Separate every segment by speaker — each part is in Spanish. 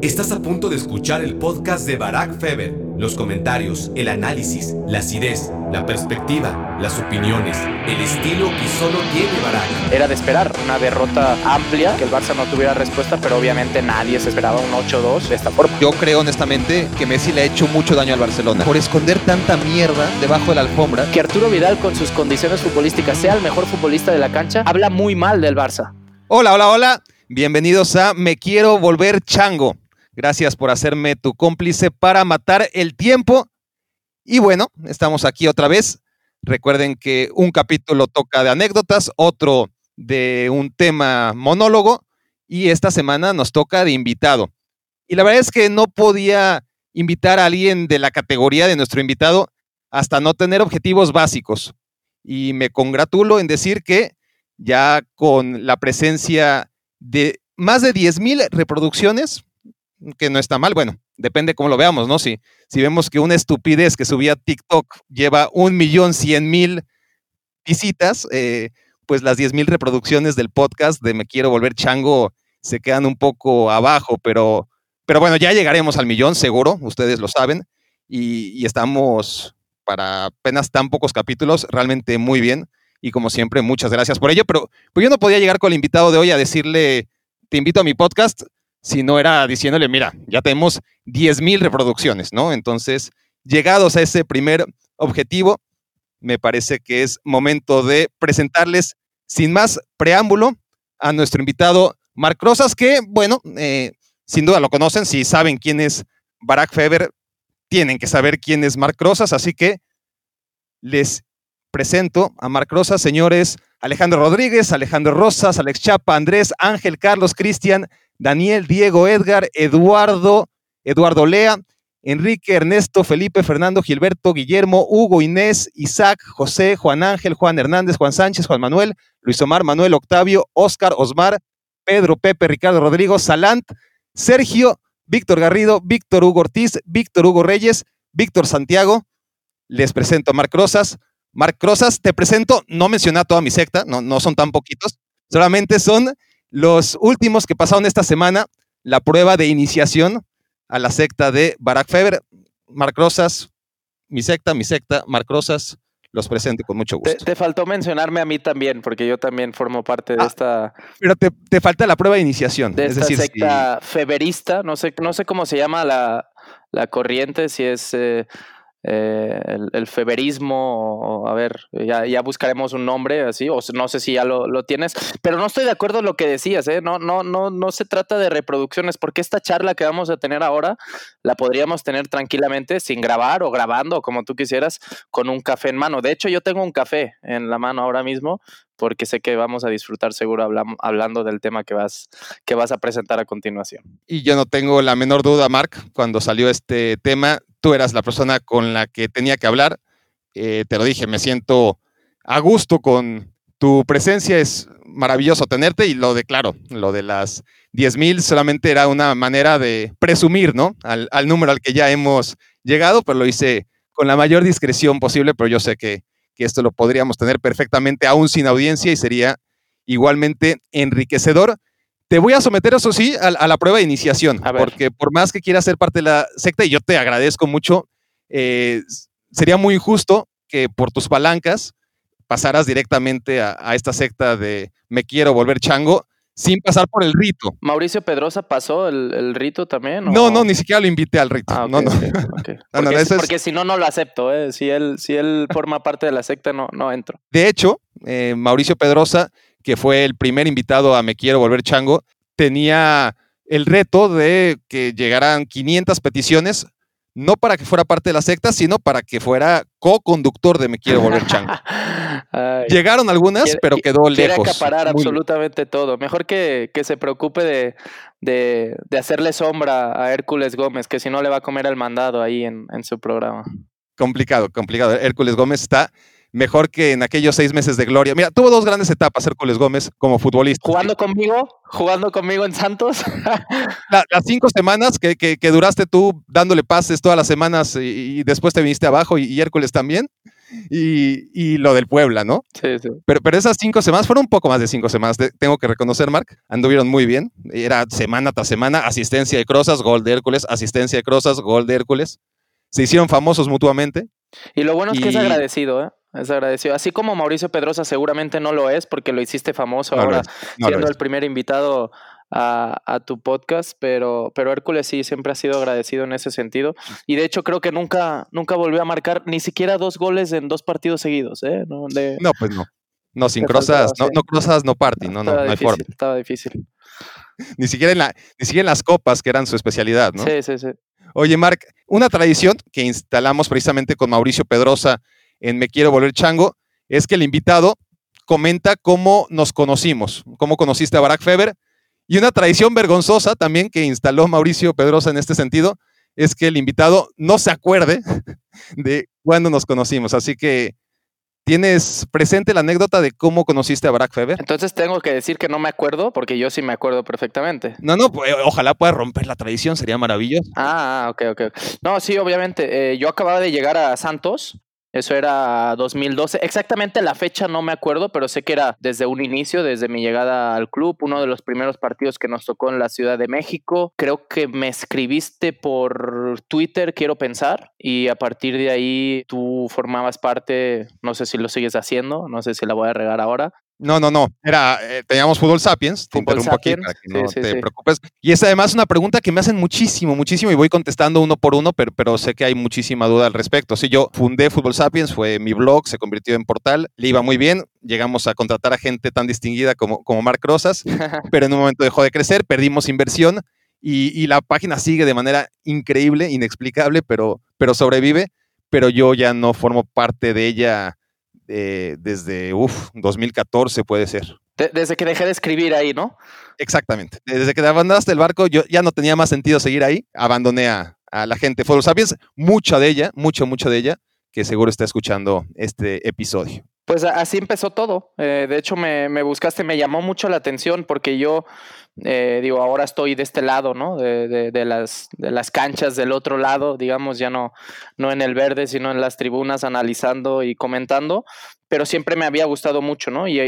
Speaker 1: Estás a punto de escuchar el podcast de Barack Feber. Los comentarios, el análisis, la acidez, la perspectiva, las opiniones, el estilo que solo tiene Barack.
Speaker 2: Era de esperar una derrota amplia, que el Barça no tuviera respuesta, pero obviamente nadie se esperaba un 8-2 de esta forma.
Speaker 3: Yo creo honestamente que Messi le ha hecho mucho daño al Barcelona por esconder tanta mierda debajo de la alfombra.
Speaker 2: Que Arturo Vidal con sus condiciones futbolísticas sea el mejor futbolista de la cancha, habla muy mal del Barça.
Speaker 3: Hola, hola, hola. Bienvenidos a Me Quiero Volver Chango. Gracias por hacerme tu cómplice para matar el tiempo. Y bueno, estamos aquí otra vez. Recuerden que un capítulo toca de anécdotas, otro de un tema monólogo y esta semana nos toca de invitado. Y la verdad es que no podía invitar a alguien de la categoría de nuestro invitado hasta no tener objetivos básicos. Y me congratulo en decir que ya con la presencia de más de 10.000 reproducciones, que no está mal. Bueno, depende cómo lo veamos, ¿no? Si, si vemos que una estupidez que subía TikTok lleva un millón cien mil visitas, eh, pues las diez mil reproducciones del podcast de Me Quiero Volver Chango se quedan un poco abajo, pero, pero bueno, ya llegaremos al millón, seguro, ustedes lo saben, y, estamos para apenas tan pocos capítulos, realmente muy bien, y como siempre, muchas gracias por ello, pero pues yo no podía llegar con el invitado de hoy a decirle, te invito a mi podcast, si no era diciéndole, mira, ya tenemos 10.000 reproducciones, ¿no? Entonces, llegados a ese primer objetivo, me parece que es momento de presentarles sin más preámbulo a nuestro invitado Marc Rosas, que, bueno, eh, sin duda lo conocen, si saben quién es Barack Feber, tienen que saber quién es Marc Rosas, así que les presento a Marc Rosas, señores Alejandro Rodríguez, Alejandro Rosas, Alex Chapa, Andrés, Ángel, Carlos, Cristian, Daniel, Diego, Edgar, Eduardo, Eduardo Lea, Enrique, Ernesto, Felipe, Fernando, Gilberto, Guillermo, Hugo, Inés, Isaac, José, Juan Ángel, Juan Hernández, Juan Sánchez, Juan Manuel, Luis Omar, Manuel, Octavio, Oscar, Osmar, Pedro, Pepe, Ricardo Rodrigo, Salant, Sergio, Víctor Garrido, Víctor Hugo Ortiz, Víctor Hugo Reyes, Víctor Santiago. Les presento a Marc Rosas. Marc Rosas, te presento, no menciona toda mi secta, no, no son tan poquitos, solamente son los últimos que pasaron esta semana, la prueba de iniciación a la secta de Barack Feber. Marc Rosas, mi secta, mi secta, Marc Rosas, los presento con mucho gusto.
Speaker 2: Te, faltó mencionarme a mí también, porque yo también formo parte de ah, esta.
Speaker 3: Pero te, falta la prueba de iniciación.
Speaker 2: De esta secta feberista, no sé, no sé cómo se llama la, corriente, si es. Eh, eh, el, feberismo, a ver, ya, ya, buscaremos un nombre así, o no sé si ya lo, lo, tienes, pero no estoy de acuerdo en lo que decías, ¿eh? no, no, no, no se trata de reproducciones, porque esta charla que vamos a tener ahora la podríamos tener tranquilamente sin grabar o grabando, como tú quisieras, con un café en mano. De hecho, yo tengo un café en la mano ahora mismo, porque sé que vamos a disfrutar seguro hablando del tema que vas, que vas a presentar a continuación.
Speaker 3: Y yo no tengo la menor duda, Mark, cuando salió este tema, tú eras la persona con la que tenía que hablar. Eh, te lo dije, me siento a gusto con tu presencia, es maravilloso tenerte y lo declaro, lo de las 10.000 solamente era una manera de presumir, ¿no? Al, al número al que ya hemos llegado, pero lo hice con la mayor discreción posible, pero yo sé que que esto lo podríamos tener perfectamente aún sin audiencia y sería igualmente enriquecedor. Te voy a someter, eso sí, a, la prueba de iniciación, porque por más que quieras ser parte de la secta, y yo te agradezco mucho, eh, sería muy injusto que por tus palancas pasaras directamente a, a, esta secta de me quiero volver chango sin pasar por el rito.
Speaker 2: ¿Mauricio Pedrosa pasó el, rito también?
Speaker 3: No, no, ni siquiera lo invité al rito. Ah, no, no.
Speaker 2: porque, si no, no lo acepto. ¿eh? Si, él, si él forma parte de la secta, no, no entro.
Speaker 3: De hecho, eh, Mauricio Pedrosa, que fue el primer invitado a Me Quiero Volver Chango, tenía el reto de que llegaran 500 peticiones no para que fuera parte de la secta, sino para que fuera co-conductor de Me Quiero Volver Chango. Llegaron algunas, pero quedó lejos. Quiere
Speaker 2: acaparar absolutamente todo. Mejor que, se preocupe de, de, hacerle sombra a Hércules Gómez, que si no le va a comer el mandado ahí en, en su programa.
Speaker 3: Complicado, complicado. Hércules Gómez está mejor que en aquellos seis meses de gloria. Mira, tuvo dos grandes etapas Hércules Gómez como futbolista.
Speaker 2: ¿Jugando conmigo? ¿Jugando conmigo en Santos?
Speaker 3: las cinco semanas que, que, duraste tú dándole pases todas las semanas y, después te viniste abajo y, Hércules también. y, lo del Puebla, ¿no?
Speaker 2: Sí, sí.
Speaker 3: Pero, pero esas cinco semanas fueron un poco más de cinco semanas, tengo que reconocer, Mark. Anduvieron muy bien. Era semana tras semana, asistencia de Crozas, gol de Hércules, asistencia de Crozas, gol de Hércules. Se hicieron famosos mutuamente.
Speaker 2: Y lo bueno es que es agradecido, ¿eh? Es agradecido. Así como Mauricio Pedrosa seguramente no lo es porque lo hiciste famoso ahora siendo el primer invitado a, tu podcast, pero, pero Hércules sí siempre ha sido agradecido en ese sentido. Y de hecho creo que nunca, nunca volvió a marcar ni siquiera dos goles en dos partidos seguidos. ¿eh?
Speaker 3: No, pues no. No, sin crosas, no, no crosas, no party, no, no, no hay forma.
Speaker 2: Estaba difícil.
Speaker 3: ni, siquiera en la, ni siquiera en las copas, que eran su especialidad, ¿no?
Speaker 2: Sí, sí, sí.
Speaker 3: Oye, Marc, una tradición que instalamos precisamente con Mauricio Pedrosa en Me Quiero Volver Chango es que el invitado comenta cómo nos conocimos, cómo conociste a Barack Feber y una tradición vergonzosa también que instaló Mauricio Pedrosa en este sentido es que el invitado no se acuerde de cuándo nos conocimos. Así que ¿Tienes presente la anécdota de cómo conociste a Barack Feber?
Speaker 2: Entonces tengo que decir que no me acuerdo porque yo sí me acuerdo perfectamente.
Speaker 3: No, no, pues, ojalá pueda romper la tradición, sería maravilloso.
Speaker 2: Ah, ok, ok. No, sí, obviamente. Eh, yo acababa de llegar a Santos eso era 2012. Exactamente la fecha no me acuerdo, pero sé que era desde un inicio, desde mi llegada al club, uno de los primeros partidos que nos tocó en la Ciudad de México. Creo que me escribiste por Twitter, quiero pensar, y a partir de ahí tú formabas parte, no sé si lo sigues haciendo, no sé si la voy a regar ahora,
Speaker 3: no, no, no. Era, eh, teníamos Fútbol Sapiens. Te interrumpo aquí para que no te preocupes. Y es además una pregunta que me hacen muchísimo, muchísimo y voy contestando uno por uno, pero, pero sé que hay muchísima duda al respecto. Sí, yo fundé Fútbol Sapiens, fue mi blog, se convirtió en portal, le iba muy bien. Llegamos a contratar a gente tan distinguida como, como Marc Rosas, pero en un momento dejó de crecer, perdimos inversión y, y, la página sigue de manera increíble, inexplicable, pero, pero sobrevive. Pero yo ya no formo parte de ella eh, desde, uff, 2014 puede ser.
Speaker 2: desde que dejé de escribir ahí, ¿no?
Speaker 3: Exactamente. Desde que te abandonaste el barco, yo ya no tenía más sentido seguir ahí. Abandoné a, la gente Foro Sapiens, mucha de ella, mucho, mucho de ella, que seguro está escuchando este episodio.
Speaker 2: Pues así empezó todo. Eh, de hecho, me, me, buscaste, me llamó mucho la atención porque yo, eh, digo, ahora estoy de este lado, ¿no? De, de, las, de las canchas del otro lado, digamos, ya no, no en el verde, sino en las tribunas analizando y comentando, pero siempre me había gustado mucho, ¿no? Y,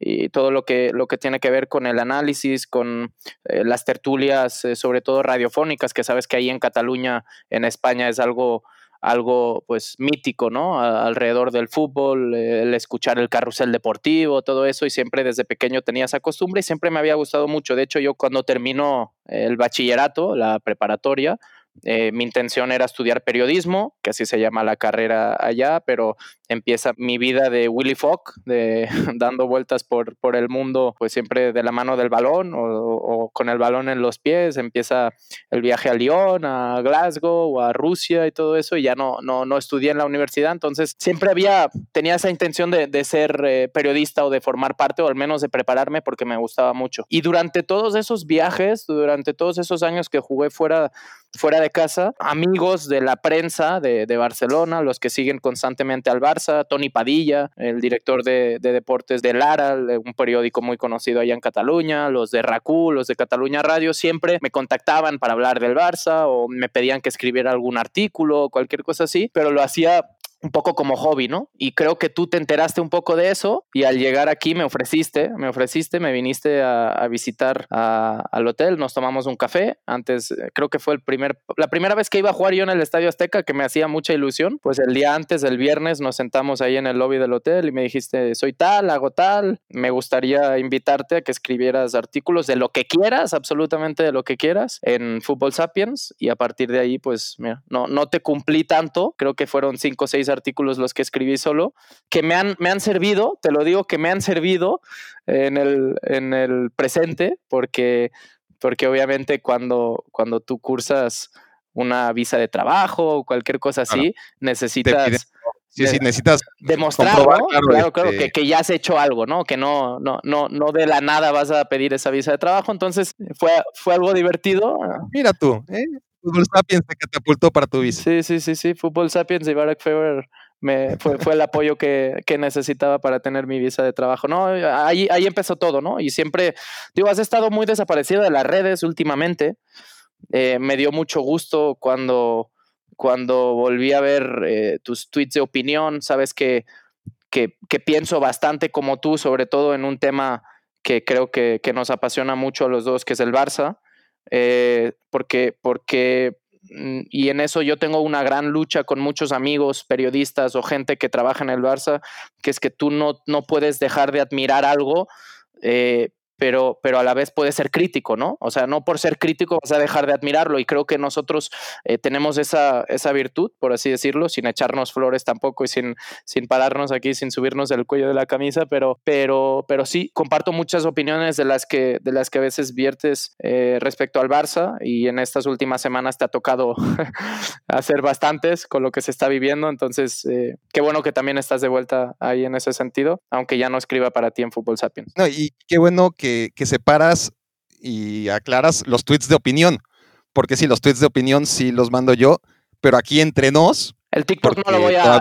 Speaker 2: y, todo lo que, lo que tiene que ver con el análisis, con eh, las tertulias, sobre todo radiofónicas, que sabes que ahí en Cataluña, en España, es algo algo pues mítico, ¿no? alrededor del fútbol, el escuchar el carrusel deportivo, todo eso, y siempre desde pequeño tenía esa costumbre y siempre me había gustado mucho. De hecho, yo cuando termino el bachillerato, la preparatoria, eh, mi intención era estudiar periodismo, que así se llama la carrera allá, pero empieza mi vida de Willy Fogg, dando vueltas por, por el mundo, pues siempre de la mano del balón o, con el balón en los pies. Empieza el viaje a Lyon, a Glasgow, a Rusia y todo eso, y ya no, no, no estudié en la universidad. Entonces siempre había, tenía esa intención de, de ser eh, periodista o de formar parte, o al menos de prepararme porque me gustaba mucho. Y durante todos esos viajes, durante todos esos años que jugué fuera fuera de casa, amigos de la prensa de, Barcelona, los que siguen constantemente al Barça, Tony Padilla, el director de, de, deportes de Lara, un periódico muy conocido allá en Cataluña, los de RACU, los de Cataluña Radio, siempre me contactaban para hablar del Barça o me pedían que escribiera algún artículo o cualquier cosa así, pero lo hacía un poco como hobby, ¿no? Y creo que tú te enteraste un poco de eso y al llegar aquí me ofreciste, me ofreciste, me viniste a, visitar al hotel, nos tomamos un café, antes eh, creo que fue el primer, la primera vez que iba a jugar yo en el Estadio Azteca que me hacía mucha ilusión, pues el día antes, el viernes, nos sentamos ahí en el lobby del hotel y me dijiste, soy tal, hago tal, me gustaría invitarte a que escribieras artículos de lo que quieras, absolutamente de lo que quieras, en Fútbol Sapiens y a partir de ahí, pues mira, no, no te cumplí tanto, creo que fueron cinco o seis artículos los que escribí solo, que me han, me han servido, te lo digo, que me han servido en el, en el presente, porque, porque obviamente cuando, cuando tú cursas una visa de trabajo o cualquier cosa así, necesitas...
Speaker 3: Sí, sí, necesitas
Speaker 2: demostrar, ¿no? Claro, claro, que, que, ya has hecho algo, ¿no? Que no, no, no, no de la nada vas a pedir esa visa de trabajo. Entonces, fue, fue algo divertido.
Speaker 3: Mira tú, ¿eh? Fútbol Sapiens te catapultó para tu visa.
Speaker 2: Sí, sí, sí, sí. Fútbol Sapiens y Barack Feber me, fue, el apoyo que, que, necesitaba para tener mi visa de trabajo. No, ahí, ahí empezó todo, ¿no? Y siempre, digo, has estado muy desaparecido de las redes últimamente. Eh, me dio mucho gusto cuando cuando volví a ver eh, tus tweets de opinión, sabes que, que, pienso bastante como tú, sobre todo en un tema que creo que, nos apasiona mucho a los dos, que es el Barça, eh, porque, porque, mm, y en eso yo tengo una gran lucha con muchos amigos, periodistas o gente que trabaja en el Barça, que es que tú no, no puedes dejar de admirar algo eh, pero, pero a la vez puede ser crítico, ¿no? O sea, no por ser crítico vas a dejar de admirarlo y creo que nosotros eh, tenemos esa, esa virtud, por así decirlo, sin echarnos flores tampoco y sin, sin pararnos aquí, sin subirnos el cuello de la camisa, pero, pero, pero sí, comparto muchas opiniones de las que, de las que a veces viertes eh, respecto al Barça y en estas últimas semanas te ha tocado hacer bastantes con lo que se está viviendo, entonces eh, qué bueno que también estás de vuelta ahí en ese sentido, aunque ya no escriba para ti en Fútbol Sapiens.
Speaker 3: No, y qué bueno que que, separas y aclaras los tweets de opinión, porque si los tweets de opinión sí los mando yo, pero aquí entre nos...
Speaker 2: El TikTok no lo voy a,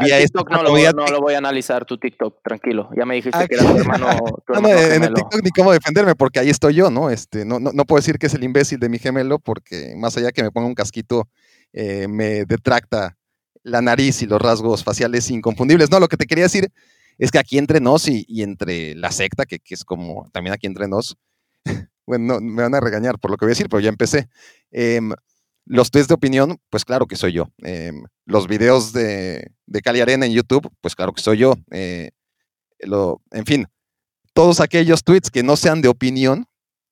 Speaker 2: no, lo, voy a analizar tu TikTok, tranquilo. Ya me dijiste que era tu hermano.
Speaker 3: en el TikTok ni cómo defenderme, porque ahí estoy yo, ¿no? Este, no, no, puedo decir que es el imbécil de mi gemelo, porque más allá que me ponga un casquito, eh, me detracta la nariz y los rasgos faciales inconfundibles. No, lo que te quería decir es que aquí entre nos y, entre la secta, que, es como también aquí entre nos, bueno, me van a regañar por lo que voy a decir, pero ya empecé. Em, los test de opinión, pues claro que soy yo. Em, los videos de, de, Cali Arena en YouTube, pues claro que soy yo. Eh, lo, en fin, todos aquellos tweets que no sean de opinión,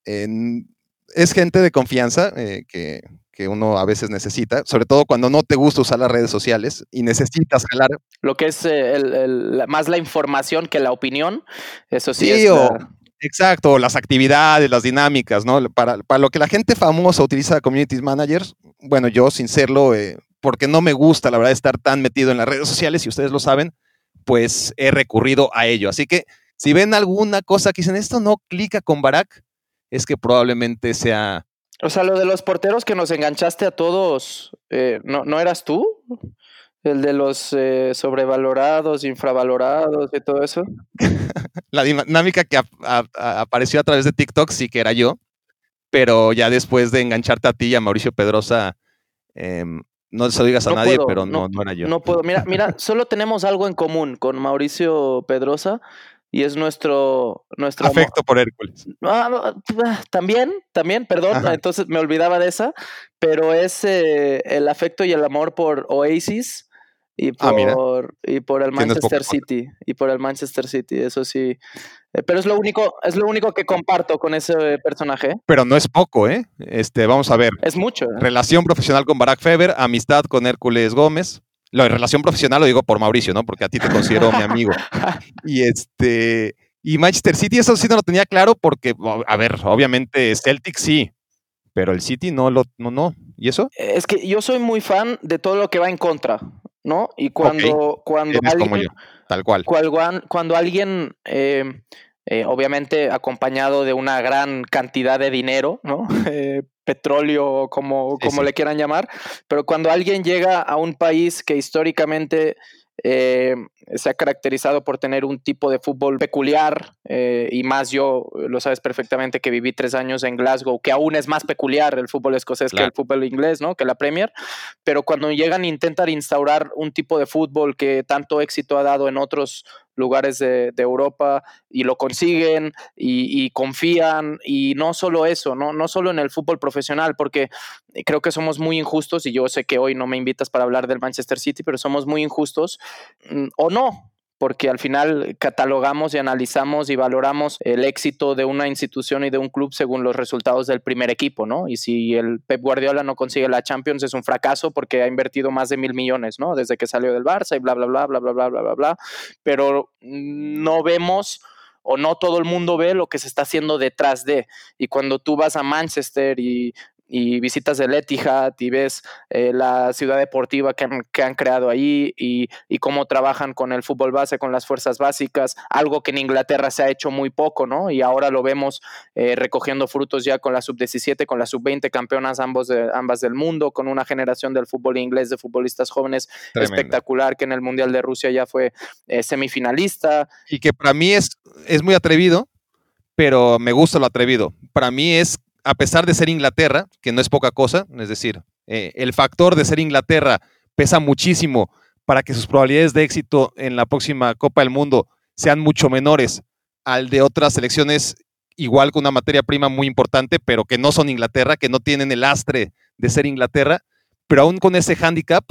Speaker 3: es gente de confianza eh, que, que uno a veces necesita, sobre todo cuando no te gusta usar las redes sociales y necesitas jalar.
Speaker 2: Lo que es eh, el, más la información que la opinión, eso sí.
Speaker 3: es Exacto, las actividades, las dinámicas, ¿no? Para, para, lo que la gente famosa utiliza community managers, bueno, yo sin serlo, eh, porque no me gusta, la verdad, estar tan metido en las redes sociales, y ustedes lo saben, pues he recurrido a ello. Así que si ven alguna cosa que dicen, esto no clica con Barack, es que probablemente sea
Speaker 2: o sea, lo de los porteros que nos enganchaste a todos, eh, ¿no, ¿no eras tú? El de los eh, sobrevalorados, infravalorados y todo eso.
Speaker 3: La dinámica que apareció a través de TikTok sí que era yo, pero ya después de engancharte a ti y a Mauricio Pedrosa, em, no se lo digas a nadie, pero no, no, era yo.
Speaker 2: No puedo. Mira, mira, solo tenemos algo en común con Mauricio Pedrosa y es nuestro, nuestro
Speaker 3: afecto por Hércules.
Speaker 2: Ah, ah, también, también, perdón, entonces me olvidaba de esa, pero es eh, el afecto y el amor por Oasis y ah, por, y por el Manchester City y por el Manchester City, eso sí. Eh, pero es lo único, es lo único que comparto con ese personaje.
Speaker 3: Pero no es poco, ¿eh? Este, vamos a ver.
Speaker 2: Es mucho.
Speaker 3: Relación profesional con Barack Feber, amistad con Hércules Gómez, lo de relación profesional lo digo por Mauricio, ¿no? Porque a ti te considero mi amigo. Y este. Y Manchester City, eso sí no lo tenía claro porque, a ver, obviamente Celtic sí, pero el City no lo, no, no. ¿Y eso?
Speaker 2: Es que yo soy muy fan de todo lo que va en contra, ¿no? Y cuando, cuando alguien,
Speaker 3: como yo, tal cual.
Speaker 2: Cuando, cuando alguien eh, eh, obviamente acompañado de una gran cantidad de dinero, ¿no? Eh, petróleo, como, como le quieran llamar, pero cuando alguien llega a un país que históricamente eh, se ha caracterizado por tener un tipo de fútbol peculiar eh, y más yo, lo sabes perfectamente, que viví tres años en Glasgow, que aún es más peculiar el fútbol escocés que el fútbol inglés, ¿no? Que la Premier, pero cuando llegan a intentar instaurar un tipo de fútbol que tanto éxito ha dado en otros lugares de, Europa y lo consiguen y, confían y no solo eso, ¿no? no solo en el fútbol profesional, porque creo que somos muy injustos y yo sé que hoy no me invitas para hablar del Manchester City, pero somos muy injustos mm, o no, porque al final catalogamos y analizamos y valoramos el éxito de una institución y de un club según los resultados del primer equipo, ¿no? Y si el Pep Guardiola no consigue la Champions es un fracaso porque ha invertido más de mil millones, ¿no? Desde que salió del Barça y bla, bla, bla, bla, bla, bla, bla, bla, bla. Pero no vemos o no todo el mundo ve lo que se está haciendo detrás de. Y cuando tú vas a Manchester y y visitas el Etihad y ves eh, la ciudad deportiva que han, creado ahí y, cómo trabajan con el fútbol base, con las fuerzas básicas, algo que en Inglaterra se ha hecho muy poco, ¿no? Y ahora lo vemos eh, recogiendo frutos ya con la sub-17, con la sub-20, campeonas ambos de, ambas del mundo, con una generación del fútbol inglés de futbolistas jóvenes espectacular que en el Mundial de Rusia ya fue eh, semifinalista.
Speaker 3: Y que para mí es, es muy atrevido, pero me gusta lo atrevido. Para mí es a pesar de ser Inglaterra, que no es poca cosa, es decir, eh, el factor de ser Inglaterra, pesa muchísimo para que sus probabilidades de éxito en la próxima Copa del Mundo sean mucho menores al de otras selecciones, igual con una materia prima muy importante, pero que no son Inglaterra, que no tienen el astre de ser Inglaterra, pero aún con ese hándicap,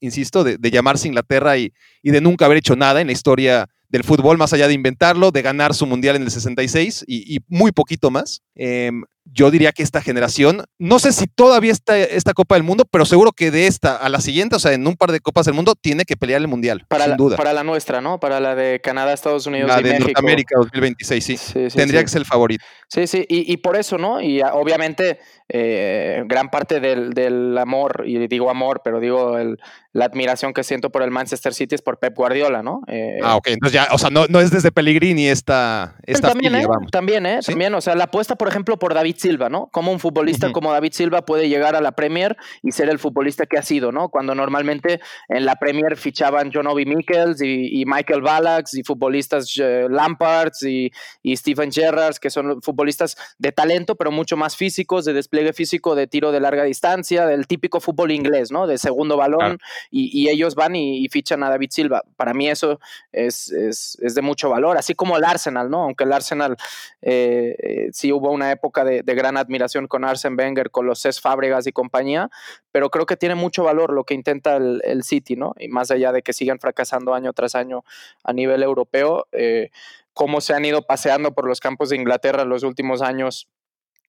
Speaker 3: insisto, de, llamarse Inglaterra y, de nunca haber hecho nada en la historia del fútbol, más allá de inventarlo, de ganar su mundial en el 66 y, y muy poquito más. Em, yo diría que esta generación, no sé si todavía está esta Copa del Mundo, pero seguro que de esta a la siguiente, o sea, en un par de Copas del Mundo, tiene que pelear el Mundial,
Speaker 2: para
Speaker 3: sin
Speaker 2: la,
Speaker 3: duda.
Speaker 2: Para la nuestra, ¿no? Para la de Canadá, Estados Unidos
Speaker 3: la
Speaker 2: y
Speaker 3: de
Speaker 2: México.
Speaker 3: Norteamérica 2026, sí. Tendría que ser el favorito.
Speaker 2: Sí, sí, y, y, por eso, ¿no? Y obviamente eh, gran parte del, del, amor, y digo amor, pero digo el, la admiración que siento por el Manchester City es por Pep Guardiola, ¿no?
Speaker 3: Eh, ah, ok, entonces ya, o sea, no, no es desde Pellegrini esta, esta
Speaker 2: también,
Speaker 3: filia,
Speaker 2: ¿eh?
Speaker 3: vamos.
Speaker 2: También, ¿eh? También, o sea, la apuesta, por ejemplo, por David Silva, ¿no? Como un futbolista como David Silva puede llegar a la Premier y ser el futbolista que ha sido, ¿no? Cuando normalmente en la Premier fichaban John Obi Michels y, y Michael Ballax y futbolistas eh, Lampards y, y Stephen Gerrard, que son futbolistas de talento, pero mucho más físicos, de despliegue físico, de tiro de larga distancia, del típico fútbol inglés, ¿no? De segundo balón,
Speaker 3: Claro.
Speaker 2: y, y ellos van y, y fichan a David Silva. Para mí eso es, es, es de mucho valor, así como el Arsenal, ¿no? Aunque el Arsenal eh, eh, sí hubo una época de, de, gran admiración con Arsene Wenger, con los Cés Fábregas y compañía, pero creo que tiene mucho valor lo que intenta el, el, City, ¿no? Y más allá de que sigan fracasando año tras año a nivel europeo, eh, cómo se han ido paseando por los campos de Inglaterra los últimos años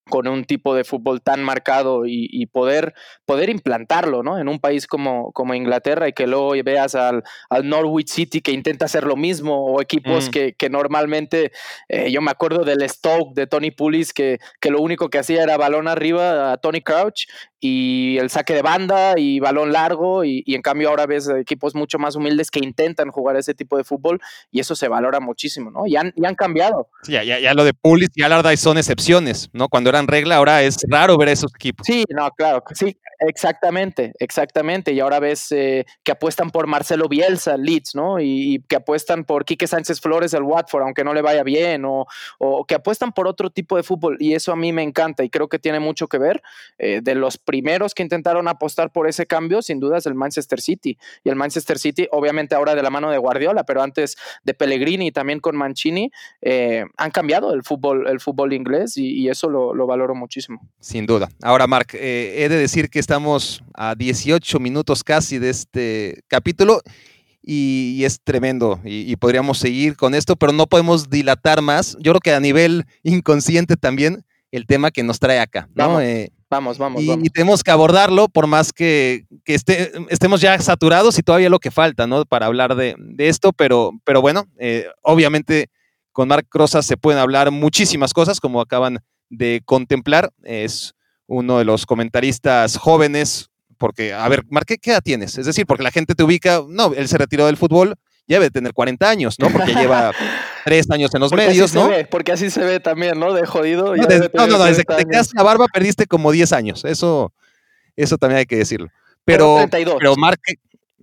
Speaker 2: con un tipo de fútbol tan marcado y, y, poder, poder implantarlo ¿no? en un país como, como Inglaterra y que luego veas al, al, Norwich City que intenta hacer lo mismo o equipos mm. que, que, normalmente, eh, yo me acuerdo del Stoke de Tony Pulis que, que, lo único que hacía era balón arriba a Tony Crouch y el saque de banda y balón largo y, y, en cambio ahora ves equipos mucho más humildes que intentan jugar ese tipo de fútbol y eso se valora muchísimo, ¿no? Y han, y han cambiado.
Speaker 3: Sí, ya, ya, ya, lo de Pulis y Allardyce son excepciones, ¿no? Cuando eran regla ahora es raro ver esos equipos.
Speaker 2: Sí, no, claro, sí, exactamente, exactamente. Y ahora ves eh, que apuestan por Marcelo Bielsa, Leeds, ¿no? Y, que apuestan por Quique Sánchez Flores, el Watford, aunque no le vaya bien, o, o, que apuestan por otro tipo de fútbol. Y eso a mí me encanta y creo que tiene mucho que ver eh, de los primeros que intentaron apostar por ese cambio, sin duda es el Manchester City. Y el Manchester City, obviamente ahora de la mano de Guardiola, pero antes de Pellegrini y también con Mancini, eh, han cambiado el fútbol, el fútbol inglés y, eso lo, valoro muchísimo.
Speaker 3: Sin duda. Ahora, Marc, eh, he de decir que estamos a 18 minutos casi de este capítulo. Y, y, es tremendo y, y, podríamos seguir con esto, pero no podemos dilatar más. Yo creo que a nivel inconsciente también el tema que nos trae acá, ¿no?
Speaker 2: Vamos. Eh, Vamos, vamos,
Speaker 3: y,
Speaker 2: vamos.
Speaker 3: y, tenemos que abordarlo por más que, que esté, estemos ya saturados y todavía lo que falta, ¿no? Para hablar de, de esto, pero, pero bueno, eh, obviamente con Marc Rosas se pueden hablar muchísimas cosas, como acaban de contemplar. Es uno de los comentaristas jóvenes, porque, a ver, Marc, ¿qué edad tienes? Es decir, porque la gente te ubica, no, él se retiró del fútbol, ya debe tener 40 años, ¿no? Porque lleva tres años en los
Speaker 2: porque
Speaker 3: medios, ¿no?
Speaker 2: Ve, porque así se ve también, ¿no? De jodido.
Speaker 3: No, desde, no, no, desde que te quedas la barba perdiste como 10 años. Eso, eso también hay que decirlo. Pero,
Speaker 2: pero, 32.
Speaker 3: pero Mark,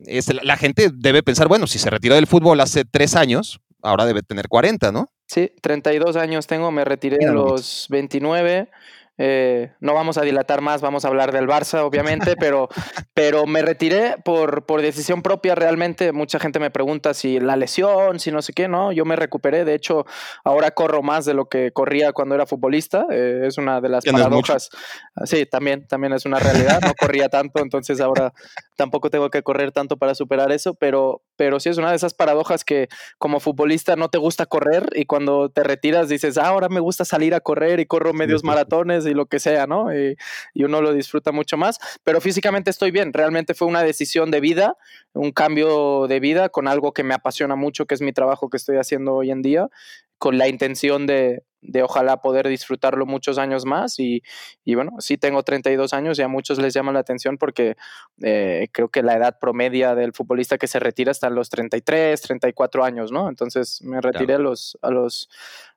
Speaker 3: es, la gente debe pensar, bueno, si se retiró del fútbol hace tres años, ahora debe tener 40, ¿no?
Speaker 2: Sí, 32 años tengo, me retiré a los 29. Eh, no vamos a dilatar más, vamos a hablar del Barça, obviamente, pero, pero me retiré por, por decisión propia realmente. Mucha gente me pregunta si la lesión, si no sé qué, no, yo me recuperé. De hecho, ahora corro más de lo que corría cuando era futbolista. Eh, es una de las paradojas. Sí, también, también es una realidad. No corría tanto, entonces ahora tampoco tengo que correr tanto para superar eso, pero, pero sí es una de esas paradojas que como futbolista no te gusta correr y cuando te retiras dices, ah, ahora me gusta salir a correr y corro medios sí, maratones y lo que sea, ¿no? Y, y, uno lo disfruta mucho más, pero físicamente estoy bien, realmente fue una decisión de vida, un cambio de vida con algo que me apasiona mucho, que es mi trabajo que estoy haciendo hoy en día, con la intención de, de ojalá poder disfrutarlo muchos años más y, y, bueno, sí tengo 32 años y a muchos les llama la atención porque eh, creo que la edad promedia del futbolista que se retira está en los 33, 34 años, ¿no? Entonces me retiré claro. a, los, a, los,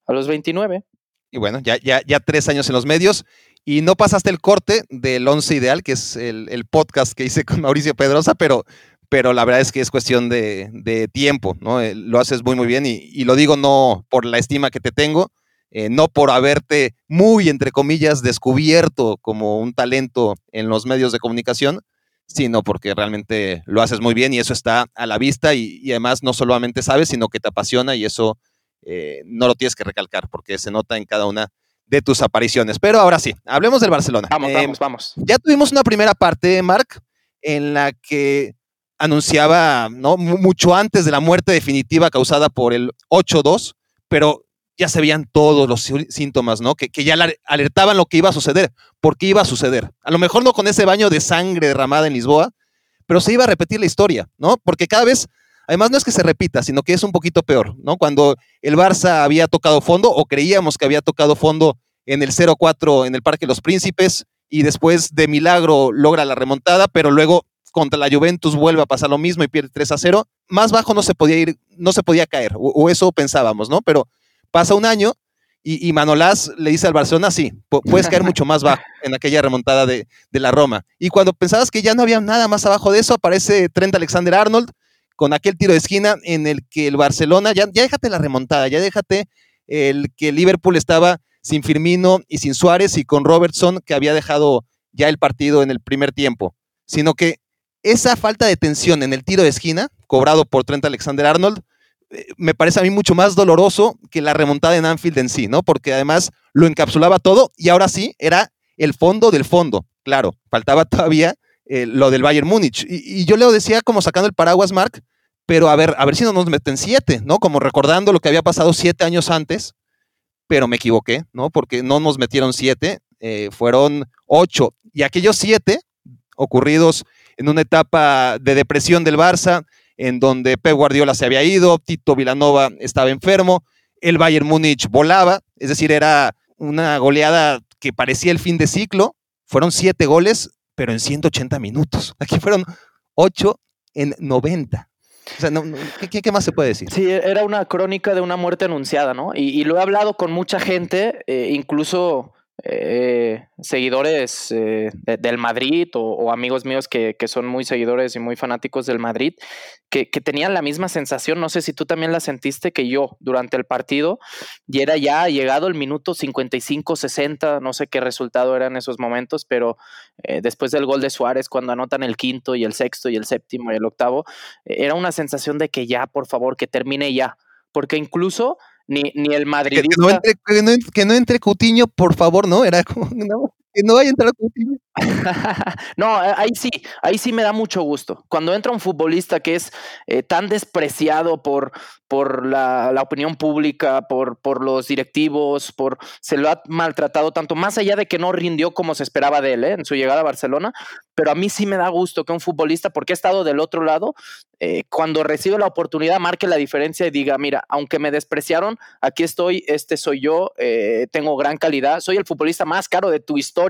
Speaker 2: a los 29.
Speaker 3: Y bueno, ya, ya, ya tres años en los medios y no pasaste el corte del Once Ideal, que es el, el podcast que hice con Mauricio Pedrosa, pero, pero la verdad es que es cuestión de, de tiempo, ¿no? Eh, lo haces muy, muy bien y, y, lo digo no por la estima que te tengo, eh, no por haberte muy, entre comillas, descubierto como un talento en los medios de comunicación, sino porque realmente lo haces muy bien y eso está a la vista y, además no solamente sabes, sino que te apasiona y eso eh, no lo tienes que recalcar porque se nota en cada una de tus apariciones. Pero ahora sí, hablemos del Barcelona.
Speaker 2: Vamos, vamos, em, vamos.
Speaker 3: Ya tuvimos una primera parte, Marc, en la que anunciaba, ¿no? Mucho antes de la muerte definitiva causada por el 8-2, pero ya se veían todos los síntomas, ¿no? Que, ya alertaban lo que iba a suceder, por qué iba a suceder. A lo mejor no con ese baño de sangre derramada en Lisboa, pero se iba a repetir la historia, ¿no? Porque cada vez, además no es que se repita, sino que es un poquito peor, ¿no? Cuando el Barça había tocado fondo, o creíamos que había tocado fondo en el 0-4 en el Parque los Príncipes, y después de milagro logra la remontada, pero luego contra la Juventus vuelve a pasar lo mismo y pierde 3 a 0. Más bajo no se podía ir, no se podía caer, o, eso pensábamos, ¿no? Pero pasa un año y, Manolás le dice al Barcelona, sí, puedes caer mucho más bajo en aquella remontada de, la Roma. Y cuando pensabas que ya no había nada más abajo de eso, aparece Trent Alexander Arnold con aquel tiro de esquina en el que el Barcelona, ya, ya déjate la remontada, ya déjate el que Liverpool estaba sin Firmino y sin Suárez y con Robertson que había dejado ya el partido en el primer tiempo, sino que esa falta de tensión en el tiro de esquina, cobrado por Trent Alexander Arnold, me parece a mí mucho más doloroso que la remontada en Anfield en sí, ¿no? Porque además lo encapsulaba todo y ahora sí era el fondo del fondo. Claro, faltaba todavía eh, lo del Bayern Múnich. Y, yo le decía como sacando el paraguas, Mark, pero a ver, a ver si no nos meten siete, ¿no? Como recordando lo que había pasado siete años antes, pero me equivoqué, ¿no? Porque no nos metieron siete, eh, fueron ocho. Y aquellos siete ocurridos en una etapa de depresión del Barça, en donde Pep Guardiola se había ido, Tito Vilanova estaba enfermo, el Bayern Múnich volaba, es decir, era una goleada que parecía el fin de ciclo. Fueron siete goles, pero en 180 minutos. Aquí fueron ocho en 90. O sea, ¿qué, más se puede decir?
Speaker 2: Sí, era una crónica de una muerte anunciada, ¿no? Y, lo he hablado con mucha gente, eh, incluso eh, seguidores eh, del Madrid o, amigos míos que, son muy seguidores y muy fanáticos del Madrid, que, tenían la misma sensación, no sé si tú también la sentiste que yo durante el partido, y era ya llegado el minuto 55, 60, no sé qué resultado era en esos momentos, pero eh, después del gol de Suárez, cuando anotan el quinto y el sexto y el séptimo y el octavo, era una sensación de que ya, por favor, que termine ya, porque incluso ni, ni el madridista.
Speaker 3: Que no, entre, que, no, que no entre Cutiño, por favor, ¿no? Era como, no, no vaya a entrar
Speaker 2: no, eh, ahí sí, ahí sí me da mucho gusto. Cuando entra un futbolista que es eh, tan despreciado por, por la, opinión pública, por, por, los directivos, por se lo ha maltratado tanto, más allá de que no rindió como se esperaba de él ¿eh? en su llegada a Barcelona, pero a mí sí me da gusto que un futbolista, porque he estado del otro lado, cuando recibe la oportunidad marque la diferencia y diga, mira, aunque me despreciaron, aquí estoy, este soy yo, tengo gran calidad, soy el futbolista más caro de tu historia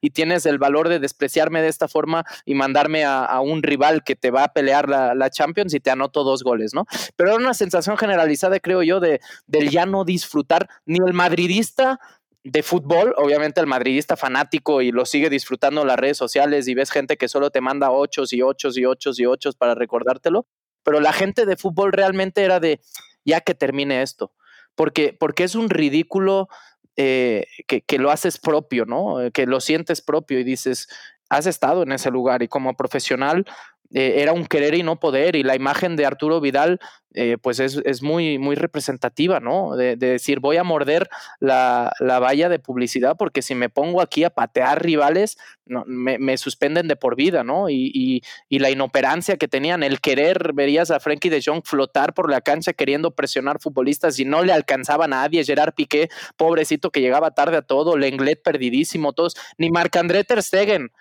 Speaker 2: y tienes el valor de despreciarme de esta forma y mandarme a, un rival que te va a pelear la, Champions y te anoto dos goles, ¿no? Pero era una sensación generalizada, creo yo, de, del ya no disfrutar ni el madridista de fútbol, obviamente el madridista fanático y lo sigue disfrutando en las redes sociales y ves gente que solo te manda ochos y ochos y ochos y ochos para recordártelo, pero la gente de fútbol realmente era de ya que termine esto, porque, porque es un ridículo eh, que, lo haces propio, ¿no? Que lo sientes propio y dices, has estado en ese lugar y como profesional eh, era un querer y no poder y la imagen de Arturo Vidal eh, pues es, muy, muy representativa, ¿no? De, decir, voy a morder la, valla de publicidad porque si me pongo aquí a patear rivales, no, me, suspenden de por vida, ¿no? Y, la inoperancia que tenían, el querer, verías a Frankie de Jong flotar por la cancha queriendo presionar futbolistas y no le alcanzaba a nadie, Gerard Piqué, pobrecito que llegaba tarde a todo, Lenglet perdidísimo, todos, ni Marc-André Ter Stegen,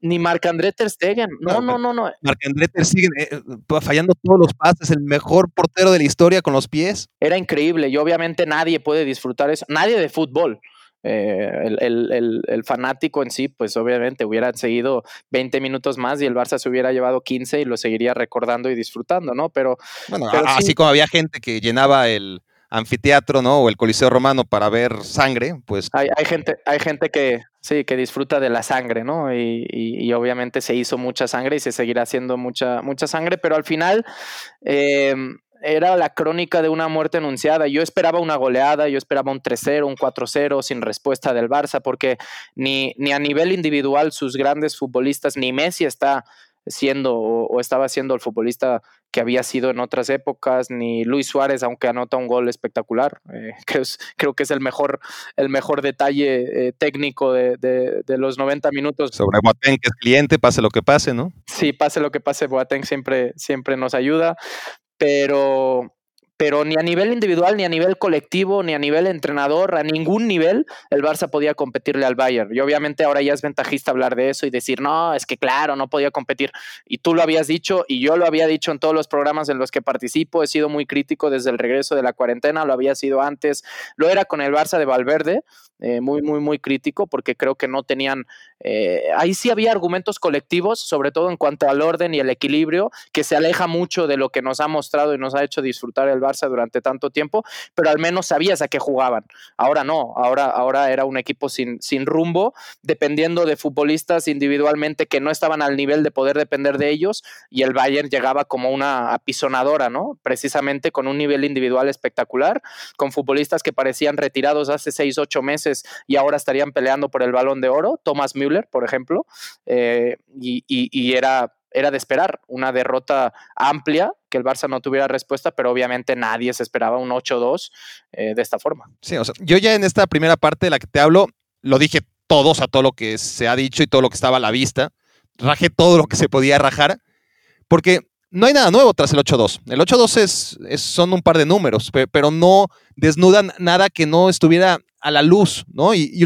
Speaker 2: ni Marc-André Ter Stegen. No, no, no, no.
Speaker 3: Marc-André Ter Stegen eh, eh, fallando todos los pases, el mejor portero de la historia con los pies.
Speaker 2: Era increíble y obviamente nadie puede disfrutar eso, nadie de fútbol. Eh, el, fanático en sí, pues obviamente hubiera seguido 20 minutos más y el Barça se hubiera llevado 15 y lo seguiría recordando y disfrutando, ¿no? Pero,
Speaker 3: bueno, así como había gente que llenaba el, anfiteatro, ¿no? O el Coliseo Romano para ver sangre, pues.
Speaker 2: Hay, gente, hay gente que sí, que disfruta de la sangre, ¿no? Y, obviamente se hizo mucha sangre y se seguirá haciendo mucha, mucha sangre, pero al final em, era la crónica de una muerte anunciada. Yo esperaba una goleada, yo esperaba un 3-0, un 4-0 sin respuesta del Barça, porque ni, ni a nivel individual sus grandes futbolistas, ni Messi está siendo o, estaba siendo el futbolista que había sido en otras épocas, ni Luis Suárez, aunque anota un gol espectacular. Eh, creo, que es el mejor, el mejor detalle eh, técnico de, de, los 90 minutos.
Speaker 3: Sobre Boateng, que es cliente, pase lo que pase, ¿no?
Speaker 2: Sí, pase lo que pase, Boateng siempre, siempre nos ayuda, pero pero ni a nivel individual, ni a nivel colectivo, ni a nivel entrenador, a ningún nivel, el Barça podía competirle al Bayern. Y obviamente ahora ya es ventajista hablar de eso y decir, no, es que claro, no podía competir. Y tú lo habías dicho y yo lo había dicho en todos los programas en los que participo. He sido muy crítico desde el regreso de la cuarentena, lo había sido antes, lo era con el Barça de Valverde. Eh, muy, muy, muy crítico porque creo que no tenían, eh, ahí sí había argumentos colectivos, sobre todo en cuanto al orden y el equilibrio, que se aleja mucho de lo que nos ha mostrado y nos ha hecho disfrutar el Barça durante tanto tiempo, pero al menos sabías a qué jugaban. Ahora no, ahora, ahora era un equipo sin, sin rumbo, dependiendo de futbolistas individualmente que no estaban al nivel de poder depender de ellos y el Bayern llegaba como una apisonadora, ¿no? Precisamente con un nivel individual espectacular, con futbolistas que parecían retirados hace seis, ocho meses y ahora estarían peleando por el balón de oro, Thomas Müller, por ejemplo, eh, y, era, era de esperar una derrota amplia, que el Barça no tuviera respuesta, pero obviamente nadie se esperaba un 8-2 eh, de esta forma.
Speaker 3: Sí, o sea, yo ya en esta primera parte de la que te hablo, lo dije todos a todo lo que se ha dicho y todo lo que estaba a la vista, rajé todo lo que se podía rajar, porque no hay nada nuevo tras el 8-2. El 8-2 es, son un par de números, pero no desnudan nada que no estuviera a la luz, ¿no? Y,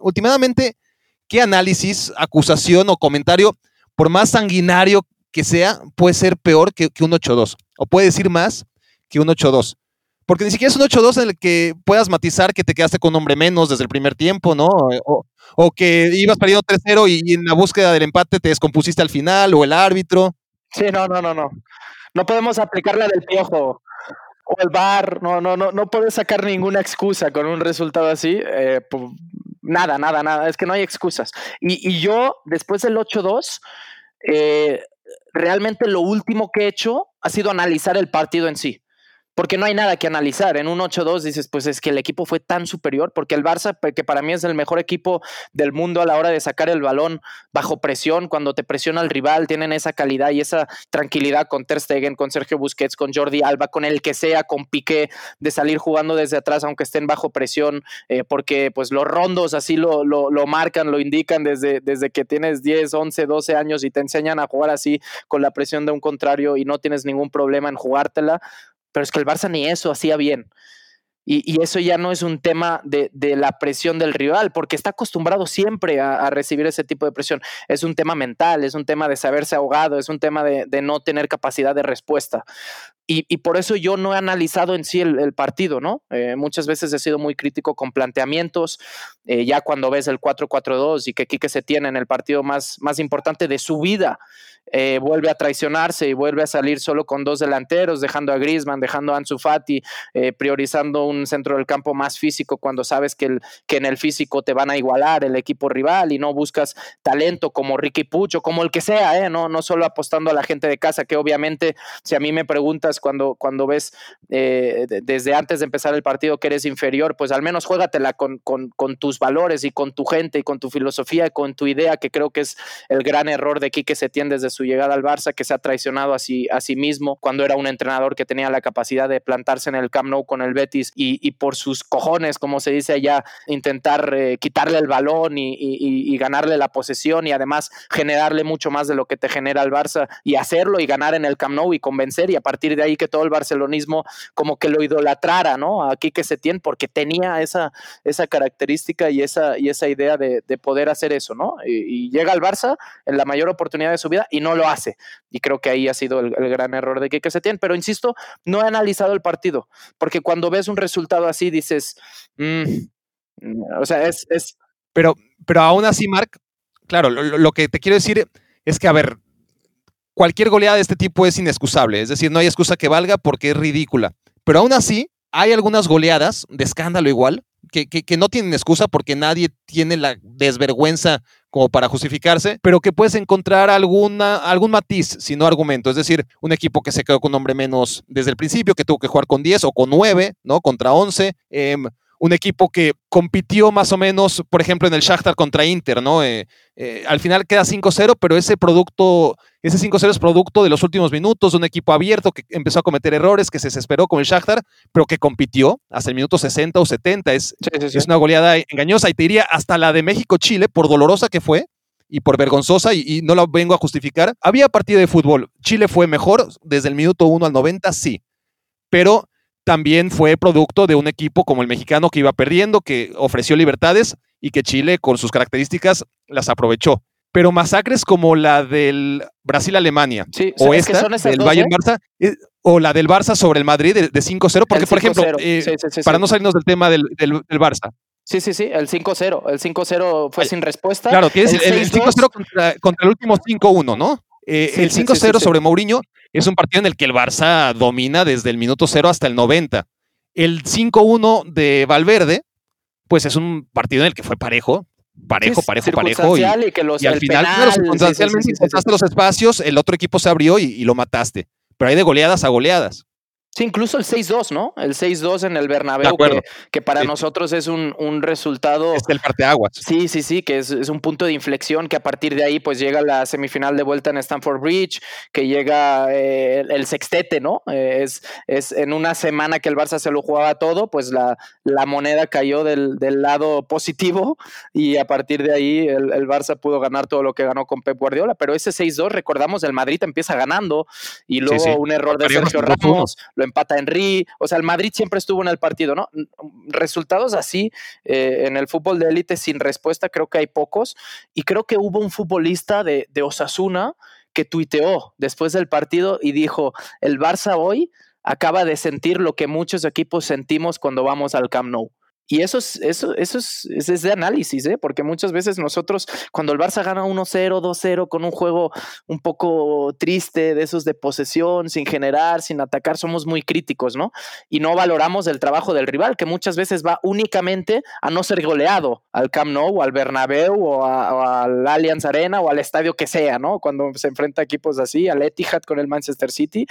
Speaker 3: últimamente, ¿qué análisis, acusación o comentario, por más sanguinario que sea, puede ser peor que, un 8-2? O puede decir más que un 8-2. Porque ni siquiera es un 8-2 en el que puedas matizar que te quedaste con un hombre menos desde el primer tiempo, ¿no? O, que ibas perdiendo 3-0 y en la búsqueda del empate te descompusiste al final, o el árbitro.
Speaker 2: Sí, no, no, no, no. No podemos aplicar la del piojo o el bar. No, no, no, no puedes sacar ninguna excusa con un resultado así. Eh, nada, nada, nada. Es que no hay excusas. Y, y yo, después del 8-2, eh, realmente lo último que he hecho ha sido analizar el partido en sí porque no hay nada que analizar. En un 8-2 dices, pues es que el equipo fue tan superior, porque el Barça, que para mí es el mejor equipo del mundo a la hora de sacar el balón bajo presión, cuando te presiona el rival, tienen esa calidad y esa tranquilidad con Ter Stegen, con Sergio Busquets, con Jordi Alba, con el que sea, con Piqué, de salir jugando desde atrás aunque estén bajo presión, eh, porque pues los rondos así lo, lo, lo, marcan, lo indican desde, desde que tienes 10, 11, 12 años y te enseñan a jugar así con la presión de un contrario y no tienes ningún problema en jugártela pero es que el Barça ni eso hacía bien. Y, eso ya no es un tema de, la presión del rival, porque está acostumbrado siempre a, recibir ese tipo de presión. Es un tema mental, es un tema de saberse ahogado, es un tema de, no tener capacidad de respuesta. Y, por eso yo no he analizado en sí el, partido, ¿no? Eh, muchas veces he sido muy crítico con planteamientos, eh, ya cuando ves el 4-4-2 y que Quique se tiene en el partido más, más importante de su vida, eh, vuelve a traicionarse y vuelve a salir solo con dos delanteros, dejando a Griezmann, dejando a Ansu Fati, eh, priorizando un centro del campo más físico cuando sabes que, que en el físico te van a igualar el equipo rival y no buscas talento como Ricky Pucho, como el que sea, ¿eh? no, no solo apostando a la gente de casa, que obviamente si a mí me preguntas cuando, cuando ves desde antes de empezar el partido que eres inferior, pues al menos juégatela con, con, con, tus valores y con tu gente y con tu filosofía y con tu idea, que creo que es el gran error de Quique Setién desde su llegada al Barça, que se ha traicionado a sí, a sí mismo cuando era un entrenador que tenía la capacidad de plantarse en el Camp Nou con el Betis y, por sus cojones, como se dice allá, intentar eh, quitarle el balón y, ganarle la posesión y además generarle mucho más de lo que te genera el Barça y hacerlo y ganar en el Camp Nou y convencer y a partir de ahí que todo el barcelonismo como que lo idolatrara, ¿no? Aquí que se tiene porque tenía esa, esa característica y esa, y esa idea de, poder hacer eso, ¿no? Y, y llega al Barça en la mayor oportunidad de su vida y no lo hace. Y creo que ahí ha sido el, gran error de se tiene Pero insisto, no he analizado el partido, porque cuando ves un resultado así dices, mm, o sea, es, es...
Speaker 3: Pero, pero aún así, Mark, claro, lo, que te quiero decir es que, a ver, cualquier goleada de este tipo es inexcusable, es decir, no hay excusa que valga porque es ridícula. Pero aún así, hay algunas goleadas de escándalo igual, que, que, no tienen excusa porque nadie tiene la desvergüenza como para justificarse, pero que puedes encontrar alguna, algún matiz, si no argumento. Es decir, un equipo que se quedó con un hombre menos desde el principio, que tuvo que jugar con 10 o con 9, ¿no? Contra 11. Em, un equipo que compitió más o menos, por ejemplo, en el Shakhtar contra Inter, ¿no? Eh, eh, al final queda 5-0, pero ese producto, ese 5-0 es producto de los últimos minutos, de un equipo abierto que empezó a cometer errores, que se desesperó con el Shakhtar, pero que compitió hasta el minuto 60 o 70. Es, es una goleada engañosa y te diría hasta la de México-Chile, por dolorosa que fue, y por vergonzosa, y, no la vengo a justificar. Había partido de fútbol. Chile fue mejor desde el minuto 1 al 90, sí. Pero también fue producto de un equipo como el mexicano que iba perdiendo, que ofreció libertades y que Chile, con sus características, las aprovechó. Pero masacres como la del Brasil-Alemania o esta del Bayern-Barça eh, o la del Barça sobre el Madrid de, 5-0, porque, por ejemplo, eh, para no salirnos del tema del, del, Barça,
Speaker 2: Sí, sí, sí, el 5-0. El 5-0 fue sin respuesta.
Speaker 3: Claro, tienes el, 5-0 contra, contra, el último 5-1, ¿no? Eh, el 5-0 sobre Mourinho es un partido en el que el Barça domina desde el minuto 0 hasta el 90. El 5-1 de Valverde, pues es un partido en el que fue parejo, parejo, parejo, parejo. Y, y, al final, claro, circunstancialmente encontraste los espacios, el otro equipo se abrió y, y, lo mataste. Pero hay de goleadas a goleadas.
Speaker 2: Sí, incluso el 6-2, ¿no? El 6-2 en el Bernabéu, que, para nosotros es un, resultado...
Speaker 3: Es el parteaguas.
Speaker 2: Sí, sí, sí, que es, un punto de inflexión que a partir de ahí pues llega la semifinal de vuelta en Stanford Bridge, que llega eh, el sextete, ¿no? Eh, es, es en una semana que el Barça se lo jugaba todo, pues la, la moneda cayó del, lado positivo y a partir de ahí el, el, Barça pudo ganar todo lo que ganó con Pep Guardiola, pero ese 6-2, recordamos, el Madrid empieza ganando y luego un error de Sergio Ramos empata Henry, o sea, el Madrid siempre estuvo en el partido, ¿no? Resultados así eh, en el fútbol de élite sin respuesta, creo que hay pocos, y creo que hubo un futbolista de, de Osasuna que tuiteó después del partido y dijo, el Barça hoy acaba de sentir lo que muchos equipos sentimos cuando vamos al Camp Nou. Y eso es, eso, eso es, es de análisis, ¿eh? porque muchas veces nosotros, cuando el Barça gana 1-0, 2-0, con un juego un poco triste, de esos de posesión, sin generar, sin atacar, somos muy críticos, ¿no? Y no valoramos el trabajo del rival, que muchas veces va únicamente a no ser goleado al Camp Nou, al Bernabéu, o, al Allianz Arena, o al estadio que sea, ¿no? Cuando se enfrenta a equipos así, al Etihad con el Manchester City.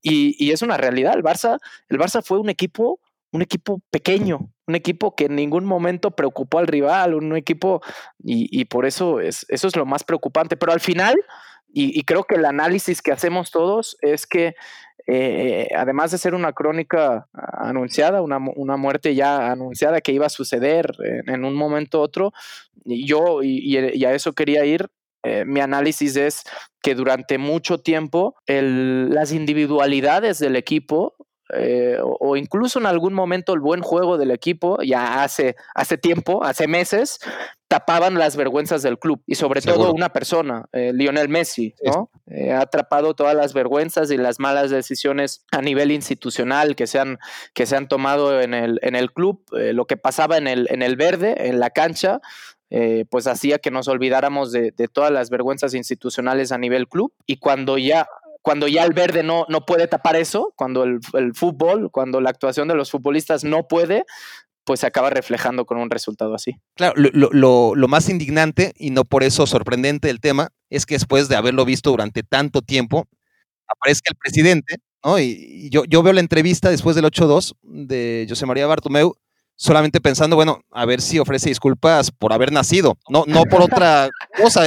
Speaker 2: Y, y es una realidad, el Barça, el Barça fue un equipo un equipo pequeño, un equipo que en ningún momento preocupó al rival, un equipo, y, por eso es, eso es lo más preocupante. Pero al final, y, creo que el análisis que hacemos todos es que eh, además de ser una crónica anunciada, una, muerte ya anunciada que iba a suceder en, un momento u otro, yo, y, a eso quería ir, eh, mi análisis es que durante mucho tiempo las individualidades del equipo eh, o, incluso en algún momento el buen juego del equipo, ya hace, hace tiempo, hace meses, tapaban las vergüenzas del club y sobre todo una persona, eh, Lionel Messi, ¿no? Eh, ha atrapado todas las vergüenzas y las malas decisiones a nivel institucional que se han, que se han tomado en el, en el club, lo que pasaba en el, en el verde, en la cancha, pues hacía que nos olvidáramos de, de, todas las vergüenzas institucionales a nivel club. Y cuando ya cuando ya el verde no, no puede tapar eso, cuando el, fútbol, cuando la actuación de los futbolistas no puede, pues se acaba reflejando con un resultado así.
Speaker 3: Claro, lo, más indignante y no por eso sorprendente del tema es que después de haberlo visto durante tanto tiempo, aparezca el presidente, ¿no? Y, yo, yo veo la entrevista después del 8-2 de José María Bartomeu, solamente pensando, bueno, a ver si ofrece disculpas por haber nacido, no, no por otra cosa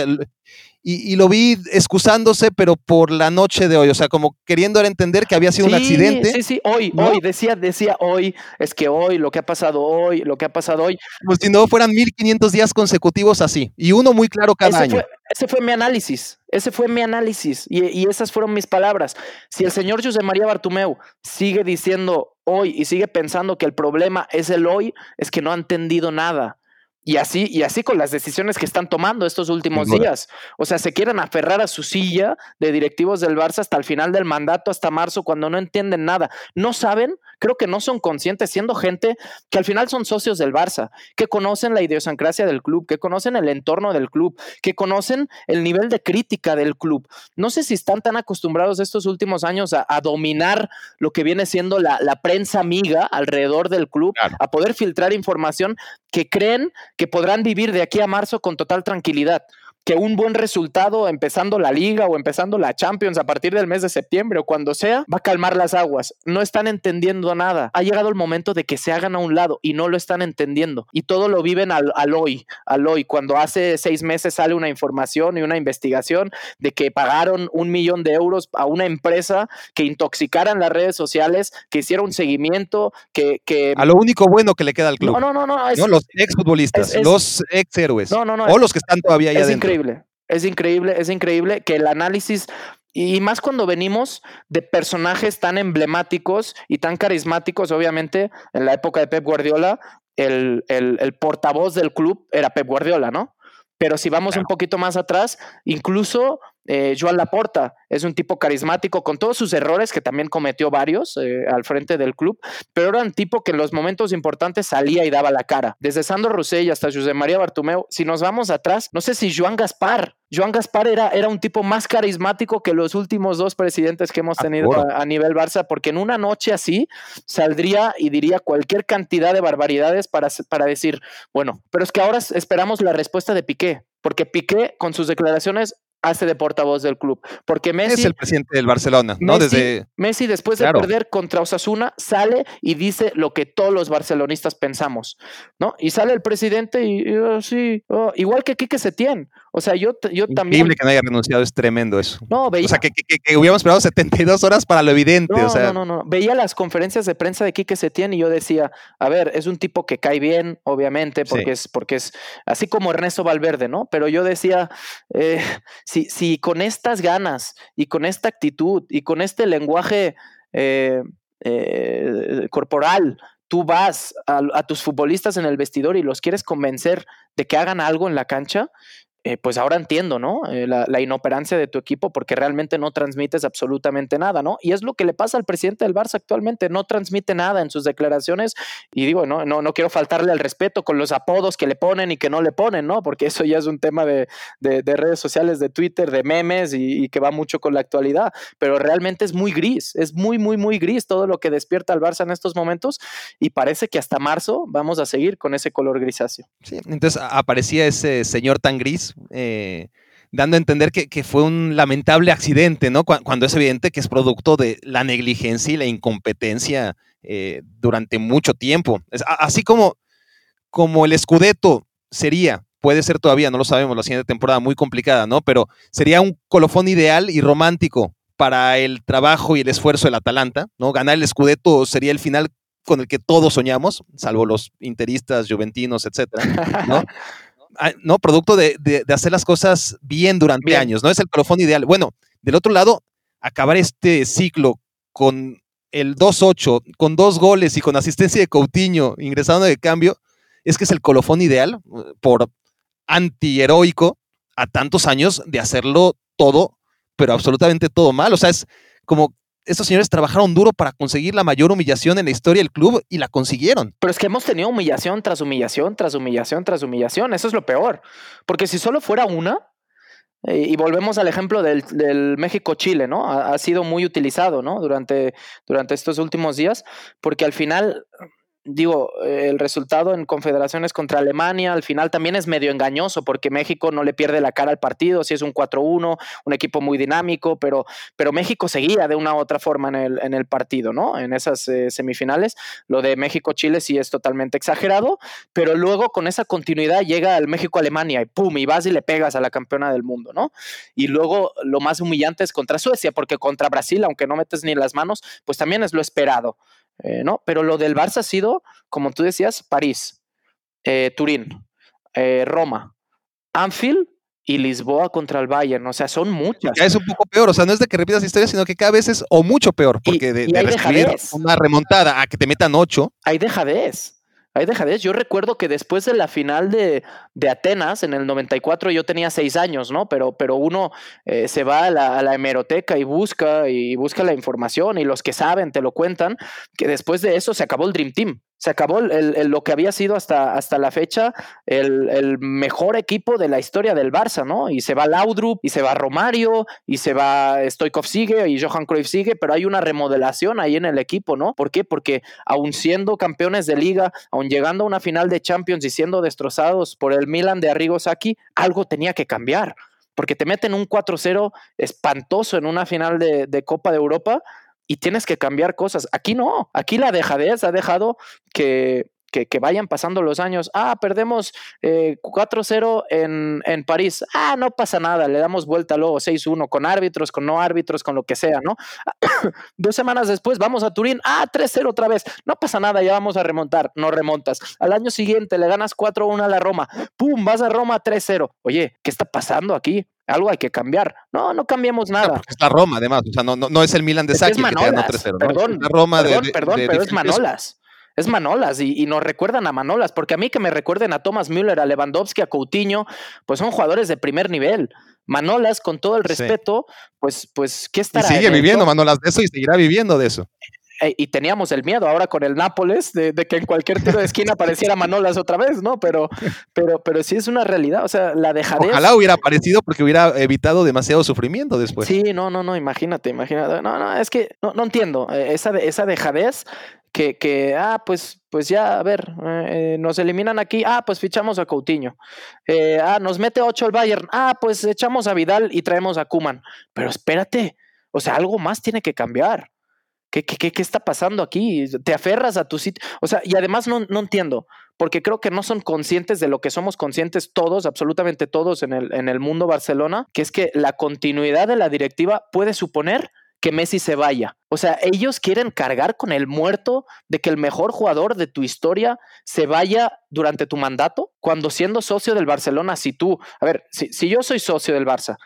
Speaker 3: y, lo vi excusándose, pero por la noche de hoy, o sea, como queriendo entender que había sido un accidente.
Speaker 2: Sí, sí, hoy, hoy, decía, decía hoy, es que hoy, lo que ha pasado hoy, lo que ha pasado hoy.
Speaker 3: Como si no fueran 1500 días consecutivos así, y uno muy claro cada año.
Speaker 2: ese fue mi análisis, ese fue mi análisis, y, y esas fueron mis palabras. Si el señor José María Bartumeu sigue diciendo hoy y sigue pensando que el problema es el hoy, es que no ha entendido nada. Y así, y así con las decisiones que están tomando estos últimos días. O sea, se quieren aferrar a su silla de directivos del Barça hasta el final del mandato, hasta marzo, cuando no entienden nada. No saben, creo que no son conscientes, siendo gente que al final son socios del Barça, que conocen la idiosincrasia del club, que conocen el entorno del club, que conocen el nivel de crítica del club. No sé si están tan acostumbrados estos últimos años a, dominar lo que viene siendo la, prensa amiga alrededor del club, a poder filtrar información que creen que podrán vivir de aquí a marzo con total tranquilidad. Que un buen resultado empezando la liga o empezando la Champions a partir del mes de septiembre o cuando sea, va a calmar las aguas. No están entendiendo nada. Ha llegado el momento de que se hagan a un lado y no lo están entendiendo. Y todo lo viven al, hoy, al hoy. Cuando hace seis meses sale una información y una investigación de que pagaron un millón de euros a una empresa que intoxicaran las redes sociales, que hiciera un seguimiento, que... que...
Speaker 3: A lo único bueno que le queda al club.
Speaker 2: No, no, no. no,
Speaker 3: los exfutbolistas, los ex héroes. No, no, no. O los que están todavía allá
Speaker 2: Es increíble. Es increíble, es increíble que el análisis y más cuando venimos de personajes tan emblemáticos y tan carismáticos, obviamente, en la época de Pep Guardiola, el, el, portavoz del club era Pep Guardiola, ¿no? Pero si vamos un poquito más atrás, incluso eh, Joan Laporta es un tipo carismático con todos sus errores, que también cometió varios eh, al frente del club, pero era un tipo que en los momentos importantes salía y daba la cara. Desde Sandro Rossell hasta José María Bartumeo, si nos vamos atrás, no sé si Joan Gaspar, Joan Gaspar era, era un tipo más carismático que los últimos dos presidentes que hemos tenido a, nivel Barça, porque en una noche así saldría y diría cualquier cantidad de barbaridades para, para decir, bueno, pero es que ahora esperamos la respuesta de Piqué, porque Piqué con sus declaraciones hace de portavoz del club. Porque Messi.
Speaker 3: Es el presidente del Barcelona, ¿no?
Speaker 2: Messi, Desde. Messi, después de perder contra Osasuna, sale y dice lo que todos los barcelonistas pensamos, ¿no? Y sale el presidente y, oh, sí, oh, igual que Quique Setién. O sea, yo, yo también.
Speaker 3: Increíble que no haya renunciado, es tremendo eso. No, veía. O sea, que, hubiéramos esperado 72 horas para lo evidente.
Speaker 2: No,
Speaker 3: o sea...
Speaker 2: no, no, no. Veía las conferencias de prensa de Quique Setién y yo decía, a ver, es un tipo que cae bien, obviamente, porque, es, porque es así como Ernesto Valverde, ¿no? Pero yo decía, eh, si, con estas ganas y con esta actitud y con este lenguaje eh, eh, corporal tú vas a, tus futbolistas en el vestidor y los quieres convencer de que hagan algo en la cancha, eh, pues ahora entiendo, ¿no? Eh, la, inoperancia de tu equipo porque realmente no transmites absolutamente nada, ¿no? Y es lo que le pasa al presidente del Barça actualmente, no transmite nada en sus declaraciones y digo, no, no, no quiero faltarle al respeto con los apodos que le ponen y que no le ponen, ¿no? Porque eso ya es un tema de, redes sociales, de Twitter, de memes y, que va mucho con la actualidad, pero realmente es muy gris, es muy, muy, muy gris todo lo que despierta al Barça en estos momentos y parece que hasta marzo vamos a seguir con ese color grisáceo.
Speaker 3: Sí, entonces aparecía ese señor tan gris eh, dando a entender que, fue un lamentable accidente, ¿no? Cuando es evidente que es producto de la negligencia y la incompetencia eh, durante mucho tiempo. así como, como el Scudetto sería, puede ser todavía, no lo sabemos, la siguiente temporada muy complicada, ¿no? Pero sería un colofón ideal y romántico para el trabajo y el esfuerzo del Atalanta, ¿no? Ganar el Scudetto sería el final con el que todos soñamos, salvo los interistas, juventinos, etcétera, ¿no? Ah, no, producto de, hacer las cosas bien durante años, ¿no? Es el colofón ideal. Bueno, del otro lado, acabar este ciclo con el 2-8, con dos goles y con asistencia de Coutinho ingresando de cambio, es que es el colofón ideal por antiheroico a tantos años de hacerlo todo, pero absolutamente todo mal. O sea, es como estos señores trabajaron duro para conseguir la mayor humillación en la historia del club y la consiguieron.
Speaker 2: Pero es que hemos tenido humillación tras humillación, tras humillación, tras humillación. Eso es lo peor. Porque si solo fuera una, eh, y volvemos al ejemplo del, México-Chile, ¿no? Ha, ha, sido muy utilizado, ¿no? Durante, durante estos últimos días, porque al final digo, eh, el resultado en confederaciones contra Alemania al final también es medio engañoso porque México no le pierde la cara al partido, si es un 4-1, un equipo muy dinámico, pero, pero México seguía de una u otra forma en el, en el partido, ¿no? En esas eh, semifinales. Lo de México-Chile sí es totalmente exagerado, pero luego con esa continuidad llega el México-Alemania y pum, y vas y le pegas a la campeona del mundo, ¿no? Y luego lo más humillante es contra Suecia, porque contra Brasil, aunque no metes ni las manos, pues también es lo esperado. Eh, ¿no? Pero lo del Barça ha sido, como tú decías, París, eh, Turín, eh, Roma, Anfield y Lisboa contra el Bayern. O sea, son muchas.
Speaker 3: Ya es un poco peor. O sea, no es de que repitas historia, sino que cada vez es o mucho peor. Porque de, de una remontada a que te metan ocho.
Speaker 2: Hay dejadez. Hay dejadez. Yo recuerdo que después de la final de, Atenas, en el 94, yo tenía seis años, ¿no? Pero, pero uno eh, se va a la, hemeroteca y busca y busca la información y los que saben te lo cuentan, que después de eso se acabó el Dream Team. Se acabó lo que había sido hasta, hasta la fecha el, mejor equipo de la historia del Barça, ¿no? Y se va Laudrup, y se va Romario, y se va Stoikov sigue, y Johan Cruyff sigue, pero hay una remodelación ahí en el equipo, ¿no? ¿Por qué? Porque aún siendo campeones de liga, aún llegando a una final de Champions y siendo destrozados por el Milan de Arrigo Sacchi, algo tenía que cambiar. Porque te meten un 4-0 espantoso en una final de, de Copa de Europa y tienes que cambiar cosas. Aquí no, aquí la dejadez ha dejado que, que, vayan pasando los años. Ah, perdemos 4-0 eh, en, en, París. Ah, no pasa nada, le damos vuelta luego 6-1 con árbitros, con no árbitros, con lo que sea, ¿no? Dos semanas después vamos a Turín. Ah, 3-0 otra vez. No pasa nada, ya vamos a remontar. No remontas. Al año siguiente le ganas 4-1 a la Roma. ¡Pum! Vas a Roma 3-0. Oye, ¿qué está pasando aquí? Algo hay que cambiar. No, no cambiemos nada.
Speaker 3: es la Roma, además. O sea, no, no, es el Milan de Saki que te ganó 3-0.
Speaker 2: Perdón, la Roma perdón, perdón, pero es Manolas es Manolas y, nos recuerdan a Manolas, porque a mí que me recuerden a Thomas Müller, a Lewandowski, a Coutinho, pues son jugadores de primer nivel. Manolas, con todo el respeto, pues, pues, ¿qué estará?
Speaker 3: Y sigue viviendo Manolas de eso y seguirá viviendo de eso.
Speaker 2: Eh, y teníamos el miedo ahora con el Nápoles de, que en cualquier tiro de esquina apareciera Manolas otra vez, ¿no? Pero, pero, pero sí es una realidad, o sea, la dejadez.
Speaker 3: Ojalá hubiera aparecido porque hubiera evitado demasiado sufrimiento después.
Speaker 2: Sí, no, no, no, imagínate, imagínate. No, no, es que no, no entiendo. Eh, esa, esa dejadez que, que, ah, pues, pues ya, a ver, eh, nos eliminan aquí, ah, pues fichamos a Coutinho. ah, nos mete 8 el Bayern, ah, pues echamos a Vidal y traemos a Kuman. Pero espérate, o sea, algo más tiene que cambiar. ¿Qué, está pasando aquí? Te aferras a tu sitio. O sea, y además no, entiendo, porque creo que no son conscientes de lo que somos conscientes todos, absolutamente todos en el, mundo Barcelona, que es que la continuidad de la directiva puede suponer que Messi se vaya. O sea, ellos quieren cargar con el muerto de que el mejor jugador de tu historia se vaya durante tu mandato, cuando siendo socio del Barcelona, si tú, a ver, si yo soy socio del Barça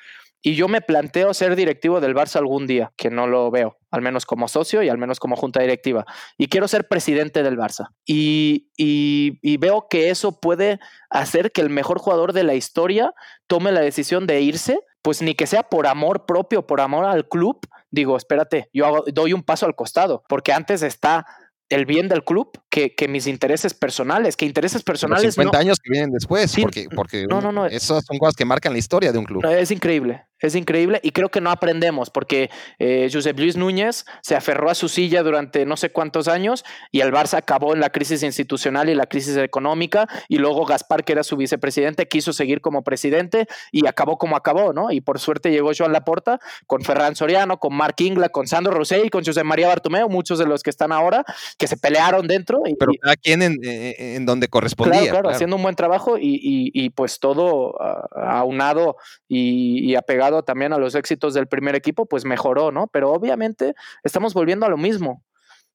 Speaker 2: y yo me planteo ser directivo del Barça algún día, que no lo veo, al menos como socio y al menos como junta directiva. Y quiero ser presidente del Barça. Y, y, veo que eso puede hacer que el mejor jugador de la historia tome la decisión de irse, pues ni que sea por amor propio, por amor al club. Digo, espérate, yo doy un paso al costado, porque antes está el bien del club que, que, mis intereses personales, que intereses personales. Los
Speaker 3: 50 años que vienen después, porque, porque no, no, no, esas son cosas que marcan la historia de un club.
Speaker 2: Es increíble, es increíble y creo que no aprendemos porque eh, Josep Luis Núñez se aferró a su silla durante no sé cuántos años y el Barça acabó en la crisis institucional y la crisis económica y luego Gaspar, que era su vicepresidente, quiso seguir como presidente y acabó como acabó, ¿no? Y por suerte llegó Joan Laporta con Ferran Soriano, con Mark Ingla, con Sandro Rosell y con José María Bartomeu, muchos de los que están ahora, que se pelearon dentro. Y,
Speaker 3: Pero cada quien en, en, donde correspondía.
Speaker 2: Claro, claro, haciendo un buen trabajo y, y pues todo aunado y apegado también a los éxitos del primer equipo, pues mejoró, ¿no? Pero obviamente estamos volviendo a lo mismo.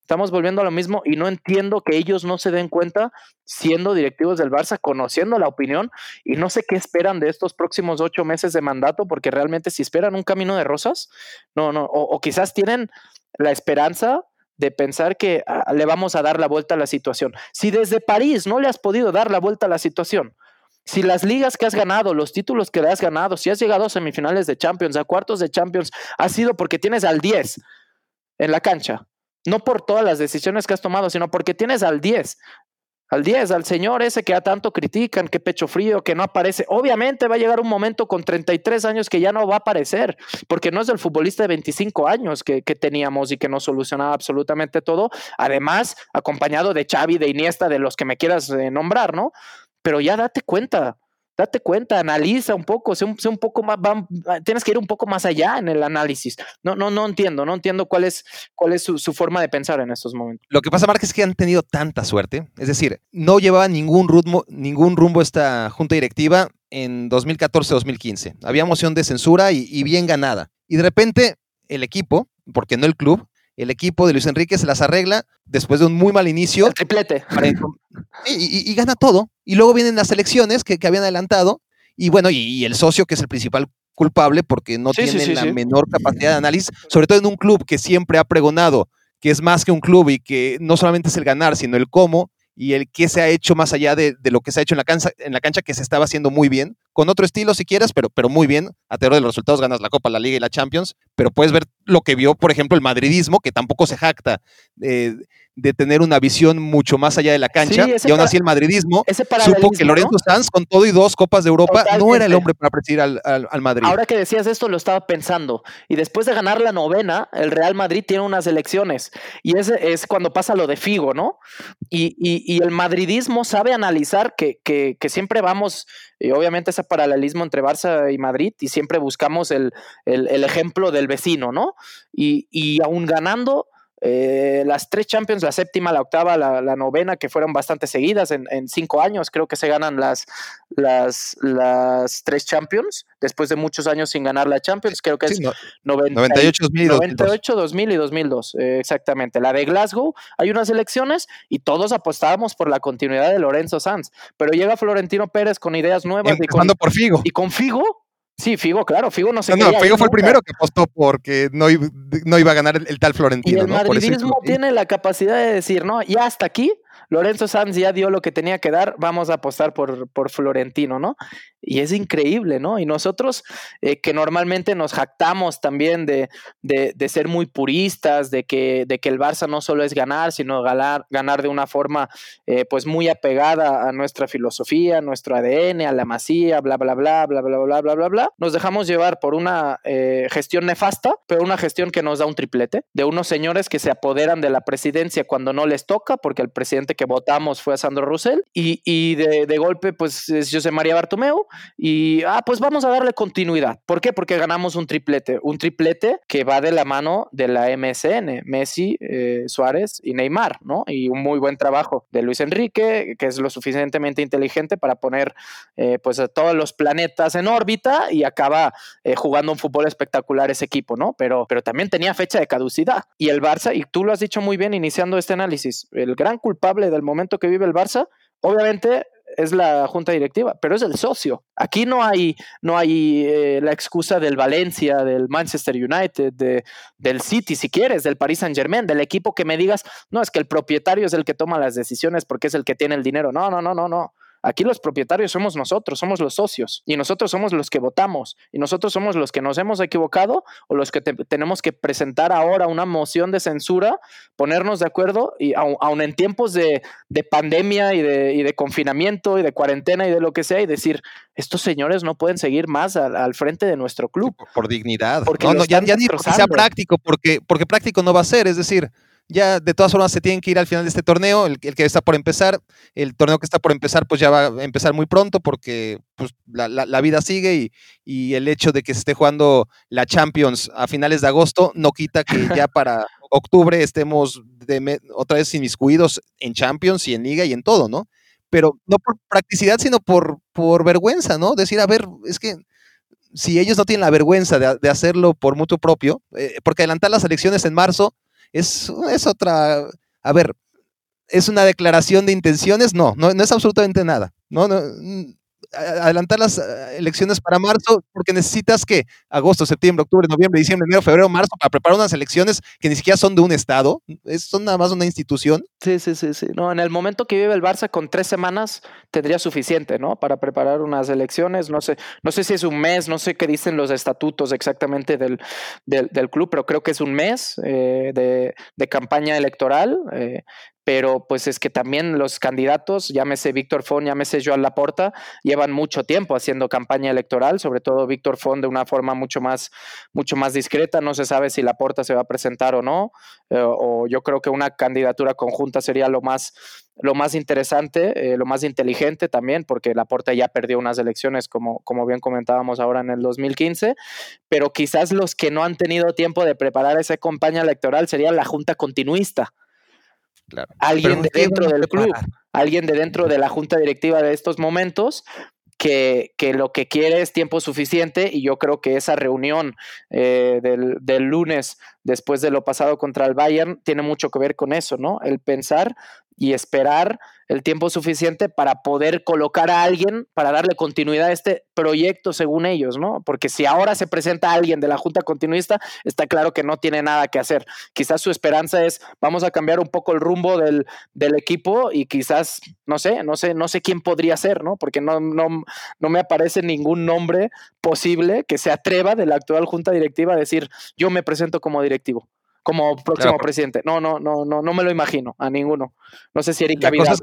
Speaker 2: Estamos volviendo a lo mismo y no entiendo que ellos no se den cuenta, siendo directivos del Barça, conociendo la opinión y no sé qué esperan de estos próximos ocho meses de mandato, porque realmente si esperan un camino de rosas, no, no, o, quizás tienen la esperanza de pensar que ah, le vamos a dar la vuelta a la situación. Si desde París no le has podido dar la vuelta a la situación, si las ligas que has ganado, los títulos que has ganado, si has llegado a semifinales de Champions, a cuartos de Champions, ha sido porque tienes al 10 en la cancha. No por todas las decisiones que has tomado, sino porque tienes al 10. Al 10, al señor ese que a tanto critican, que pecho frío, que no aparece. Obviamente va a llegar un momento con 33 años que ya no va a aparecer, porque no es el futbolista de 25 años que, teníamos y que nos solucionaba absolutamente todo. Además, acompañado de Xavi, de Iniesta, de los que me quieras eh, nombrar, ¿no? Pero ya date cuenta, date cuenta, analiza un poco, sé un, poco más, tienes que ir un poco más allá en el análisis. No, no, no entiendo, no entiendo cuál es, cuál es su, forma de pensar en estos momentos.
Speaker 3: Lo que pasa, Mark, es que han tenido tanta suerte, es decir, no llevaba ningún rumbo, ningún rumbo esta junta directiva en 2014-2015. Había moción de censura y bien ganada. Y de repente el equipo, porque no el club, el equipo de Luis Enrique se las arregla después de un muy mal inicio.
Speaker 2: El triplete.
Speaker 3: y, gana todo. Y luego vienen las elecciones que, habían adelantado. Y bueno, y, el socio, que es el principal culpable porque no tiene la menor capacidad de análisis, sobre todo en un club que siempre ha pregonado que es más que un club y que no solamente es el ganar, sino el cómo y el qué se ha hecho más allá de, lo que se ha hecho en la, cancha, en la cancha, que se estaba haciendo muy bien, con otro estilo si quieres, pero, pero muy bien. A teoría de los resultados ganas la Copa, la Liga y la Champions, pero puedes ver lo que vio, por ejemplo, el madridismo, que tampoco se jacta eh, de tener una visión mucho más allá de la cancha. y aún así el madridismo supo que Lorenzo Sanz, con todo y dos Copas de Europa, no era el hombre para presidir al, al, Madrid.
Speaker 2: Ahora que decías esto, lo estaba pensando. Y después de ganar la novena, el Real Madrid tiene unas elecciones. Y ese es cuando pasa lo de Figo, ¿no? Y, y, el madridismo sabe analizar que, que, que, siempre vamos, y obviamente ese paralelismo entre Barça y Madrid, y siempre buscamos el, el, el ejemplo del vecino, ¿no? Y, y aún ganando eh, las tres Champions, la séptima, la octava, la, novena, que fueron bastante seguidas en, cinco años, creo que se ganan las, las, las tres Champions, después de muchos años sin ganar la Champions, creo que es
Speaker 3: 98, 2000
Speaker 2: 98, 2000 y 2002, eh, exactamente. La de Glasgow, hay unas elecciones y todos apostábamos por la continuidad de Lorenzo Sanz, pero llega Florentino Pérez con ideas nuevas.
Speaker 3: y con, por Figo.
Speaker 2: Y con Figo Sí, Figo, claro, Figo no se
Speaker 3: No, no Figo fue el primero que apostó porque no, iba, a ganar el, tal Florentino.
Speaker 2: Y el madridismo tiene la capacidad de decir, no, ya hasta aquí, Lorenzo Sanz ya dio lo que tenía que dar, vamos a apostar por, por Florentino, ¿no? Y es increíble, ¿no? Y nosotros eh, que normalmente nos jactamos también de, de, ser muy puristas, de que, de que el Barça no solo es ganar, sino ganar, ganar de una forma eh, pues muy apegada a nuestra filosofía, a nuestro ADN, a la masía, bla, bla, bla, bla, bla, bla, bla, bla, bla. Nos dejamos llevar por una eh, gestión nefasta, pero una gestión que nos da un triplete, de unos señores que se apoderan de la presidencia cuando no les toca, porque el presidente que votamos fue a Sandro Russell, y, y de, de golpe pues es José María Bartomeu, y, ah, pues vamos a darle continuidad. ¿Por qué? Porque ganamos un triplete, un triplete que va de la mano de la MSN, Messi, eh, Suárez y Neymar, ¿no? Y un muy buen trabajo de Luis Enrique, que es lo suficientemente inteligente para poner eh, pues a todos los planetas en órbita y acaba eh, jugando un fútbol espectacular ese equipo, ¿no? Pero, pero también tenía fecha de caducidad. Y el Barça, y tú lo has dicho muy bien iniciando este análisis, el gran culpable del momento que vive el Barça Obviamente es la junta directiva, pero es el socio. Aquí no hay, no hay eh, la excusa del Valencia, del Manchester United, de, del City, si quieres, del Paris Saint Germain, del equipo que me digas, no, es que el propietario es el que toma las decisiones porque es el que tiene el dinero. No, no, no, no, no. Aquí los propietarios somos nosotros, somos los socios y nosotros somos los que votamos y nosotros somos los que nos hemos equivocado o los que tenemos que presentar ahora una moción de censura, ponernos de acuerdo y aun, en tiempos de, pandemia y de, confinamiento y de cuarentena y de lo que sea y decir, estos señores no pueden seguir más al, frente de nuestro club.
Speaker 3: Por, dignidad. Porque no, no, ya, ya ni sea práctico, porque, porque práctico no va a ser, es decir ya de todas formas se tienen que ir al final de este torneo, el, que está por empezar, el torneo que está por empezar pues ya va a empezar muy pronto porque pues, la, vida sigue y, el hecho de que se esté jugando la Champions a finales de agosto no quita que ya para octubre estemos otra vez inmiscuidos en Champions y en Liga y en todo, ¿no? Pero no por practicidad, sino por, por vergüenza, ¿no? Decir, a ver, es que si ellos no tienen la vergüenza de, hacerlo por mutuo propio, eh, porque adelantar las elecciones en marzo es, es otra, a ver, ¿es una declaración de intenciones? No, no, no es absolutamente nada. No, no, adelantar las eh, elecciones para marzo porque necesitas que agosto, septiembre, octubre, noviembre, diciembre, enero, febrero, marzo para preparar unas elecciones que ni siquiera son de un estado, son nada más una institución.
Speaker 2: Sí, sí, sí, sí. No, en el momento que vive el Barça con tres semanas tendría suficiente, ¿no? Para preparar unas elecciones. No sé, no sé si es un mes, no sé qué dicen los estatutos exactamente del, del, club, pero creo que es un mes eh, de, campaña electoral. Eh, pero pues es que también los candidatos, llámese Víctor Font, llámese Joan Laporta, llevan mucho tiempo haciendo campaña electoral, sobre todo Víctor Font de una forma mucho más, mucho más discreta, no se sabe si Laporta se va a presentar o no, eh, o yo creo que una candidatura conjunta sería lo más, lo más interesante, eh, lo más inteligente también, porque Laporta ya perdió unas elecciones, como, como bien comentábamos ahora en el 2015, pero quizás los que no han tenido tiempo de preparar esa campaña electoral sería la Junta Continuista Alguien de dentro del club, alguien de dentro de la junta directiva de estos momentos que, lo que quiere es tiempo suficiente y yo creo que esa reunión eh, del, del, lunes después de lo pasado contra el Bayern tiene mucho que ver con eso, ¿no? El pensar y esperar el tiempo suficiente para poder colocar a alguien para darle continuidad a este proyecto según ellos, ¿no? Porque si ahora se presenta alguien de la Junta Continuista, está claro que no tiene nada que hacer. Quizás su esperanza es, vamos a cambiar un poco el rumbo del, del equipo y quizás, no sé, no sé, no sé quién podría ser, ¿no? Porque no, no, no me aparece ningún nombre posible que se atreva de la actual Junta Directiva a decir, yo me presento como directivo como próximo presidente. No, no, no, no, no me lo imagino a ninguno. No sé si Erika Vidal.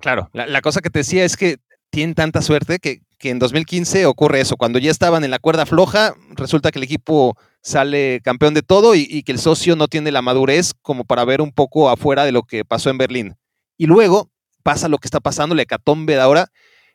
Speaker 3: claro, la, cosa que te decía es que tienen tanta suerte que, que, en 2015 ocurre eso. Cuando ya estaban en la cuerda floja, resulta que el equipo sale campeón de todo y, y que el socio no tiene la madurez como para ver un poco afuera de lo que pasó en Berlín. Y luego pasa lo que está pasando, la hecatombe de ahora,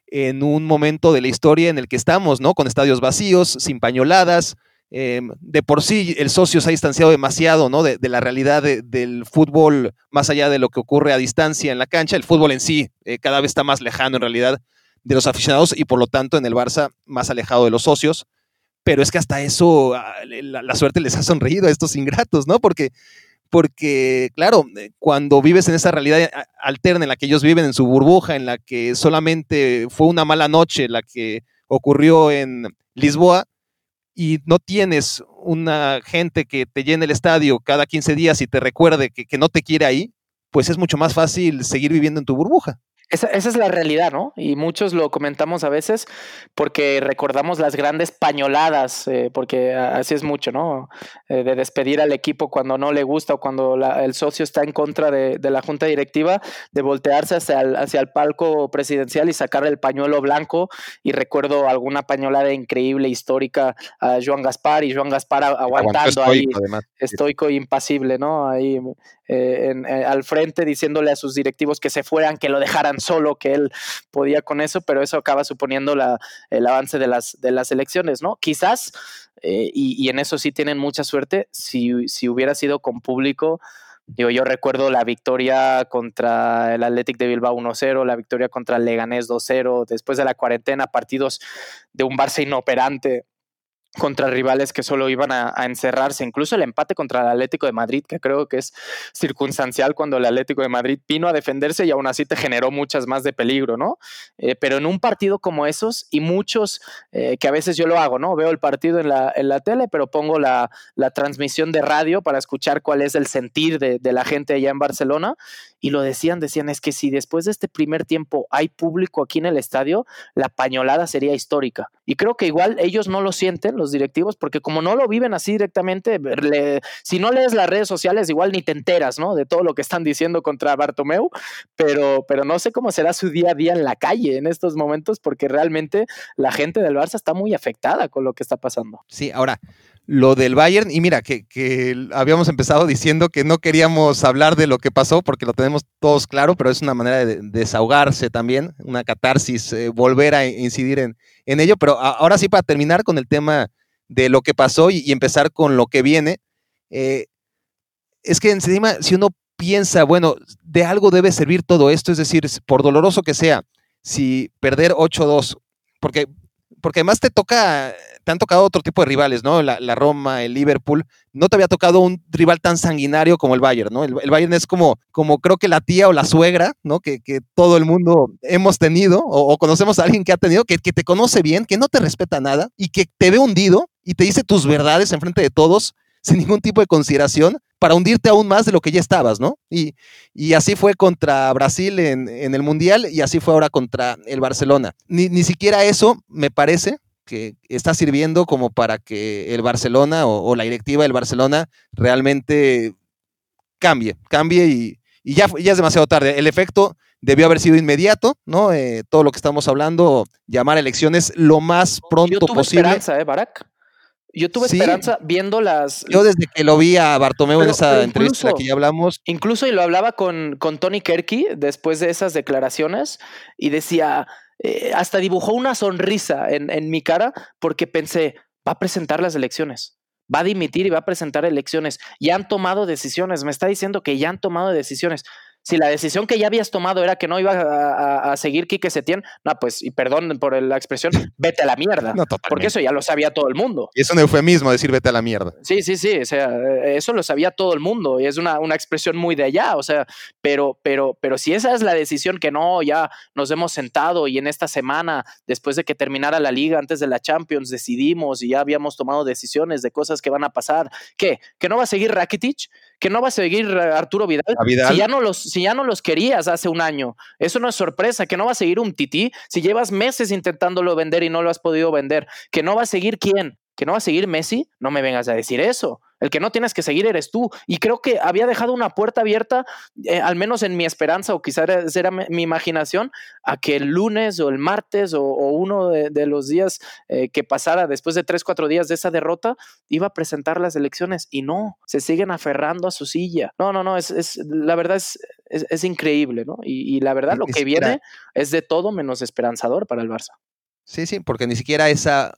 Speaker 3: en un momento de la historia en el que estamos, ¿no? Con estadios vacíos, sin pañoladas, Em, de por sí el socio se ha distanciado demasiado ¿no? de, la realidad del fútbol, más allá de lo que ocurre a distancia en la cancha. El fútbol en sí eh, cada vez está más lejano en realidad de los aficionados y por lo tanto en el Barça más alejado de los socios. Pero es que hasta eso ah, la, suerte les ha sonreído a estos ingratos, ¿no? Porque, porque, claro, eh, cuando vives en esa realidad eh, alterna en la que ellos viven, en su burbuja, en la que solamente fue una mala noche la que ocurrió en Lisboa, y no tienes una gente que te llene el estadio cada 15 días y te recuerde que, que no te quiere ahí, pues es mucho más fácil seguir viviendo en tu burbuja.
Speaker 2: Esa, es la realidad, ¿no? Y muchos lo comentamos a veces porque recordamos las grandes pañoladas, eh, porque así es mucho, ¿no? Eh, de despedir al equipo cuando no le gusta o cuando el socio está en contra de, la junta directiva, de voltearse hacia el, hacia el palco presidencial y sacar el pañuelo blanco. Y recuerdo alguna pañolada increíble, histórica, a Joan Gaspar y Joan Gaspar aguantando ahí, estoico e impasible, ¿no? Ahí eh, eh, al frente diciéndole a sus directivos que se fueran, que lo dejaran solo, que él podía con eso, pero eso acaba suponiendo el avance de las, de las elecciones, ¿no? Quizás, eh, y, en eso sí tienen mucha suerte, si, si hubiera sido con público, Digo, yo recuerdo la victoria contra el Athletic de Bilbao 1-0, la victoria contra el Leganés 2-0, después de la cuarentena, partidos de un Barça inoperante contra rivales que solo iban a, encerrarse, incluso el empate contra el Atlético de Madrid, que creo que es circunstancial cuando el Atlético de Madrid vino a defenderse y aún así te generó muchas más de peligro, ¿no? Eh, pero en un partido como esos y muchos, eh, que a veces yo lo hago, ¿no? Veo el partido en la, en la tele, pero pongo la, la, transmisión de radio para escuchar cuál es el sentir de, de la gente allá en Barcelona y lo decían, decían, es que si después de este primer tiempo hay público aquí en el estadio, la pañolada sería histórica. Y creo que igual ellos no lo sienten, los directivos, porque como no lo viven así directamente, si no lees las redes sociales, igual ni te enteras, ¿no? De todo lo que están diciendo contra Bartomeu, pero, pero no sé cómo será su día a día en la calle en estos momentos, porque realmente la gente del Barça está muy afectada con lo que está pasando.
Speaker 3: Sí, ahora, lo del Bayern, y mira, que, habíamos empezado diciendo que no queríamos hablar de lo que pasó porque lo tenemos todos claro, pero es una manera de, desahogarse también, una catarsis, eh, volver a incidir en, ello. Pero ahora sí, para terminar con el tema de lo que pasó y, empezar con lo que viene, eh, es que encima, si uno piensa, bueno, de algo debe servir todo esto, es decir, por doloroso que sea, si perder 8-2, porque porque además te toca, te han tocado otro tipo de rivales, ¿no? La, Roma, el Liverpool. No te había tocado un rival tan sanguinario como el Bayern, ¿no? El, Bayern es como, como creo que la tía o la suegra, ¿no? Que, todo el mundo hemos tenido o, conocemos a alguien que ha tenido, que, que te conoce bien, que no te respeta nada y que te ve hundido y te dice tus verdades en frente de todos sin ningún tipo de consideración para hundirte aún más de lo que ya estabas, ¿no? Y, y así fue contra Brasil en, el Mundial y así fue ahora contra el Barcelona. Ni, ni, siquiera eso me parece que está sirviendo como para que el Barcelona o, la directiva del Barcelona realmente cambie, cambie y, y ya, ya es demasiado tarde. El efecto debió haber sido inmediato, ¿no? Eh, todo lo que estamos hablando, llamar elecciones lo más pronto Yo tuve posible.
Speaker 2: Esperanza, ¿eh, Barack? Yo tuve esperanza viendo las.
Speaker 3: Yo desde que lo vi a Bartomeu en esa entrevista que ya hablamos.
Speaker 2: Incluso y lo hablaba con, con Tony Kerky después de esas declaraciones y decía, eh, hasta dibujó una sonrisa en, en mi cara porque pensé, va a presentar las elecciones va a dimitir y va a presentar elecciones. Ya han tomado decisiones. Me está diciendo que ya han tomado decisiones. Si la decisión que ya habías tomado era que no iba a, seguir Quique Setién, no, pues, y perdón por la expresión, vete a la mierda. porque eso ya lo sabía todo el mundo.
Speaker 3: Y es un eufemismo decir vete a la mierda.
Speaker 2: Sí, sí, sí. O sea, eso lo sabía todo el mundo. Y es una, una expresión muy de allá. O sea, pero, pero, pero si esa es la decisión que no, ya nos hemos sentado y en esta semana, después de que terminara la liga, antes de la Champions, decidimos y ya habíamos tomado decisiones de cosas que van a pasar. ¿Qué? ¿Que no va a seguir Rakitic? ¿Que no va a seguir Arturo Vidal? Si, ya no los, si ya no los querías hace un año. Eso no es sorpresa. ¿Que no va a seguir un Tití? Si llevas meses intentándolo vender y no lo has podido vender. ¿Que no va a seguir quién? ¿Que no va a seguir Messi? No me vengas a decir eso. El que no tienes que seguir eres tú. Y creo que había dejado una puerta abierta, eh, al menos en mi esperanza, o quizás era, mi imaginación, a que el lunes o el martes o, uno de, los días eh, que pasara después de tres, cuatro días de esa derrota, iba a presentar las elecciones. Y no, se siguen aferrando a su silla. No, no, no, es, la verdad es, es, increíble, ¿no? Y, la verdad lo que viene es de todo menos esperanzador para el Barça.
Speaker 3: Sí, sí, porque ni siquiera esa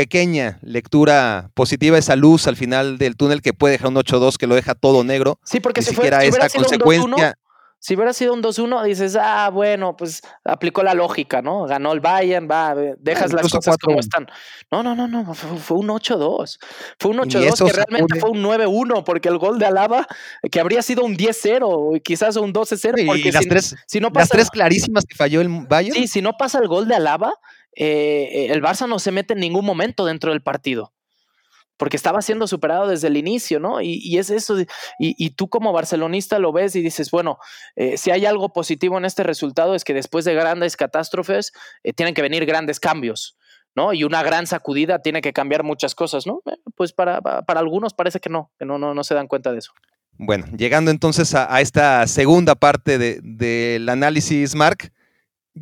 Speaker 3: pequeña lectura positiva, esa luz al final del túnel que puede dejar un 8-2 que lo deja todo negro.
Speaker 2: Sí, porque si, fuera, esta consecuencia. si hubiera sido un 2-1, dices, ah, bueno, pues aplicó la lógica, ¿no? Ganó el Bayern, va, dejas las cosas como están. No, no, no, no, fue, un 8-2. Fue un 8-2 que realmente fue un 9-1, porque el gol de Alaba, que habría sido un 10-0, quizás un 12-0.
Speaker 3: Y las, tres, si no pasa, las tres clarísimas que falló el Bayern.
Speaker 2: Sí, si no pasa el gol de Alaba, eh, el Barça no se mete en ningún momento dentro del partido porque estaba siendo superado desde el inicio, ¿no? Y, es eso, y, tú como barcelonista lo ves y dices, bueno, eh, si hay algo positivo en este resultado es que después de grandes catástrofes eh, tienen que venir grandes cambios, ¿no? Y una gran sacudida tiene que cambiar muchas cosas, ¿no? pues para, para, algunos parece que no, que no, no, no se dan cuenta de eso.
Speaker 3: Bueno, llegando entonces a, esta segunda parte del análisis, Mark,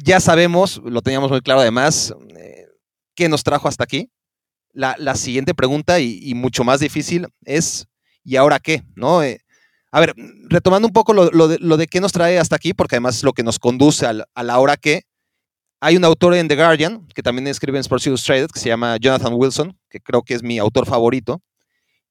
Speaker 3: ya sabemos, lo teníamos muy claro además, eh, qué nos trajo hasta aquí. La, siguiente pregunta, y, mucho más difícil, es ¿y ahora qué? ¿No? Eh, a ver, retomando un poco lo, de, qué nos trae hasta aquí, porque además es lo que nos conduce a la hora qué. Hay un autor en The Guardian, que también escribe en Sports Illustrated, que se llama Jonathan Wilson, que creo que es mi autor favorito.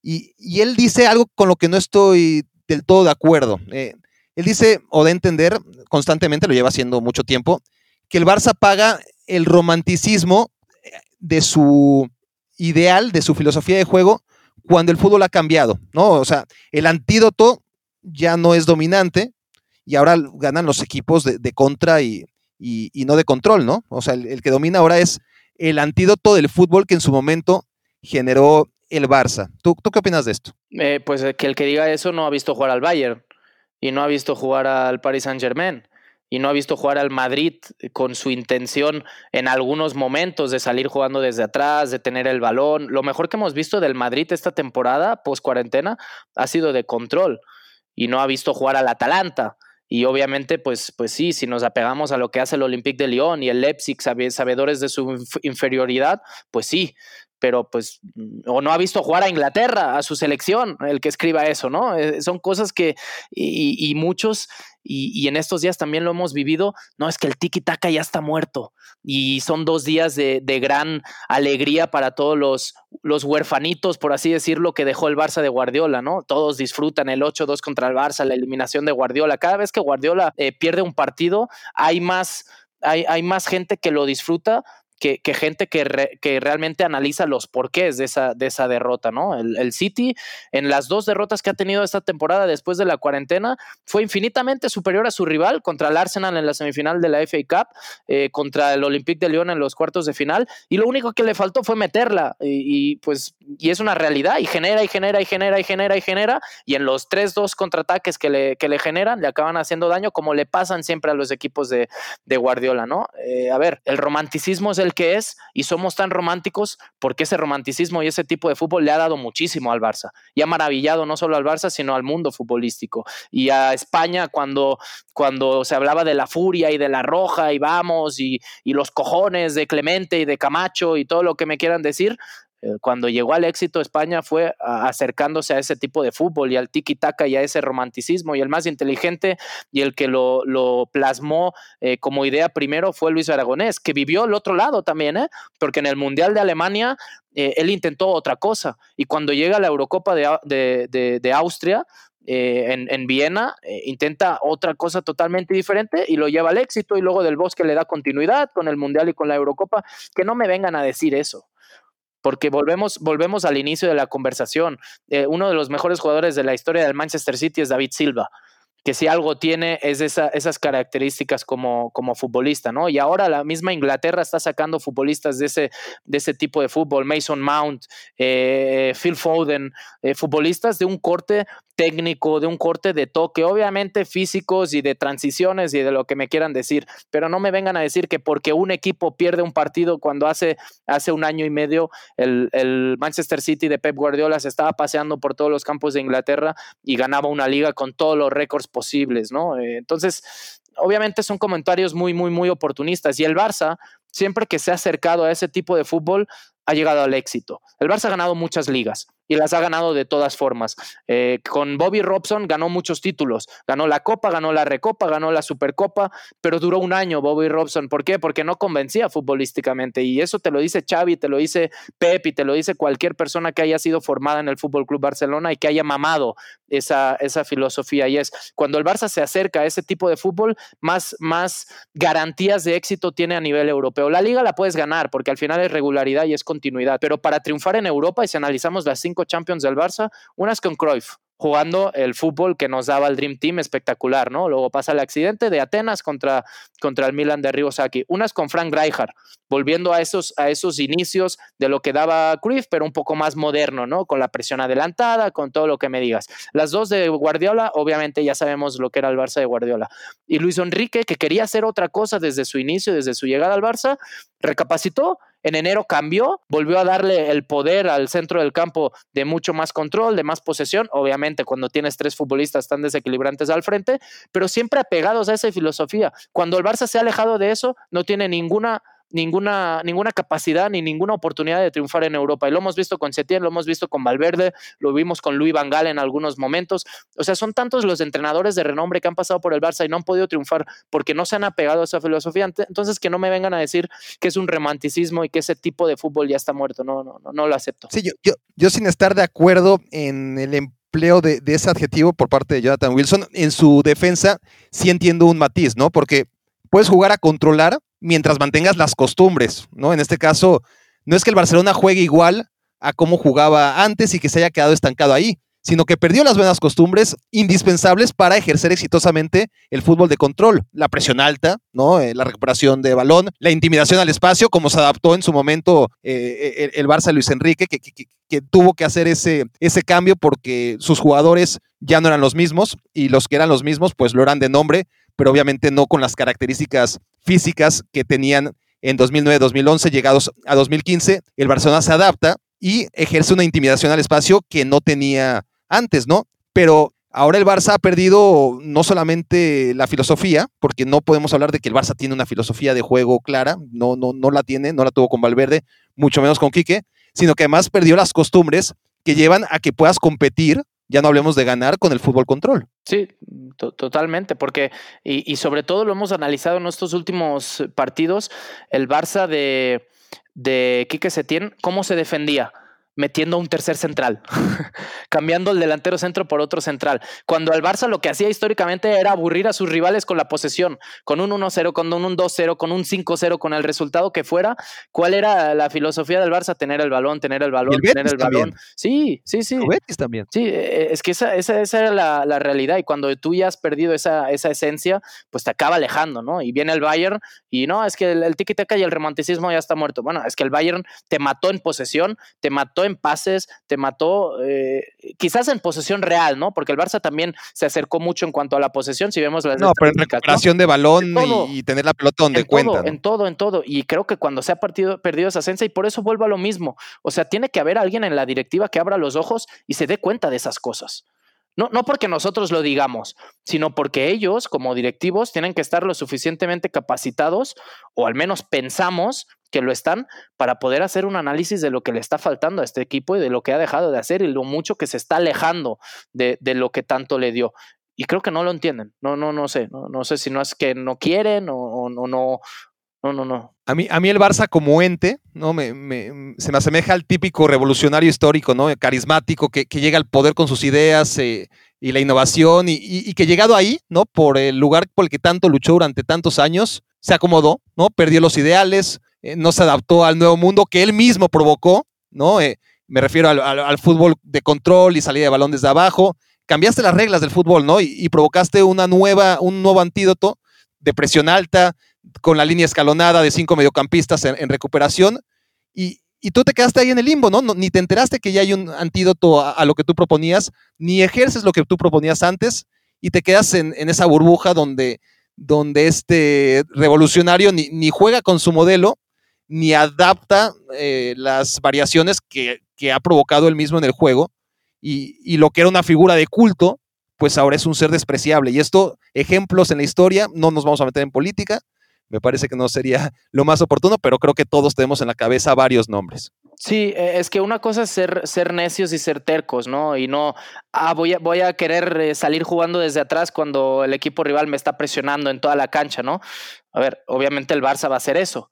Speaker 3: Y, él dice algo con lo que no estoy del todo de acuerdo. Eh, él dice, o de entender, constantemente, lo lleva haciendo mucho tiempo, que el Barça paga el romanticismo de su ideal, de su filosofía de juego, cuando el fútbol ha cambiado, ¿no? O sea, el antídoto ya no es dominante y ahora ganan los equipos de, contra y, no de control, ¿no? O sea, el, que domina ahora es el antídoto del fútbol que en su momento generó el Barça. ¿Tú, qué opinas de esto?
Speaker 2: Eh, pues que el que diga eso no ha visto jugar al Bayern y no ha visto jugar al Paris Saint Germain y no ha visto jugar al Madrid con su intención en algunos momentos de salir jugando desde atrás, de tener el balón. Lo mejor que hemos visto del Madrid esta temporada, post cuarentena, ha sido de control y no ha visto jugar al Atalanta. Y obviamente, pues, pues sí, si nos apegamos a lo que hace el Olympique de Lyon y el Leipzig, sabedores de su inferioridad, pues sí, pero pues, mm, o no ha visto jugar a Inglaterra, a su selección, el que escriba eso, ¿no? Eh, son cosas que, y, muchos, y, en estos días también lo hemos vivido, no, es que el tiki-taka ya está muerto, y son dos días de, gran alegría para todos los, los huerfanitos, por así decirlo, que dejó el Barça de Guardiola, ¿no? Todos disfrutan el 8-2 contra el Barça, la eliminación de Guardiola. Cada vez que Guardiola eh, pierde un partido, hay, más gente que lo disfruta que, gente que, que, realmente analiza los porqués de esa, de esa derrota, ¿no? El, City, en las dos derrotas que ha tenido esta temporada después de la cuarentena, fue infinitamente superior a su rival contra el Arsenal en la semifinal de la FA Cup, eh, contra el Olympique de Lyon en los cuartos de final, y lo único que le faltó fue meterla, y, pues, y es una realidad, y genera, y genera, y genera, y genera, y genera, y en los 3-2 contraataques que le, que le generan, le acaban haciendo daño, como le pasan siempre a los equipos de, de Guardiola, ¿no? Eh, a ver, el romanticismo es el que es y somos tan románticos porque ese romanticismo y ese tipo de fútbol le ha dado muchísimo al Barça y ha maravillado no solo al Barça, sino al mundo futbolístico. Y a España cuando, cuando se hablaba de la furia y de la roja y vamos y, los cojones de Clemente y de Camacho y todo lo que me quieran decir, cuando llegó al éxito España fue acercándose a ese tipo de fútbol y al tiki-taka y a ese romanticismo y el más inteligente y el que lo, plasmó eh, como idea primero fue Luis Aragonés, que vivió el otro lado también, ¿eh? porque en el Mundial de Alemania él intentó otra cosa y cuando llega la Eurocopa de, Austria eh, en, Viena, eh, intenta otra cosa totalmente diferente y lo lleva al éxito y luego del Bosque le da continuidad con el Mundial y con la Eurocopa. Que no me vengan a decir eso porque volvemos, volvemos al inicio de la conversación. uno de los mejores jugadores de la historia del Manchester City es David Silva que si algo tiene es esas características como, como futbolista, ¿no? Y ahora la misma Inglaterra está sacando futbolistas de ese, de ese tipo de fútbol, Mason Mount, eh, Phil Foden, eh, futbolistas de un corte técnico, de un corte de toque, obviamente físicos y de transiciones y de lo que me quieran decir, pero no me vengan a decir que porque un equipo pierde un partido cuando hace, hace un año y medio el, el Manchester City de Pep Guardiola se estaba paseando por todos los campos de Inglaterra y ganaba una liga con todos los récords posibles, ¿no? Eh, entonces, obviamente son comentarios muy, muy, muy oportunistas. Y el Barça, siempre que se ha acercado a ese tipo de fútbol, ha llegado al éxito. El Barça ha ganado muchas ligas y las ha ganado de todas formas. Eh, con Bobby Robson ganó muchos títulos, ganó la Copa, ganó la Recopa, ganó la Supercopa, pero duró un año Bobby Robson. ¿Por qué? Porque no convencía futbolísticamente y eso te lo dice Xavi, te lo dice Pep y te lo dice cualquier persona que haya sido formada en el Fútbol Club Barcelona y que haya mamado esa, esa filosofía. Y es cuando el Barça se acerca a ese tipo de fútbol, más, más garantías de éxito tiene a nivel europeo. La liga la puedes ganar porque al final es regularidad y es continuidad, pero para triunfar en Europa, y si analizamos las cinco Champions del Barça, unas con Cruyff, jugando el fútbol que nos daba el Dream Team espectacular, ¿no? Luego pasa el accidente de Atenas contra, contra el Milan de Ribosaki. Unas con Frank Rijkaard, volviendo a esos, a esos inicios de lo que daba Cruyff, pero un poco más moderno, ¿no? Con la presión adelantada, con todo lo que me digas. Las dos de Guardiola, obviamente ya sabemos lo que era el Barça de Guardiola. Y Luis Enrique, que quería hacer otra cosa desde su inicio, desde su llegada al Barça, recapacitó en enero cambió, volvió a darle el poder al centro del campo de mucho más control, de más posesión, obviamente cuando tienes tres futbolistas tan desequilibrantes al frente, pero siempre apegados a esa filosofía. Cuando el Barça se ha alejado de eso, no tiene ninguna ninguna, ninguna capacidad ni ninguna oportunidad de triunfar en Europa. Y lo hemos visto con Setién, lo hemos visto con Valverde, lo vimos con Luis Van Gaal en algunos momentos. O sea, son tantos los entrenadores de renombre que han pasado por el Barça y no han podido triunfar porque no se han apegado a esa filosofía. Entonces, que no me vengan a decir que es un romanticismo y que ese tipo de fútbol ya está muerto. No, no, no, no lo acepto.
Speaker 3: Sí, yo, yo, yo sin estar de acuerdo en el empleo de, de ese adjetivo por parte de Jonathan Wilson, en su defensa sí entiendo un matiz, ¿no? Porque puedes jugar a controlar mientras mantengas las costumbres, ¿no? En este caso, no es que el Barcelona juegue igual a cómo jugaba antes y que se haya quedado estancado ahí, sino que perdió las buenas costumbres indispensables para ejercer exitosamente el fútbol de control, la presión alta, ¿no? Eh, la recuperación de balón, la intimidación al espacio, como se adaptó en su momento eh, el, Barça Luis Enrique, que, que, tuvo que hacer ese, ese cambio porque sus jugadores ya no eran los mismos y los que eran los mismos pues lo eran de nombre, pero obviamente no con las características físicas que tenían en 2009-2011, llegados a 2015, el Barcelona se adapta y ejerce una intimidación al espacio que no tenía antes, ¿no? Pero ahora el Barça ha perdido no solamente la filosofía, porque no podemos hablar de que el Barça tiene una filosofía de juego clara, no, no, no la tiene, no la tuvo con Valverde, mucho menos con Quique, sino que además perdió las costumbres que llevan a que puedas competir ya no hablemos de ganar con el fútbol control.
Speaker 2: Sí, totalmente, porque, y, y, sobre todo lo hemos analizado en estos últimos partidos, el Barça de, de Quique Setién, cómo se defendía metiendo un tercer central, cambiando el delantero centro por otro central. Cuando al Barça lo que hacía históricamente era aburrir a sus rivales con la posesión, con un 1-0, con un 2-0, con un 5-0, con el resultado que fuera. ¿Cuál era la filosofía del Barça? Tener el balón, tener el balón, tener el balón. Sí, sí, sí.
Speaker 3: también.
Speaker 2: Sí, e, es que esa, esa, era la, realidad y cuando tú ya has perdido esa, esa esencia, pues te acaba alejando, ¿no? Y viene el Bayern y no, es que el, el tiki-taka y el romanticismo ya está muerto. Bueno, es que el Bayern te mató en posesión, te mató en pases, te mató eh, quizás en posesión real, ¿no? Porque el Barça también se acercó mucho en cuanto a la posesión, si vemos las
Speaker 3: No, pero en recuperación de balón y, tener la pelota donde cuenta.
Speaker 2: En todo, en todo. Y creo que cuando se ha partido, perdido esa esencia, y por eso vuelvo a lo mismo. O sea, tiene que haber alguien en la directiva que abra los ojos y se dé cuenta de esas cosas. No, no, porque nosotros lo digamos, sino porque ellos, como directivos, tienen que estar lo suficientemente capacitados, o al menos pensamos que lo están para poder hacer un análisis de lo que le está faltando a este equipo y de lo que ha dejado de hacer y lo mucho que se está alejando de, lo que tanto le dio. Y creo que no lo entienden. No, no, no sé. No, no sé si no es que no quieren o, no, no, no, no, no.
Speaker 3: A mí, a mí el Barça como ente, ¿no? Me, se me asemeja al típico revolucionario histórico, ¿no? Carismático, que, llega al poder con sus ideas, eh, y la innovación y, que llegado ahí, ¿no? Por el lugar por el que tanto luchó durante tantos años, se acomodó, ¿no? Perdió los ideales, eh, no se adaptó al nuevo mundo que él mismo provocó, ¿no? Eh, me refiero al, fútbol de control y salida de balón desde abajo. Cambiaste las reglas del fútbol, ¿no? Y, provocaste una nueva, un nuevo antídoto de presión alta, con la línea escalonada de cinco mediocampistas en, recuperación. Y, tú te quedaste ahí en el limbo, ¿no? Ni te enteraste que ya hay un antídoto a, lo que tú proponías, ni ejerces lo que tú proponías antes, y te quedas en, esa burbuja donde, donde este revolucionario ni, ni, juega con su modelo, ni adapta eh, las variaciones que, ha provocado él mismo en el juego. Y, lo que era una figura de culto, pues ahora es un ser despreciable. Y esto, ejemplos en la historia, no nos vamos a meter en política, me parece que no sería lo más oportuno, pero creo que todos tenemos en la cabeza varios nombres.
Speaker 2: Sí, e, es que una cosa es ser, necios y ser tercos, ¿no? Y no, ah, voy a, voy a querer eh, salir jugando desde atrás cuando el equipo rival me está presionando en toda la cancha, ¿no? A ver, obviamente el Barça va a hacer eso,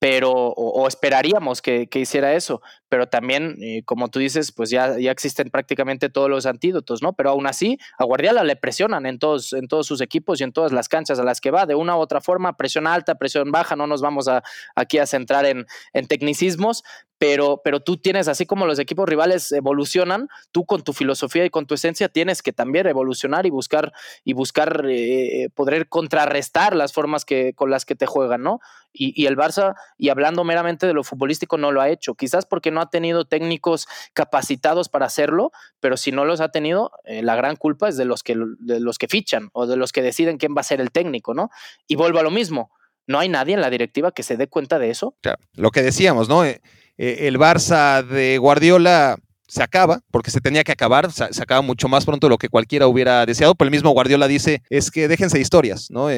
Speaker 2: pero, o, esperaríamos que, hiciera eso, pero también, eh, como tú dices, pues ya, ya existen prácticamente todos los antídotos, ¿no? Pero aún así, a Guardiola le presionan en todos, en todos sus equipos y en todas las canchas a las que va, de una u otra forma, presión alta, presión baja, no nos vamos a, aquí a centrar en, en tecnicismos, pero, pero tú tienes, así como los equipos rivales evolucionan, tú con tu filosofía y con tu esencia tienes que también evolucionar y buscar, y buscar eh, poder contrarrestar las formas que, con las que te juegan, ¿no? Y, el Barça, y hablando meramente de lo futbolístico, no lo ha hecho, quizás porque no ha tenido técnicos capacitados para hacerlo, pero si no los ha tenido, eh, la gran culpa es de los, que, de los que fichan o de los que deciden quién va a ser el técnico, ¿no? Y vuelvo a lo mismo, no hay nadie en la directiva que se dé cuenta de eso.
Speaker 3: Claro, lo que decíamos, ¿no? Eh, eh, el Barça de Guardiola se acaba, porque se tenía que acabar, se, acaba mucho más pronto de lo que cualquiera hubiera deseado, pero el mismo Guardiola dice, es que déjense historias, ¿no?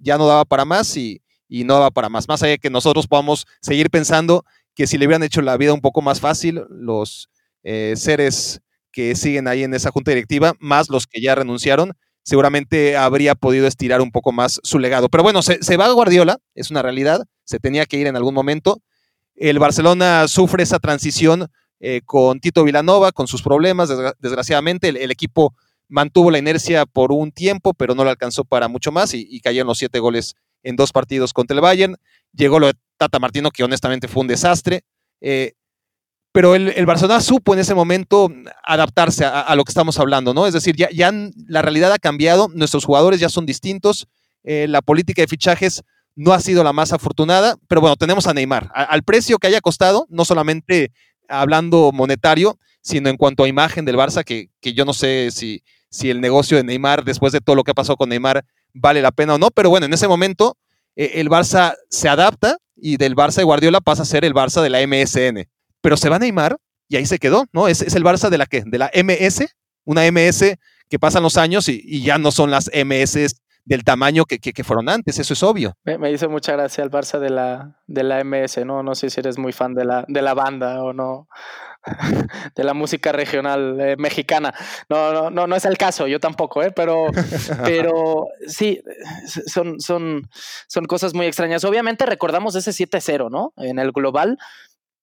Speaker 3: Ya no daba para más y, no daba para más, más allá de que nosotros podamos seguir pensando que si le hubieran hecho la vida un poco más fácil, los eh, seres que siguen ahí en esa junta directiva, más los que ya renunciaron, seguramente habría podido estirar un poco más su legado. Pero bueno, se, se va Guardiola, es una realidad, se tenía que ir en algún momento, el Barcelona sufre esa transición eh, con Tito Vilanova, con sus problemas, desgraciadamente. El, equipo mantuvo la inercia por un tiempo, pero no le alcanzó para mucho más y, cayeron los siete goles en dos partidos contra el Bayern. Llegó lo de Tata Martino, que honestamente fue un desastre. Eh, pero el, Barcelona supo en ese momento adaptarse a, lo que estamos hablando, ¿no? Es decir, ya, ya, la realidad ha cambiado, nuestros jugadores ya son distintos, eh, la política de fichajes no ha sido la más afortunada, pero bueno, tenemos a Neymar. al precio que haya costado, no solamente hablando monetario, sino en cuanto a imagen del Barça, que, yo no sé si, si el negocio de Neymar, después de todo lo que ha pasado con Neymar, vale la pena o no, pero bueno, en ese momento eh, el Barça se adapta y del Barça de Guardiola pasa a ser el Barça de la MSN. Pero se va Neymar y ahí se quedó, ¿no? Es, es el Barça de la que, de la MS, una MS que pasan los años y, y ya no son las MS del tamaño que, fueron antes, eso es obvio.
Speaker 2: Me, hizo mucha gracia el Barça de la, de la MS, ¿no? No sé si eres muy fan de la, de la banda o no, de la música regional eh, mexicana. No, no, no, no es el caso, yo tampoco, ¿eh? Pero, pero sí, son, son, son cosas muy extrañas. Obviamente recordamos ese 7-0, ¿no? En el global,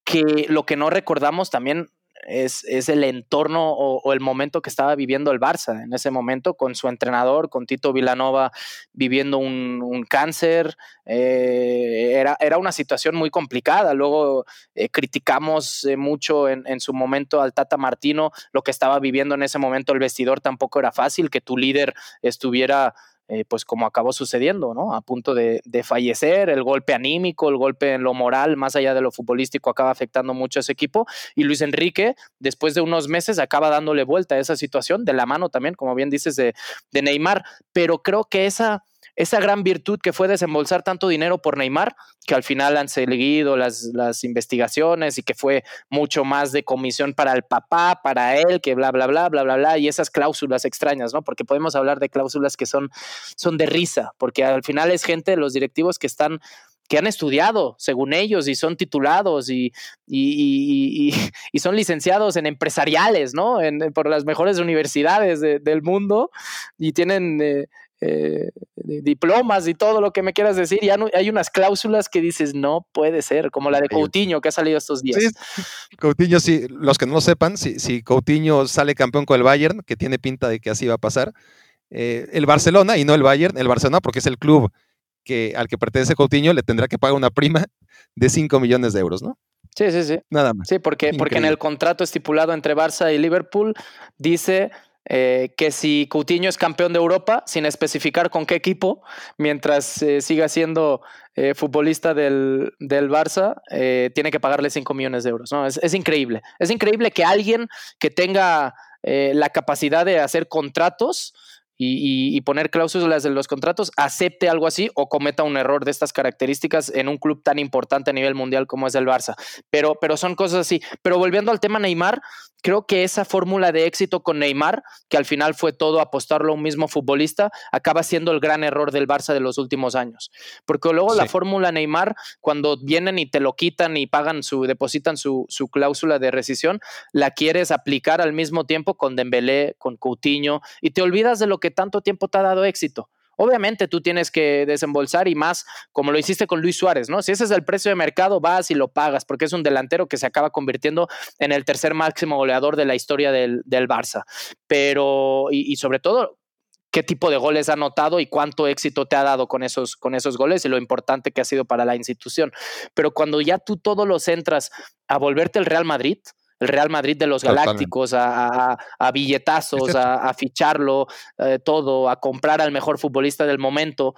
Speaker 2: que lo que no recordamos también es, el entorno o, el momento que estaba viviendo el Barça en ese momento con su entrenador, con Tito Vilanova viviendo un, cáncer. Eh, era, era, una situación muy complicada. Luego eh, criticamos eh, mucho en, su momento al Tata Martino, lo que estaba viviendo en ese momento el vestidor tampoco era fácil, que tu líder estuviera eh, pues como acabó sucediendo, ¿no? A punto de, fallecer, el golpe anímico, el golpe en lo moral, más allá de lo futbolístico, acaba afectando mucho a ese equipo. Y Luis Enrique, después de unos meses, acaba dándole vuelta a esa situación, de la mano también, como bien dices, de, de Neymar. Pero creo que esa esa gran virtud que fue desembolsar tanto dinero por Neymar, que al final han seguido las, las investigaciones y que fue mucho más de comisión para el papá, para él, que bla, bla, bla, bla, bla, bla, y esas cláusulas extrañas, ¿no? Porque podemos hablar de cláusulas que son, son de risa, porque al final es gente, los directivos que están que han estudiado, según ellos, y son titulados y, y, y, son licenciados en empresariales, ¿no? En, por las mejores universidades del mundo y tienen eh, eh, diplomas y todo lo que me quieras decir. Ya no, hay unas cláusulas que dices, no puede ser, como la de Coutinho que ha salido estos días.
Speaker 3: Coutinho, sí, los que no lo sepan, si, si Coutinho sale campeón con el Bayern, que tiene pinta de que así va a pasar, eh, el Barcelona y no el Bayern, el Barcelona, porque es el club que, al que pertenece Coutinho, le tendrá que pagar una prima de 5 millones de euros, ¿no?
Speaker 2: Sí, sí, sí.
Speaker 3: Nada más.
Speaker 2: Sí, porque, porque en el contrato estipulado entre Barça y Liverpool dice eh, que si Coutinho es campeón de Europa, sin especificar con qué equipo, mientras eh, siga siendo eh, futbolista del, del Barça, tiene que pagarle 5 millones de euros. ¿no? Es, es, increíble. Es increíble que alguien que tenga la capacidad de hacer contratos y, poner cláusulas en los contratos, acepte algo así o cometa un error de estas características en un club tan importante a nivel mundial como es el Barça. Pero, pero son cosas así. Pero volviendo al tema Neymar, creo que esa fórmula de éxito con Neymar, que al final fue todo apostarlo a un mismo futbolista, acaba siendo el gran error del Barça de los últimos años. Porque luego la fórmula Neymar, cuando vienen y te lo quitan y pagan su, depositan su, su cláusula de rescisión, la quieres aplicar al mismo tiempo con Dembélé, con Coutinho, y te olvidas de lo que que tanto tiempo te ha dado éxito. Obviamente tú tienes que desembolsar y más como lo hiciste con Luis Suárez, ¿no? Si ese es el precio de mercado, vas y lo pagas porque es un delantero que se acaba convirtiendo en el tercer máximo goleador de la historia del, del Barça. Pero, y, sobre todo, qué tipo de goles ha anotado y cuánto éxito te ha dado con esos, con esos goles y lo importante que ha sido para la institución. Pero cuando ya tú todos los entras a volverte el Real Madrid, el Real Madrid de los Galácticos, a, billetazos, a, ficharlo, eh, todo, a comprar al mejor futbolista del momento.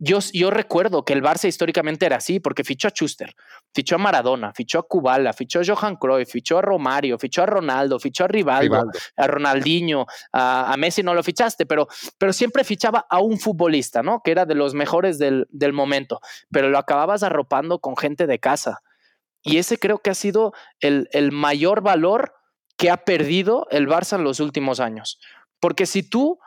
Speaker 2: Yo, yo, recuerdo que el Barça históricamente era así, porque fichó a Schuster, fichó a Maradona, fichó a Kubala, fichó a Johan Cruyff, fichó a Romario, fichó a Ronaldo, fichó a Rivaldo, a Ronaldinho, a, Messi no lo fichaste, pero, pero siempre fichaba a un futbolista, ¿no? Que era de los mejores del, del momento, pero lo acababas arropando con gente de casa. Y ese creo que ha sido el, mayor valor que ha perdido el Barça en los últimos años. Porque si tú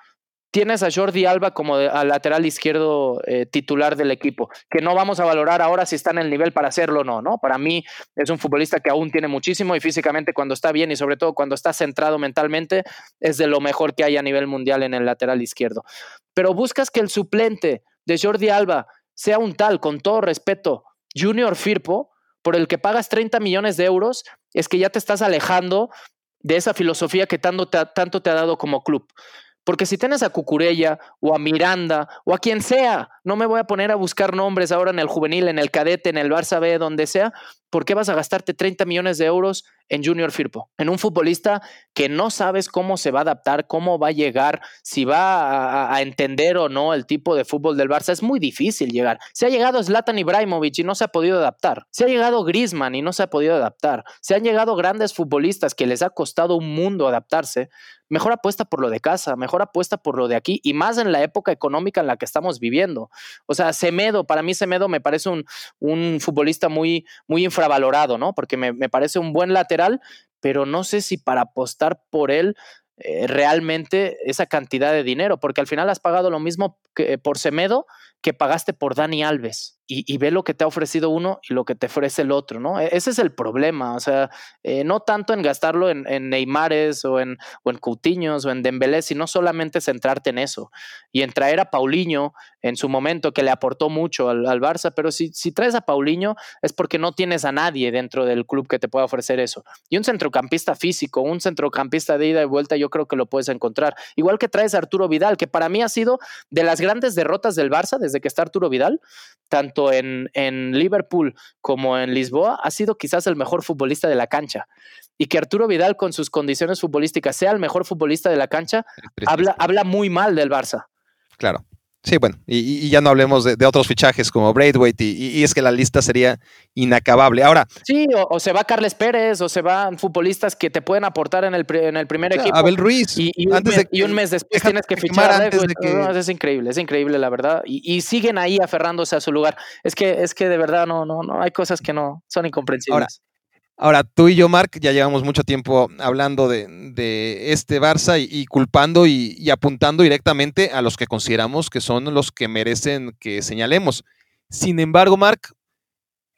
Speaker 2: tienes a Jordi Alba como al lateral izquierdo eh, titular del equipo, que no vamos a valorar ahora si está en el nivel para hacerlo o no, ¿no? Para mí es un futbolista que aún tiene muchísimo y físicamente cuando está bien y sobre todo cuando está centrado mentalmente es de lo mejor que hay a nivel mundial en el lateral izquierdo. Pero buscas que el suplente de Jordi Alba sea un tal, con todo respeto, Junior Firpo, por el que pagas 30 millones de euros, es que ya te estás alejando de esa filosofía que tanto te, tanto te ha dado como club. Porque si tienes a Cucurella o a Miranda o a quien sea, no me voy a poner a buscar nombres ahora en el juvenil, en el cadete, en el Barça B, donde sea, ¿por qué vas a gastarte 30 millones de euros en Junior Firpo? En un futbolista que no sabes cómo se va a adaptar, cómo va a llegar, si va a, entender o no el tipo de fútbol del Barça. Es muy difícil llegar. Se ha llegado Zlatan Ibrahimovic y no se ha podido adaptar. Se ha llegado Griezmann y no se ha podido adaptar. Se han llegado grandes futbolistas que les ha costado un mundo adaptarse mejor apuesta por lo de casa, mejor apuesta por lo de aquí y más en la época económica en la que estamos viviendo. O sea, Semedo, para mí Semedo me parece un, un futbolista muy, muy infravalorado, ¿no? Porque me, parece un buen lateral, pero no sé si para apostar por él eh, realmente esa cantidad de dinero, porque al final has pagado lo mismo que por Semedo que pagaste por Dani Alves y, ve lo que te ha ofrecido uno y lo que te ofrece el otro, ¿no? E, ese es el problema, o sea, eh, no tanto en gastarlo en, en Neymares o en, o o en Dembélé, sino solamente centrarte en eso y en traer a Paulinho en su momento que le aportó mucho al, al Barça, pero si, si traes a Paulinho es porque no tienes a nadie dentro del club que te pueda ofrecer eso. Y un centrocampista físico, un centrocampista de ida y vuelta, yo creo que lo puedes encontrar. Igual que traes a Arturo Vidal, que para mí ha sido de las grandes derrotas del Barça desde que está Arturo Vidal, tanto en, Liverpool como en Lisboa, ha sido quizás el mejor futbolista de la cancha. Y que Arturo Vidal, con sus condiciones futbolísticas, sea el mejor futbolista de la cancha, habla, habla muy mal del Barça.
Speaker 3: Claro. Sí, bueno, y, ya no hablemos de, otros fichajes como Braithwaite, y, es que la lista sería inacabable. Ahora.
Speaker 2: Sí, o, se va Carles Pérez, o se van futbolistas que te pueden aportar en el, en el primer equipo.
Speaker 3: Abel Ruiz.
Speaker 2: Y, un, mes, después tienes que fichar. es increíble, es increíble, la verdad. Y, siguen ahí aferrándose a su lugar. Es que, es que de verdad no, no, no, hay cosas que no son incomprensibles.
Speaker 3: Ahora, tú y yo, Mark, ya llevamos mucho tiempo hablando de, este Barça y, culpando y, apuntando directamente a los que consideramos que son los que merecen que señalemos. Sin embargo, Mark,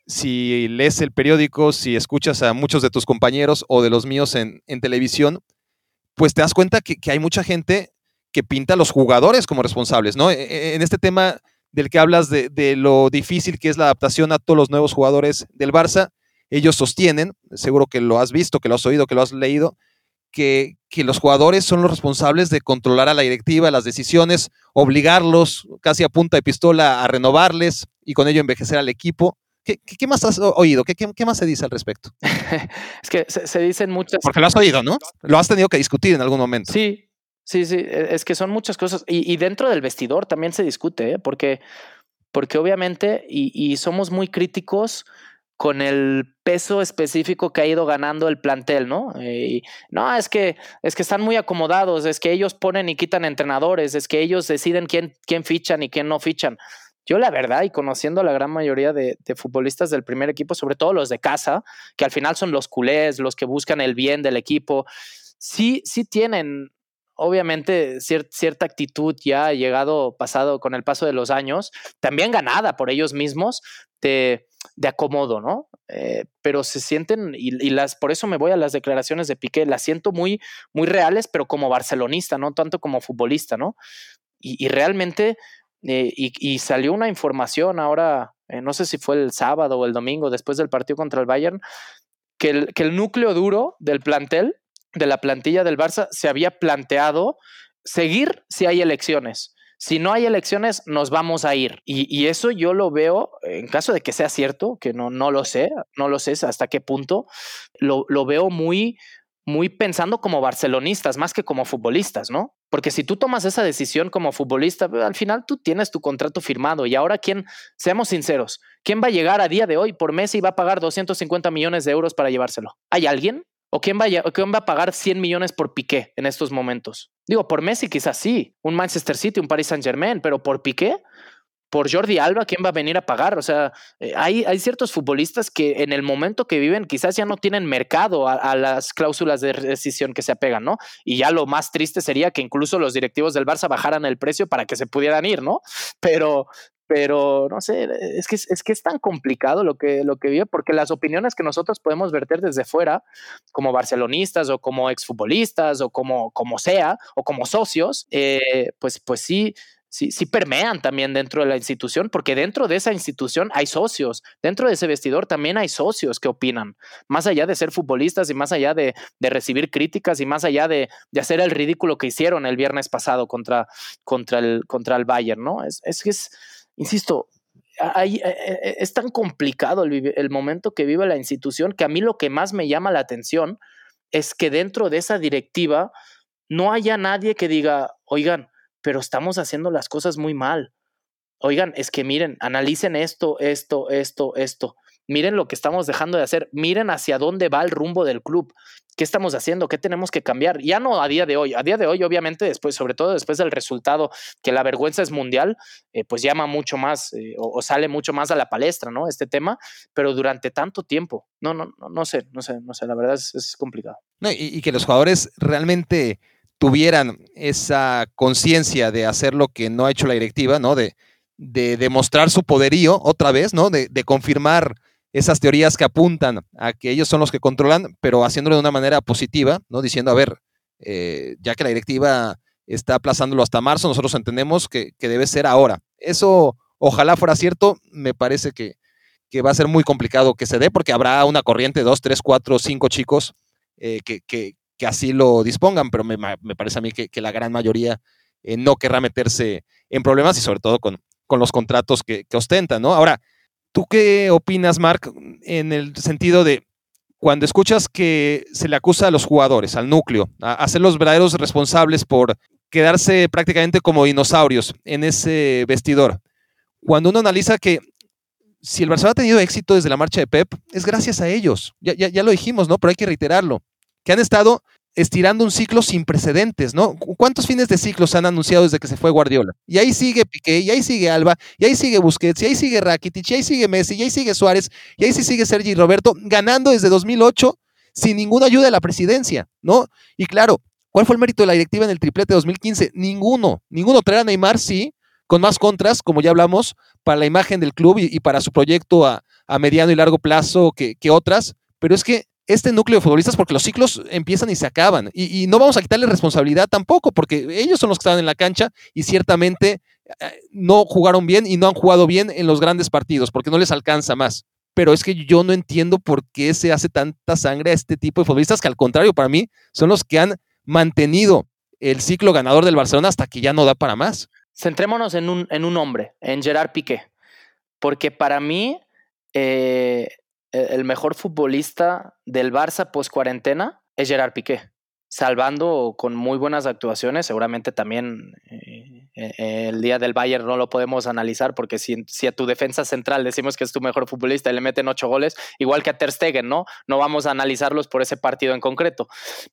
Speaker 3: si lees el periódico, si escuchas a muchos de tus compañeros o de los míos en, televisión, pues te das cuenta que, hay mucha gente que pinta a los jugadores como responsables, ¿no? E, e, en este tema del que hablas de, lo difícil que es la adaptación a todos los nuevos jugadores del Barça, ellos sostienen, seguro que lo has visto, que lo has oído, que lo has leído, que, que, los jugadores son los responsables de controlar a la directiva, las decisiones, obligarlos casi a punta de pistola a renovarles y con ello envejecer al equipo. ¿Qué, qué más has oído? ¿Qué, qué, más se dice al respecto?
Speaker 2: es que se, se, dicen muchas...
Speaker 3: Porque lo has oído, ¿no? Lo has tenido que discutir en algún momento.
Speaker 2: Sí, sí, sí. E, es que son muchas cosas. Y, y dentro del vestidor también se discute, ¿eh? porque, porque obviamente, y, y somos muy críticos con el peso específico que ha ido ganando el plantel, ¿no? Y, no, es que, es que están muy acomodados, es que ellos ponen y quitan entrenadores, es que ellos deciden quién, quién fichan y quién no fichan. Yo la verdad, y conociendo a la gran mayoría de, de, futbolistas del primer equipo, sobre todo los de casa, que al final son los culés, los que buscan el bien del equipo, sí, sí tienen obviamente cier cierta actitud ya llegado pasado con el paso de los años, también ganada por ellos mismos, de, de acomodo, ¿no? Eh, pero se sienten, y, las, por eso me voy a las declaraciones de Piqué, las siento muy, muy reales, pero como barcelonista, no tanto como futbolista, ¿no? Y, realmente, eh, y, y, salió una información ahora, eh, no sé si fue el sábado o el domingo, después del partido contra el Bayern, que el, que el núcleo duro del plantel, de la plantilla del Barça, se había planteado seguir si hay elecciones si no hay elecciones, nos vamos a ir. Y, y, eso yo lo veo, en caso de que sea cierto, que no, no lo sé, no lo sé hasta qué punto, lo, lo veo muy, muy pensando como barcelonistas más que como futbolistas, ¿no? Porque si tú tomas esa decisión como futbolista, al final tú tienes tu contrato firmado y ahora quién, seamos sinceros, ¿quién va a llegar a día de hoy por mes y va a pagar 250 millones de euros para llevárselo? ¿Hay alguien? ¿O quién va, quién va a pagar 100 millones por Piqué en estos momentos? Digo, por Messi quizás sí, un Manchester City, un Paris Saint Germain, pero por Piqué, por Jordi Alba, ¿quién va a venir a pagar? O sea, eh, hay, hay ciertos futbolistas que en el momento que viven quizás ya no tienen mercado a, las cláusulas de rescisión que se apegan, ¿no? Y ya lo más triste sería que incluso los directivos del Barça bajaran el precio para que se pudieran ir, ¿no? Pero, pero no sé, es que es, que es tan complicado lo que, lo que vive, porque las opiniones que nosotros podemos verter desde fuera, como barcelonistas o como exfutbolistas o como, como sea, o como socios, eh, pues, pues sí, sí, sí permean también dentro de la institución, porque dentro de esa institución hay socios, dentro de ese vestidor también hay socios que opinan, más allá de ser futbolistas y más allá de, de recibir críticas y más allá de, de, hacer el ridículo que hicieron el viernes pasado contra, contra, el, contra el Bayern, ¿no? Es, es que es insisto, hay, eh, eh, es tan complicado el, el, momento que vive la institución que a mí lo que más me llama la atención es que dentro de esa directiva no haya nadie que diga, oigan, pero estamos haciendo las cosas muy mal. Oigan, es que miren, analicen esto, esto, esto, esto. Miren lo que estamos dejando de hacer. Miren hacia dónde va el rumbo del club. ¿Qué estamos haciendo? ¿Qué tenemos que cambiar? Ya no a día de hoy. A día de hoy, obviamente, después, sobre todo después del resultado, que la vergüenza es mundial, eh, pues llama mucho más eh, o, sale mucho más a la palestra, ¿no? Este tema, pero durante tanto tiempo, no, no, no, no sé, no sé, no sé, la verdad es, complicado.
Speaker 3: No, y, y que los jugadores realmente tuvieran esa conciencia de hacer lo que no ha hecho la directiva, ¿no? De, de demostrar su poderío otra vez, ¿no? De, de confirmar esas teorías que apuntan a que ellos son los que controlan, pero haciéndolo de una manera positiva, ¿no? Diciendo, a ver, eh, ya que la directiva está aplazándolo hasta marzo, nosotros entendemos que, que, debe ser ahora. Eso, ojalá fuera cierto, me parece que, que, va a ser muy complicado que se dé, porque habrá una corriente de dos, tres, cuatro, cinco chicos eh, que, que, así lo dispongan, pero me, me parece a mí que, la gran mayoría eh, no querrá meterse en problemas y sobre todo con, con los contratos que, ostentan, ¿no? Ahora, ¿Tú qué opinas, Mark, en el sentido de cuando escuchas que se le acusa a los jugadores, al núcleo, a, ser los verdaderos responsables por quedarse prácticamente como dinosaurios en ese vestidor? Cuando uno analiza que si el Barcelona ha tenido éxito desde la marcha de Pep, es gracias a ellos. Ya, ya, ya lo dijimos, ¿no? Pero hay que reiterarlo. Que han estado estirando un ciclo sin precedentes, ¿no? ¿Cuántos fines de ciclo se han anunciado desde que se fue Guardiola? Y ahí sigue Piqué, y ahí sigue Alba, y ahí sigue Busquets, y ahí sigue Rakitic, y ahí sigue Messi, y ahí sigue Suárez, y ahí sí sigue Sergi Roberto, ganando desde 2008 sin ninguna ayuda de la presidencia, ¿no? Y claro, ¿cuál fue el mérito de la directiva en el triplete de 2015? Ninguno, ninguno. Traer a Neymar, sí, con más contras, como ya hablamos, para la imagen del club y, y para su proyecto a, a, mediano y largo plazo que, que otras, pero es que este núcleo de futbolistas porque los ciclos empiezan y se acaban. Y, no vamos a quitarle responsabilidad tampoco, porque ellos son los que estaban en la cancha y ciertamente eh, no jugaron bien y no han jugado bien en los grandes partidos, porque no les alcanza más. Pero es que yo no entiendo por qué se hace tanta sangre a este tipo de futbolistas, que al contrario, para mí, son los que han mantenido el ciclo ganador del Barcelona hasta que ya no da para más.
Speaker 2: Centrémonos en un, en un hombre, en Gerard Piqué, porque para mí eh, el mejor futbolista del Barça post cuarentena es Gerard Piqué, salvando con muy buenas actuaciones, seguramente también eh, el día del Bayern no lo podemos analizar porque si, si, a tu defensa central decimos que es tu mejor futbolista y le meten ocho goles, igual que a Ter Stegen, ¿no? No vamos a analizarlos por ese partido en concreto,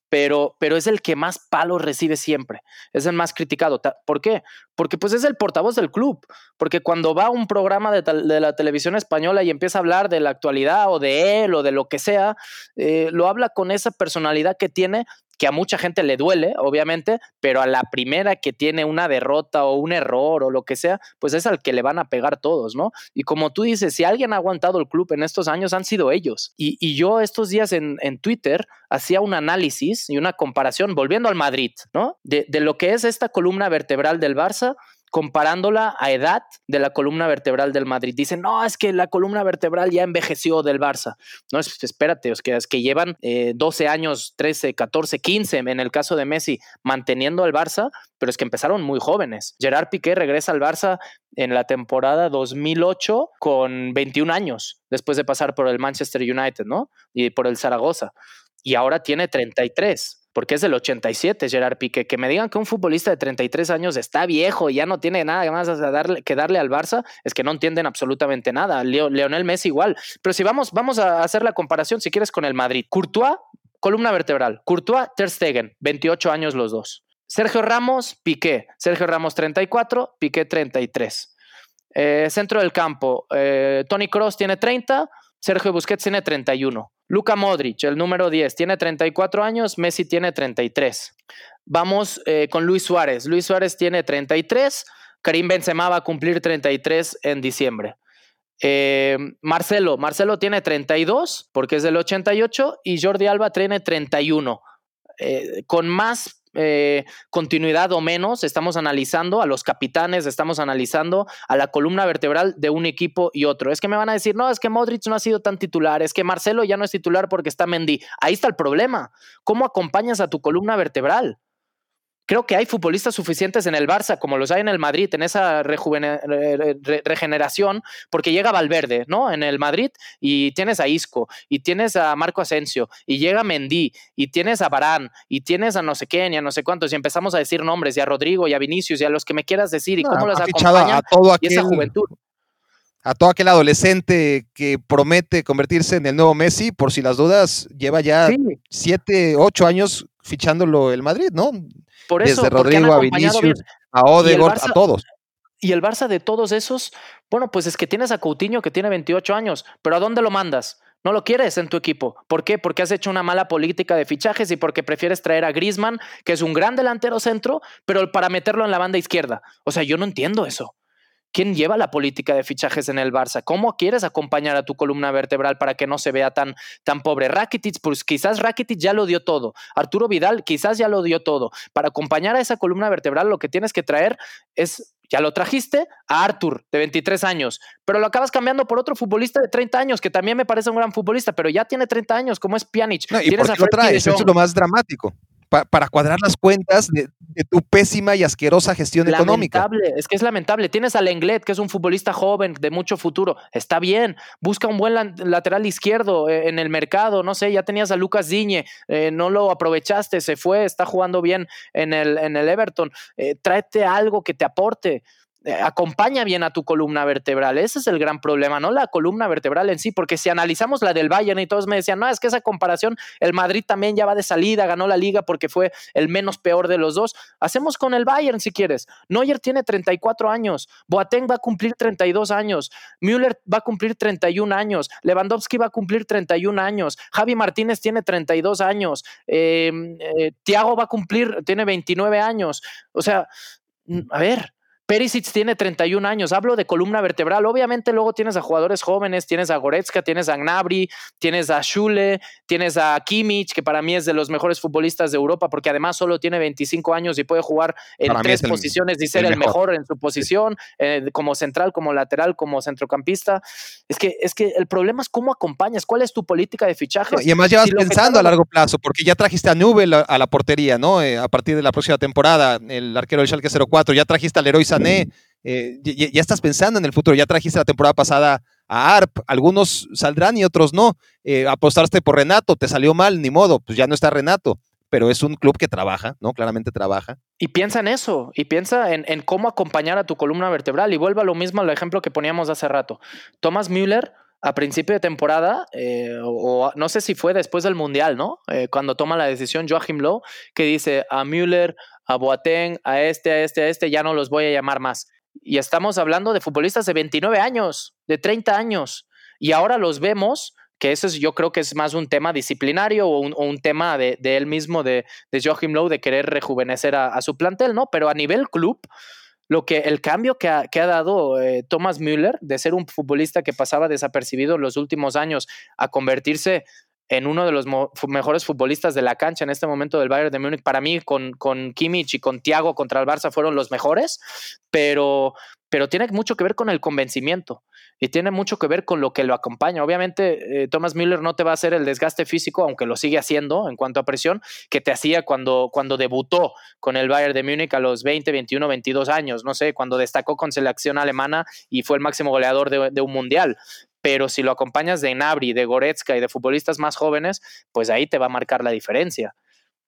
Speaker 2: pero, pero es el que más palos recibe siempre, es el más criticado. ¿Por qué? Porque pues es el portavoz del club, porque cuando va a un programa de, de la televisión española y empieza a hablar de la actualidad o de él o de lo que sea, eh, lo habla con esa personalidad que tiene que a mucha gente le duele, obviamente, pero a la primera que tiene una derrota o un error o lo que sea, pues es al que le van a pegar todos, ¿no? Y como tú dices, si alguien ha aguantado el club en estos años, han sido ellos. Y, yo estos días en, Twitter hacía un análisis y una comparación, volviendo al Madrid, ¿no? De, de lo que es esta columna vertebral del Barça comparándola a edad de la columna vertebral del Madrid. Dicen, no, es que la columna vertebral ya envejeció del Barça. No, espérate, es que, es que llevan 12 eh, años, 13, 14, 15 en el caso de Messi manteniendo al Barça, pero es que empezaron muy jóvenes. Gerard Piqué regresa al Barça en la temporada 2008 con 21 años, después de pasar por el Manchester United, ¿no? Y por el Zaragoza. Y ahora tiene 33 porque es del 87 Gerard Piqué. Que me digan que un futbolista de 33 años está viejo y ya no tiene nada más que darle al Barça, es que no entienden absolutamente nada. Leonel Messi igual. Pero si vamos, vamos a hacer la comparación, si quieres, con el Madrid. Courtois, columna vertebral. Courtois, Ter Stegen, 28 años los dos. Sergio Ramos, Piqué. Sergio Ramos 34, Piqué 33. Eh, centro del campo, eh, Tony Cross tiene 30, Sergio Busquets tiene 31. Luka Modric, el número 10, tiene 34 años, Messi tiene 33. Vamos eh, con Luis Suárez. Luis Suárez tiene 33, Karim Benzema va a cumplir 33 en diciembre. Eh, Marcelo, Marcelo tiene 32 porque es del 88 y Jordi Alba tiene 31. Eh, con más eh, continuidad o menos, estamos analizando a los capitanes, estamos analizando a la columna vertebral de un equipo y otro. Es que me van a decir, no, es que Modric no ha sido tan titular, es que Marcelo ya no es titular porque está Mendy. Ahí está el problema. ¿Cómo acompañas a tu columna vertebral? Creo que hay futbolistas suficientes en el Barça, como los hay en el Madrid, en esa regeneración, porque llega Valverde, ¿no? En el Madrid y tienes a Isco, y tienes a Marco Asensio, y llega Mendy, y tienes a Barán, y tienes a no sé quién, y a no sé cuántos, y empezamos a decir nombres, y a Rodrigo, y a Vinicius, y a los que me quieras decir, y cómo los acompaña, a todo y esa juventud
Speaker 3: a todo aquel adolescente que promete convertirse en el nuevo Messi, por si las dudas, lleva ya siete, ocho años fichándolo el Madrid, ¿no?
Speaker 2: Por eso,
Speaker 3: Desde Rodrigo a Vinicius, a Odegaard, a todos.
Speaker 2: Y el Barça de todos esos, bueno, pues es que tienes a Coutinho que tiene 28 años, pero ¿a dónde lo mandas? No lo quieres en tu equipo. ¿Por qué? Porque has hecho una mala política de fichajes y porque prefieres traer a Griezmann, que es un gran delantero centro, pero para meterlo en la banda izquierda. O sea, yo no entiendo eso. ¿Quién lleva la política de fichajes en el Barça? ¿Cómo quieres acompañar a tu columna vertebral para que no se vea tan, tan pobre? Rakitic, pues quizás Rakitic ya lo dio todo. Arturo Vidal quizás ya lo dio todo. Para acompañar a esa columna vertebral lo que tienes que traer es ya lo trajiste a Artur, de 23 años, pero lo acabas cambiando por otro futbolista de 30 años, que también me parece un gran futbolista, pero ya tiene 30 años, como es Pjanic.
Speaker 3: ¿Y por qué lo traes? Eso es lo más dramático para cuadrar las cuentas de, tu pésima y asquerosa gestión económica.
Speaker 2: Es que es lamentable. Tienes a Lenglet, que es un futbolista joven de mucho futuro. Está bien. Busca un buen lateral izquierdo eh, en el mercado. No sé, ya tenías a Lucas Diñe, eh, no lo aprovechaste, se fue, está jugando bien en el, en el Everton. Eh, tráete algo que te aporte. Eh, acompaña bien a tu columna vertebral. Ese es el gran problema, no la columna vertebral en sí, porque si analizamos la del Bayern y todos me decían, no, es que esa comparación, el Madrid también ya va de salida, ganó la liga porque fue el menos peor de los dos. Hacemos con el Bayern si quieres. Neuer tiene 34 años, Boateng va a cumplir 32 años, Müller va a cumplir 31 años, Lewandowski va a cumplir 31 años, Javi Martínez tiene 32 años, eh, eh, Thiago va a cumplir, tiene 29 años. O sea, a ver, Perisic tiene 31 años, hablo de columna vertebral. Obviamente luego tienes a jugadores jóvenes, tienes a Goretzka, tienes a Gnabry, tienes a Schule, tienes a Kimmich, que para mí es de los mejores futbolistas de Europa porque además solo tiene 25 años y puede jugar en tres posiciones y ser el, mejor. en su posición, eh, como central, como lateral, como centrocampista. Es que, es que el problema es cómo acompañas, cuál es tu política de fichaje.
Speaker 3: y además llevas pensando a largo plazo, porque ya trajiste a Nubel a la portería, ¿no? Eh, a partir de la próxima temporada, el arquero del Schalke 04, ya trajiste a Leroy eh, ya, estás pensando en el futuro, ya trajiste la temporada pasada a ARP, algunos saldrán y otros no. Eh, apostaste por Renato, te salió mal, ni modo, pues ya no está Renato, pero es un club que trabaja, ¿no? Claramente trabaja.
Speaker 2: Y piensa en eso, y piensa en, cómo acompañar a tu columna vertebral, y vuelva a lo mismo al ejemplo que poníamos hace rato. Thomas Müller, a principio de temporada, eh, o, no sé si fue después del Mundial, ¿no? cuando toma la decisión Joachim Lowe, que dice a Müller, a Boateng, a este, a este, a este, ya no los voy a llamar más. Y estamos hablando de futbolistas de 29 años, de 30 años. Y ahora los vemos, que eso es, yo creo que es más un tema disciplinario o un, tema de, él mismo, de, de Joachim Lowe, de querer rejuvenecer a, su plantel, ¿no? Pero a nivel club, lo que el cambio que ha, que ha dado eh, Thomas Müller de ser un futbolista que pasaba desapercibido en los últimos años a convertirse en uno de los mejores futbolistas de la cancha en este momento del Bayern de Múnich. Para mí, con, con Kimmich y con Thiago contra el Barça fueron los mejores, pero, pero tiene mucho que ver con el convencimiento y tiene mucho que ver con lo que lo acompaña. Obviamente, eh, Thomas Müller no te va a hacer el desgaste físico, aunque lo sigue haciendo en cuanto a presión, que te hacía cuando, cuando debutó con el Bayern de Múnich a los 20, 21, 22 años, no sé, cuando destacó con selección alemana y fue el máximo goleador de, de un mundial pero si lo acompañas de Nabri, de Goretzka y de futbolistas más jóvenes, pues ahí te va a marcar la diferencia.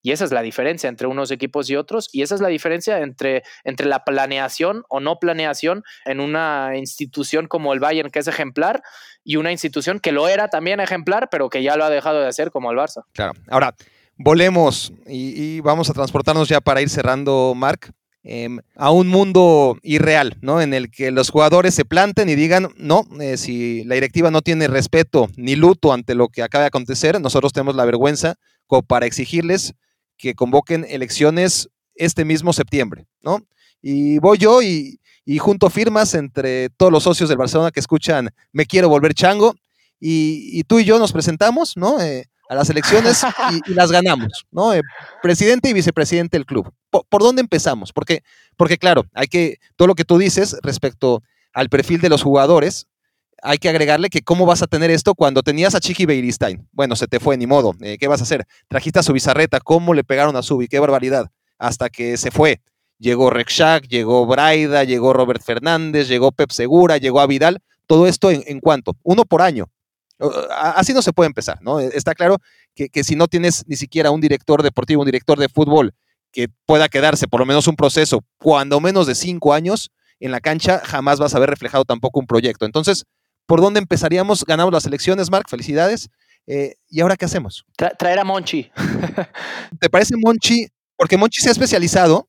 Speaker 2: Y esa es la diferencia entre unos equipos y otros, y esa es la diferencia entre, entre la planeación o no planeación en una institución como el Bayern, que es ejemplar, y una institución que lo era también ejemplar, pero que ya lo ha dejado de hacer, como el Barça.
Speaker 3: Claro. Ahora, volemos y, vamos a transportarnos ya para ir cerrando, Marc, Em, a un mundo irreal, ¿no? En el que los jugadores se planten y digan, no, eh, si la directiva no tiene respeto ni luto ante lo que acaba de acontecer, nosotros tenemos la vergüenza para exigirles que convoquen elecciones este mismo septiembre, ¿no? Y voy yo y, junto firmas entre todos los socios del Barcelona que escuchan Me quiero volver chango y, tú y yo nos presentamos, ¿no? Eh, a las elecciones y, las ganamos, ¿no? Eh, presidente y vicepresidente del club. ¿Por, dónde empezamos? Porque, porque, claro, hay que, todo lo que tú dices respecto al perfil de los jugadores, hay que agregarle que cómo vas a tener esto cuando tenías a Chiqui Beiristain. Bueno, se te fue, ni modo. Eh, ¿Qué vas a hacer? Trajiste a su bizarreta, ¿cómo le pegaron a Subi? Qué barbaridad. Hasta que se fue. Llegó Rexhack, llegó Braida, llegó Robert Fernández, llegó Pep Segura, llegó a Vidal. Todo esto en, en cuánto? Uno por año. Así no se puede empezar, ¿no? E, está claro que, si no tienes ni siquiera un director deportivo, un director de fútbol que pueda quedarse por lo menos un proceso, cuando menos de cinco años en la cancha, jamás vas a ver reflejado tampoco un proyecto. Entonces, ¿por dónde empezaríamos? Ganamos las elecciones, Marc, felicidades. Eh, ¿Y ahora qué hacemos?
Speaker 2: traer a Monchi.
Speaker 3: ¿Te parece Monchi? Porque Monchi se ha especializado.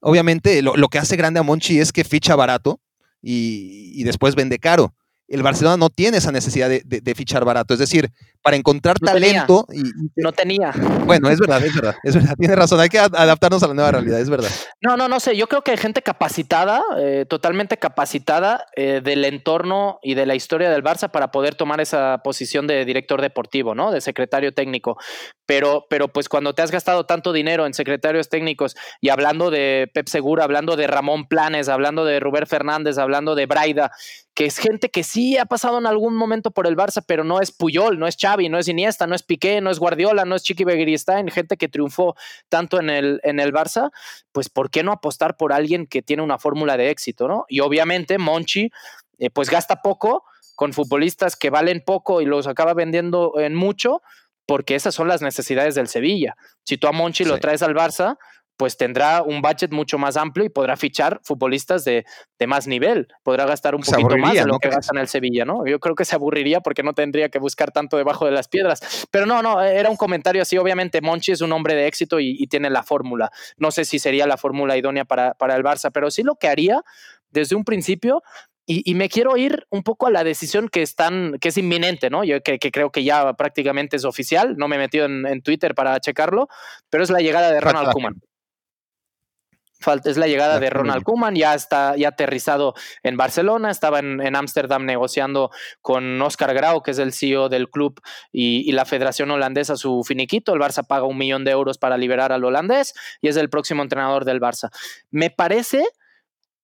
Speaker 3: Obviamente, lo, que hace grande a Monchi es que ficha barato y después vende caro el Barcelona no tiene esa necesidad de, fichar barato. Es decir, para encontrar talento. Y,
Speaker 2: no tenía.
Speaker 3: Bueno, es verdad, es verdad, es verdad. Tiene razón. Hay que adaptarnos a la nueva realidad, es verdad.
Speaker 2: No, no, no sé. Yo creo que hay gente capacitada, eh, totalmente capacitada eh, del entorno y de la historia del Barça para poder tomar esa posición de director deportivo, ¿no? De secretario técnico. Pero, pero pues cuando te has gastado tanto dinero en secretarios técnicos y hablando de Pep Segura, hablando de Ramón Planes, hablando de Rubén Fernández, hablando de Braida, que es gente que sí ha pasado en algún momento por el Barça, pero no es Puyol, no es Xavi, no es Iniesta, no es Piqué, no es Guardiola, no es Chiqui Begiristain, gente que triunfó tanto en el, en el Barça, pues ¿por qué no apostar por alguien que tiene una fórmula de éxito, no? Y obviamente Monchi, eh, pues gasta poco con futbolistas que valen poco y los acaba vendiendo en mucho, porque esas son las necesidades del Sevilla. Si tú a Monchi lo traes al Barça, pues tendrá un budget mucho más amplio y podrá fichar futbolistas de, más nivel. Podrá gastar un poquito más de lo que gasta en el Sevilla, ¿no? Yo creo que se aburriría porque no tendría que buscar tanto debajo de las piedras. Pero no, no, era un comentario así. Obviamente, Monchi es un hombre de éxito y, tiene la fórmula. No sé si sería la fórmula idónea para, para el Barça, pero sí lo que haría desde un principio y, me quiero ir un poco a la decisión que, están, que es inminente, ¿no? Yo que, creo que ya prácticamente es oficial, no me he metido en, Twitter para checarlo, pero es la llegada de Ronald Koeman. es la llegada de Ronald Koeman, ya está ya aterrizado en Barcelona, estaba en Ámsterdam negociando con Oscar Grau, que es el CEO del club y, la Federación Holandesa su finiquito. El Barça paga un millón de euros para liberar al holandés y es el próximo entrenador del Barça. Me parece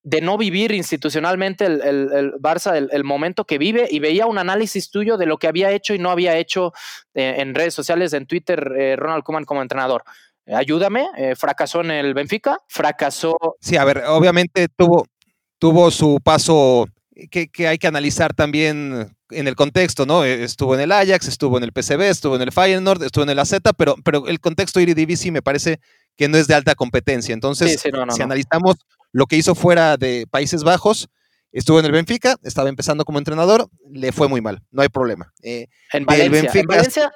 Speaker 2: de no vivir institucionalmente el, Barça, el, momento que vive, y veía un análisis tuyo de lo que había hecho y no había hecho eh, en redes sociales, en Twitter, eh, Ronald Koeman como entrenador. Ayúdame, eh, fracasó en el Benfica, fracasó.
Speaker 3: Sí, a ver, obviamente tuvo, tuvo su paso que, que, hay que analizar también en el contexto, ¿no? Estuvo en el Ajax, estuvo en el PCB, estuvo en el Feyenoord, estuvo en el AZ, pero, pero el contexto Eredivisie me parece que no es de alta competencia. Entonces, si analizamos lo que hizo fuera de Países Bajos, estuvo en el Benfica, estaba empezando como entrenador, le fue muy mal, no hay problema.
Speaker 2: Eh, en, Valencia,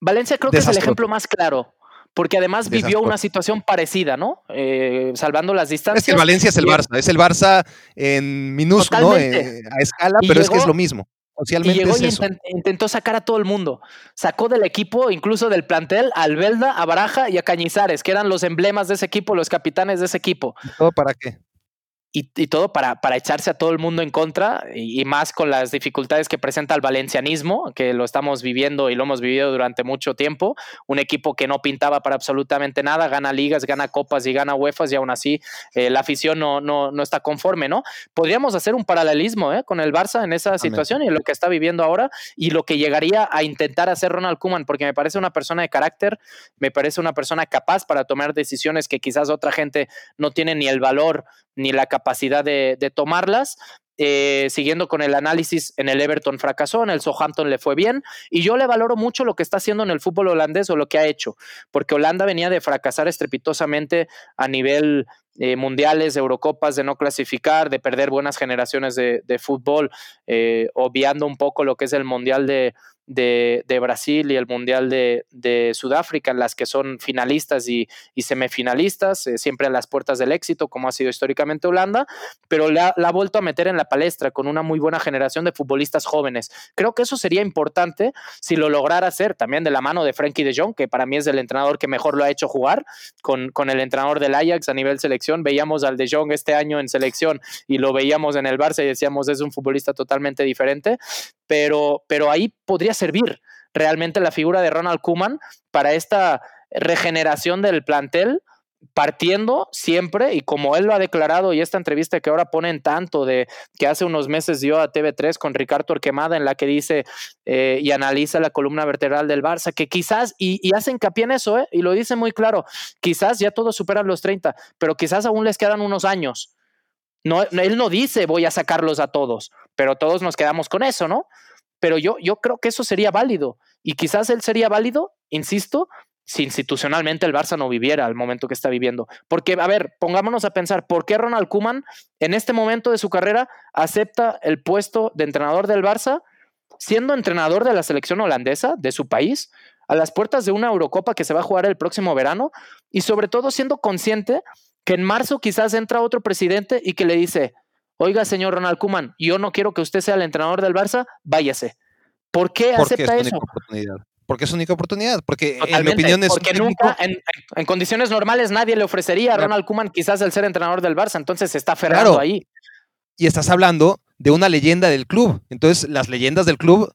Speaker 2: Valencia, creo que es el ejemplo más claro. Porque además vivió una situación parecida, ¿no? Eh, salvando las distancias.
Speaker 3: Es que el Valencia es el Barça, es el Barça en minúsculo, eh, a escala, pero es que es lo mismo.
Speaker 2: Y llegó y intentó sacar a todo el mundo. Sacó del equipo, incluso del plantel, a Albelda, a Baraja y a Cañizares, que eran los emblemas de ese equipo, los capitanes de ese equipo.
Speaker 3: ¿Todo para qué?
Speaker 2: Y, todo para, para, echarse a todo el mundo en contra y, más con las dificultades que presenta el valencianismo, que lo estamos viviendo y lo hemos vivido durante mucho tiempo. Un equipo que no pintaba para absolutamente nada, gana ligas, gana copas y gana UEFAs y aún así eh, la afición no, no, no, está conforme, ¿no? Podríamos hacer un paralelismo ¿eh? con el Barça en esa situación y en lo que está viviendo ahora y lo que llegaría a intentar hacer Ronald Koeman, porque me parece una persona de carácter, me parece una persona capaz para tomar decisiones que quizás otra gente no tiene ni el valor ni la capacidad de, tomarlas. Eh, siguiendo con el análisis, en el Everton fracasó, en el Southampton le fue bien, y yo le valoro mucho lo que está haciendo en el fútbol holandés o lo que ha hecho, porque Holanda venía de fracasar estrepitosamente a nivel eh, mundiales, Eurocopas, de no clasificar, de perder buenas generaciones de, fútbol, eh, obviando un poco lo que es el Mundial de, de, Brasil y el Mundial de, Sudáfrica, en las que son finalistas y, semifinalistas, eh, siempre a las puertas del éxito, como ha sido históricamente Holanda, pero la, ha vuelto a meter en la palestra con una muy buena generación de futbolistas jóvenes. Creo que eso sería importante si lo lograra hacer también de la mano de Frankie de Jong, que para mí es el entrenador que mejor lo ha hecho jugar, con, con el entrenador del Ajax a nivel selección. Veíamos al de Jong este año en selección y lo veíamos en el Barça y decíamos es un futbolista totalmente diferente, pero, pero ahí podría servir realmente la figura de Ronald Kuman para esta regeneración del plantel, partiendo siempre, y como él lo ha declarado, y esta entrevista que ahora ponen tanto de que hace unos meses dio a TV3 con Ricardo Torquemada, en la que dice eh, y analiza la columna vertebral del Barça, que quizás, y, y hace hincapié en eso, eh, y lo dice muy claro, quizás ya todos superan los 30, pero quizás aún les quedan unos años. No, él no dice voy a sacarlos a todos, pero todos nos quedamos con eso, ¿no? Pero yo, yo creo que eso sería válido. Y quizás él sería válido, insisto, si institucionalmente el Barça no viviera al momento que está viviendo. Porque, a ver, pongámonos a pensar, ¿por qué Ronald Kuman en este momento de su carrera acepta el puesto de entrenador del Barça, siendo entrenador de la selección holandesa de su país, a las puertas de una Eurocopa que se va a jugar el próximo verano, y sobre todo siendo consciente que en marzo quizás entra otro presidente y que le dice, oiga, señor Ronald Kuman, yo no quiero que usted sea el entrenador del Barça, váyase. ¿Por qué acepta eso?
Speaker 3: Porque es única oportunidad, porque en mi opinión es
Speaker 2: porque nunca, en, condiciones normales nadie le ofrecería a Ronald Kuman quizás el ser entrenador del Barça, entonces se está aferrado ahí.
Speaker 3: Y estás hablando de una leyenda del club, entonces las leyendas del club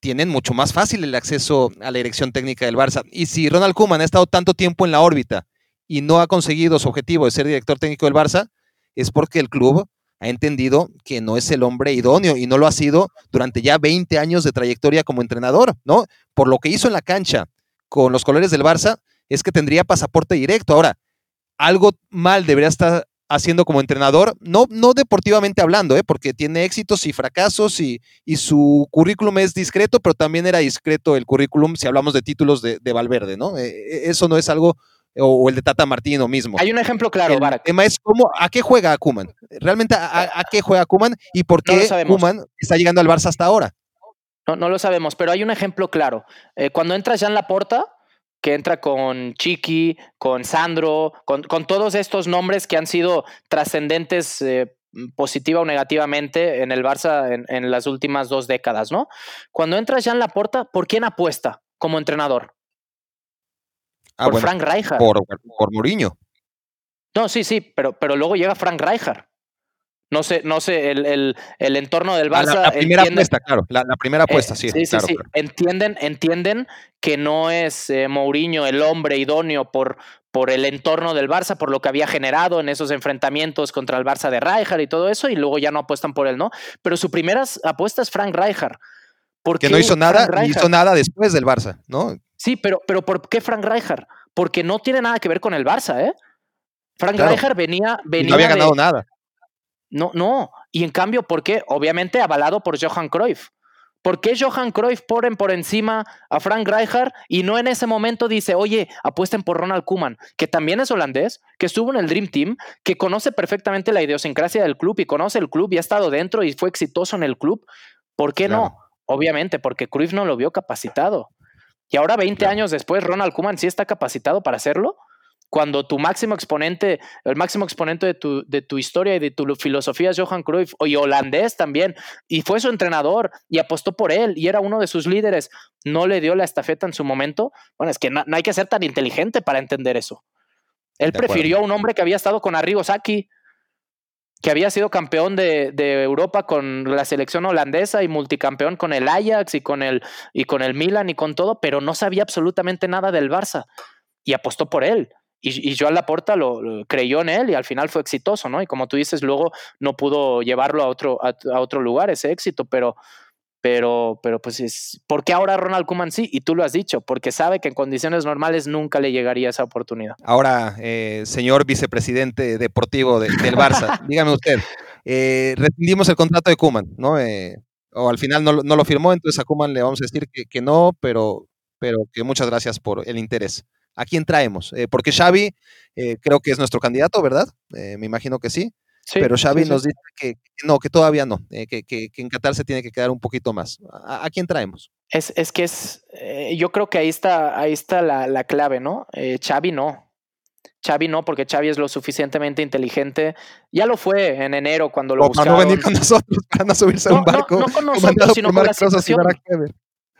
Speaker 3: tienen mucho más fácil el acceso a la dirección técnica del Barça. Y si Ronald Kuman ha estado tanto tiempo en la órbita y no ha conseguido su objetivo de ser director técnico del Barça, es porque el club ha entendido que no es el hombre idóneo y no lo ha sido durante ya 20 años de trayectoria como entrenador, ¿no? Por lo que hizo en la cancha con los colores del Barça, es que tendría pasaporte directo. Ahora, algo mal debería estar haciendo como entrenador, no, no deportivamente hablando, ¿eh? porque tiene éxitos y fracasos y, y, su currículum es discreto, pero también era discreto el currículum si hablamos de títulos de, de Valverde, ¿no? Eh, eh, eso no es algo o, el de Tata Martino mismo.
Speaker 2: Hay un ejemplo claro,
Speaker 3: el tema es cómo, a qué juega Kuman. Realmente, a, qué juega Kuman y por qué Kuman está llegando al Barça hasta ahora.
Speaker 2: No, no lo sabemos, pero hay un ejemplo claro. Eh, cuando entra en la Porta, que entra con Chiqui, con Sandro, con, todos estos nombres que han sido trascendentes eh, positiva o negativamente en el Barça en, las últimas dos décadas, ¿no? Cuando entra en la Porta, ¿por quién apuesta como entrenador?
Speaker 3: Ah, por Frank Rijkaard. Por, por Mourinho.
Speaker 2: No, sí, sí, pero, pero luego llega Frank Rijkaard. No sé, no sé, el, el, el entorno del Barça.
Speaker 3: La, la primera apuesta, claro. La, la primera apuesta,
Speaker 2: eh,
Speaker 3: sí.
Speaker 2: sí, sí,
Speaker 3: claro,
Speaker 2: sí.
Speaker 3: claro.
Speaker 2: Entienden, entienden que no es eh, Mourinho el hombre idóneo por, por el entorno del Barça, por lo que había generado en esos enfrentamientos contra el Barça de Rijkaard y todo eso, y luego ya no apuestan por él, ¿no? Pero su primera apuesta es Frank Rijkaard. ¿Por
Speaker 3: Que no hizo nada, ni hizo nada después del Barça, ¿no?
Speaker 2: Sí, pero, pero ¿por qué Frank Rijkaard? Porque no tiene nada que ver con el Barça, ¿eh? Frank
Speaker 3: Claro.
Speaker 2: Rijkaard venía, venía
Speaker 3: no había
Speaker 2: de-
Speaker 3: ganado nada.
Speaker 2: no, no. Y en cambio, ¿por qué? Obviamente avalado por Johan Cruyff. ¿Por qué Johan Cruyff ponen por encima a Frank Rijkaard y no en ese momento dice, oye, apuesten por Ronald Koeman, que también es holandés, que estuvo en el Dream Team, que conoce perfectamente la idiosincrasia del club y conoce el club y ha estado dentro y fue exitoso en el club? ¿Por qué
Speaker 3: Claro.
Speaker 2: no? Obviamente, porque Cruyff no lo vio capacitado. Y ahora, 20
Speaker 3: Claro.
Speaker 2: años después, Ronald Koeman sí está capacitado para hacerlo. Cuando tu máximo exponente, el máximo exponente de tu, de tu historia y de tu filosofía es Johan Cruyff, y holandés también, y fue su entrenador y apostó por él y era uno de sus líderes, no le dio la estafeta en su momento. Bueno, es que no, no hay que ser tan inteligente para entender eso. Él
Speaker 3: De acuerdo.
Speaker 2: prefirió a un hombre que había estado con Arrigo Sacchi, que había sido campeón de, Europa con la selección holandesa y multicampeón con el Ajax y con el, y con el Milan y con todo, pero no sabía absolutamente nada del Barça y apostó por él. Y, y Joan Laporta lo, lo creyó en él y al final fue exitoso, ¿no? Y como tú dices, luego no pudo llevarlo a otro, a otro lugar ese éxito, pero, pero, pero pues es. ¿Por qué ahora Ronald Koeman sí? Y tú lo has dicho, porque sabe que en condiciones normales nunca le llegaría esa oportunidad.
Speaker 3: Ahora, eh, señor vicepresidente deportivo de- del Barça, dígame usted, eh, rescindimos el contrato de Kuman, ¿no? Eh, o al final no, lo- no lo firmó, entonces a Kuman le vamos a decir que, que no, pero, pero que muchas gracias por el interés. ¿A quién traemos? Eh, porque Xavi eh, creo que es nuestro candidato, ¿verdad? Eh, me imagino que sí,
Speaker 2: Sí,
Speaker 3: pero Xavi
Speaker 2: sí,
Speaker 3: nos dice que, que no, que todavía no, eh, que, que- que en Qatar se tiene que quedar un poquito más. ¿A, a quién traemos?
Speaker 2: Es, es que es. eh, yo creo que ahí está, ahí está la, la clave, ¿no? Eh, Xavi no. Xavi no, porque Xavi es lo suficientemente inteligente. Ya lo fue en enero cuando lo
Speaker 3: O para no
Speaker 2: buscaron.
Speaker 3: venir con nosotros, para no subirse a
Speaker 2: No,
Speaker 3: un
Speaker 2: no,
Speaker 3: barco.
Speaker 2: no con nosotros, sino con la situación.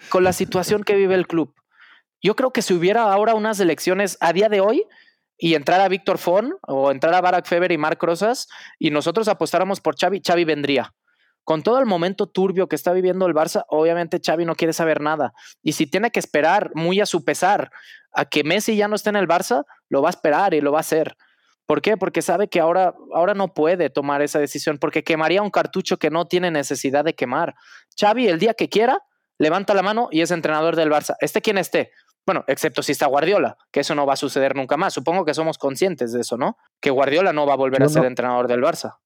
Speaker 2: Con la situación que vive el club. Yo creo que si hubiera ahora unas elecciones a día de hoy y entrara Víctor Fon o entrara Barack Feber y Marc Rosas y nosotros apostáramos por Xavi, Xavi vendría. Con todo el momento turbio que está viviendo el Barça, obviamente Xavi no quiere saber nada. Y si tiene que esperar muy a su pesar a que Messi ya no esté en el Barça, lo va a esperar y lo va a hacer. ¿Por qué? Porque sabe que ahora, ahora no puede tomar esa decisión, porque quemaría un cartucho que no tiene necesidad de quemar. Xavi, el día que quiera, levanta la mano y es entrenador del Barça. Esté quien esté. Bueno, excepto si está Guardiola, que eso no va a suceder nunca más. Supongo que somos conscientes de eso, ¿no? Que Guardiola no va a volver
Speaker 3: Yo
Speaker 2: a ser
Speaker 3: no.
Speaker 2: entrenador del Barça.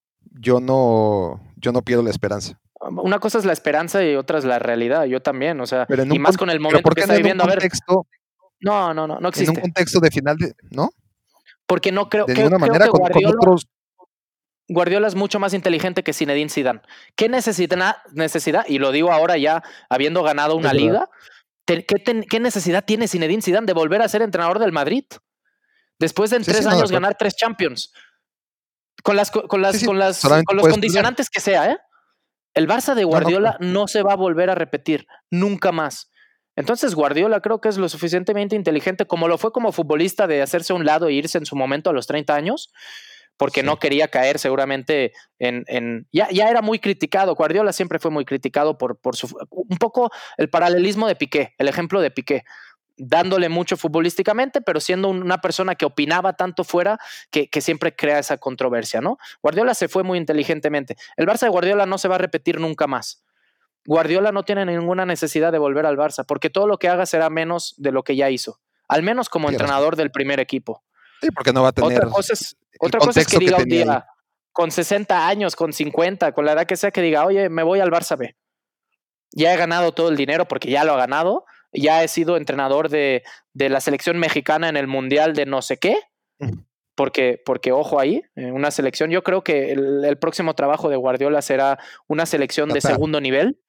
Speaker 3: Yo no, yo no pierdo la esperanza.
Speaker 2: Una cosa es la esperanza y otra es la realidad. Yo también, o sea,
Speaker 3: Pero
Speaker 2: y más
Speaker 3: con-
Speaker 2: el momento
Speaker 3: ¿por
Speaker 2: que está viviendo. A ver, no, no, no, no
Speaker 3: en un
Speaker 2: existe.
Speaker 3: contexto de final de, ¿no?
Speaker 2: Porque no creo,
Speaker 3: De
Speaker 2: creo-
Speaker 3: manera
Speaker 2: que
Speaker 3: con, con
Speaker 2: Guardiola,
Speaker 3: otros.
Speaker 2: Guardiola es mucho más inteligente que Zinedine Zidane. ¿Qué necesita, necesidad? Y lo digo ahora ya habiendo ganado una
Speaker 3: verdad.
Speaker 2: ¿Qué, ten- qué necesidad tiene Zinedine Zidane de volver a ser entrenador del Madrid? Después de en
Speaker 3: Sí,
Speaker 2: tres
Speaker 3: sí,
Speaker 2: años ganar tres Champions. Con las, co- con las,
Speaker 3: Sí,
Speaker 2: con las, con los condicionantes que sea, ¿eh? El Barça de
Speaker 3: no,
Speaker 2: Guardiola no, se va a volver a repetir, nunca más. Entonces Guardiola creo que es lo suficientemente inteligente como lo fue como futbolista de hacerse a un lado e irse en su momento a los 30 años, porque
Speaker 3: Sí.
Speaker 2: no quería caer seguramente en... en- ya, ya era muy criticado, Guardiola siempre fue muy criticado por, por su... Un poco el paralelismo de Piqué, el ejemplo de Piqué dándole mucho futbolísticamente, pero siendo un- una persona que opinaba tanto fuera que, que siempre crea esa controversia, ¿no? Guardiola se fue muy inteligentemente. El Barça de Guardiola no se va a repetir nunca más. Guardiola no tiene ninguna necesidad de volver al Barça, porque todo lo que haga será menos de lo que ya hizo, al menos como entrenador del primer equipo.
Speaker 3: Sí, porque no va a tener.
Speaker 2: Otra cosa es, otra cosa es que diga un día, con 60 años, con 50, con la edad que sea, que diga, oye, me voy al Barça B. Ya he ganado todo el dinero porque ya lo ha ganado. Ya he sido entrenador de, de la selección mexicana en el Mundial de no sé qué. Porque, porque ojo ahí, eh, una selección, yo creo que el, el próximo trabajo de Guardiola será una selección de segundo nivel,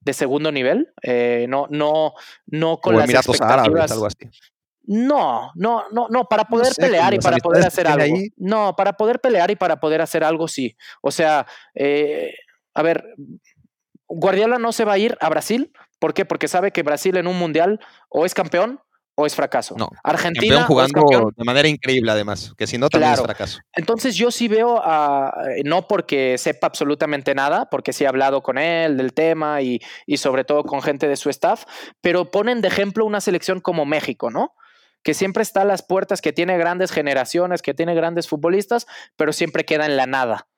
Speaker 2: de segundo nivel, eh, no, no, no con
Speaker 3: o
Speaker 2: las
Speaker 3: Emiratos Árabes, algo así.
Speaker 2: No, no, no, no, para poder
Speaker 3: sé,
Speaker 2: pelear y para poder hacer algo.
Speaker 3: ahí.
Speaker 2: No, para poder pelear y para poder hacer algo, sí. O sea, eh, a ver, Guardiola no se va a ir a Brasil. ¿Por qué? Porque sabe que Brasil en un mundial o es campeón o es fracaso?
Speaker 3: No.
Speaker 2: Argentina
Speaker 3: Campeón jugando de manera increíble, además, que si no también es fracaso.
Speaker 2: Entonces yo sí veo, a, eh, no porque sepa absolutamente nada, porque sí he hablado con él del tema y, y sobre todo con gente de su staff, pero ponen de ejemplo una selección como México, ¿no? Que siempre está a las puertas, que tiene grandes generaciones, que tiene grandes futbolistas, pero siempre queda en la nada.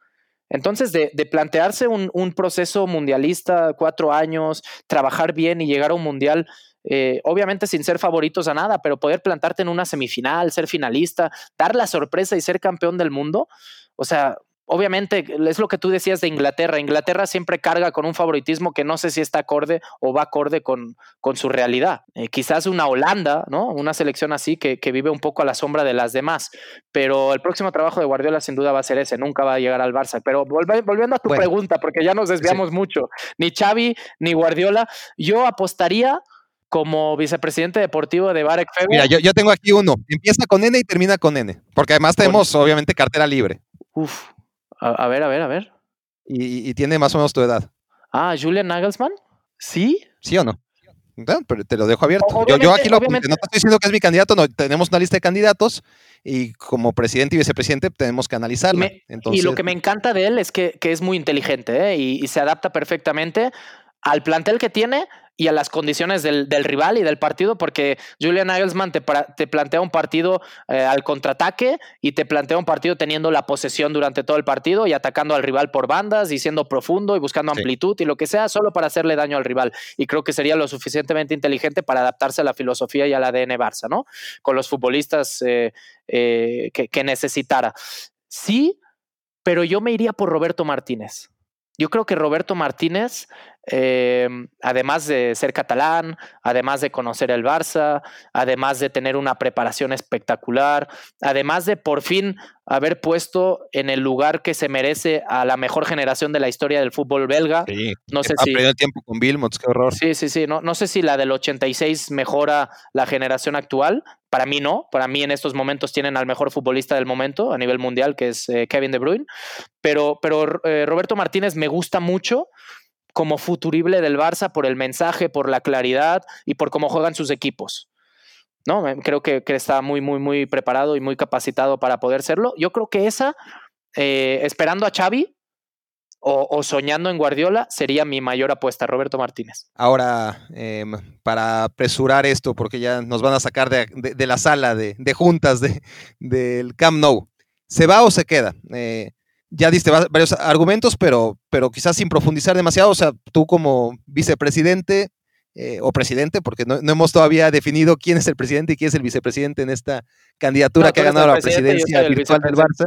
Speaker 2: Entonces, de, plantearse un, proceso mundialista, cuatro años, trabajar bien y llegar a un mundial, eh, obviamente sin ser favoritos a nada, pero poder plantarte en una semifinal, ser finalista, dar la sorpresa y ser campeón del mundo, o sea, obviamente es lo que tú decías de Inglaterra. Inglaterra siempre carga con un favoritismo que no sé si está acorde o va acorde con, con su realidad. Eh, quizás una Holanda, ¿no? Una selección así que, vive un poco a la sombra de las demás. Pero el próximo trabajo de Guardiola sin duda va a ser ese, nunca va a llegar al Barça. Pero volviendo a tu pregunta, porque ya nos desviamos mucho, ni Xavi ni Guardiola, yo apostaría como vicepresidente deportivo de Barek Feber.
Speaker 3: Mira, yo, tengo aquí uno. Empieza con N y termina con N. Porque además tenemos, obviamente, cartera libre.
Speaker 2: Uf, a, ver, a ver, a ver.
Speaker 3: Y, tiene más o menos tu edad.
Speaker 2: Ah, Julian Nagelsmann. ¿Sí?
Speaker 3: ¿Sí o no? pero te lo dejo abierto. Yo, aquí lo, no te estoy diciendo que es mi candidato, no, tenemos una lista de candidatos y como presidente y vicepresidente tenemos que analizarla.
Speaker 2: y lo que me encanta de él es que, es muy inteligente ¿eh? y, se adapta perfectamente al plantel que tiene y a las condiciones del, rival y del partido, porque Julian Nagelsmann te, te plantea un partido eh, al contraataque y te plantea un partido teniendo la posesión durante todo el partido y atacando al rival por bandas y siendo profundo y buscando amplitud y lo que sea, solo para hacerle daño al rival. Y creo que sería lo suficientemente inteligente para adaptarse a la filosofía y al ADN Barça, ¿no? Con los futbolistas eh, eh, que, que necesitara. Sí, pero yo me iría por Roberto Martínez. Yo creo que Roberto Martínez Em, además de ser catalán, además de conocer el Barça, además de tener una preparación espectacular, además de por fin haber puesto en el lugar que se merece a la mejor generación de la historia del fútbol belga.
Speaker 3: Sí, no sé si el tiempo con Wilmots, qué horror.
Speaker 2: Sí, sí, sí, no, no sé si la del 86 mejora la generación actual. Para mí no, para mí en estos momentos tienen al mejor futbolista del momento a nivel mundial, que es eh, Kevin De Bruyne, pero, pero eh, Roberto Martínez me gusta mucho como futurible del Barça por el mensaje, por la claridad y por cómo juegan sus equipos. ¿no? Creo que, está muy, muy, muy preparado y muy capacitado para poder serlo. Yo creo que esa, eh, esperando a Xavi o, soñando en Guardiola, sería mi mayor apuesta, Roberto Martínez.
Speaker 3: Ahora, em, para apresurar esto, porque ya nos van a sacar de, la sala de, juntas del Camp Nou, ¿se va o se queda? Eh, ya diste varios argumentos, pero, pero quizás sin profundizar demasiado. O sea, tú como vicepresidente eh, o presidente, porque no, hemos todavía definido quién es el presidente y quién es el vicepresidente en esta candidatura que ha ganado la presidencia virtual del Barça.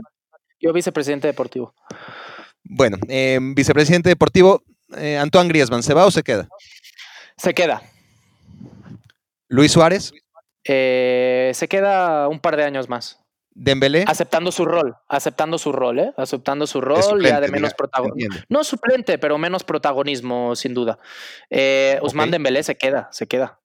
Speaker 2: Yo vicepresidente deportivo.
Speaker 3: Bueno, em, vicepresidente deportivo, eh, Antoine Griezmann, ¿se va o se queda?
Speaker 2: Se queda.
Speaker 3: Luis Suárez.
Speaker 2: Eh, se queda un par de años más.
Speaker 3: Dembélé.
Speaker 2: Aceptando su rol, aceptando su rol, ¿eh? Aceptando su rol, ya de menos protagonismo. No suplente, pero menos protagonismo, sin duda. Eh, Usman Dembélé se queda, se queda.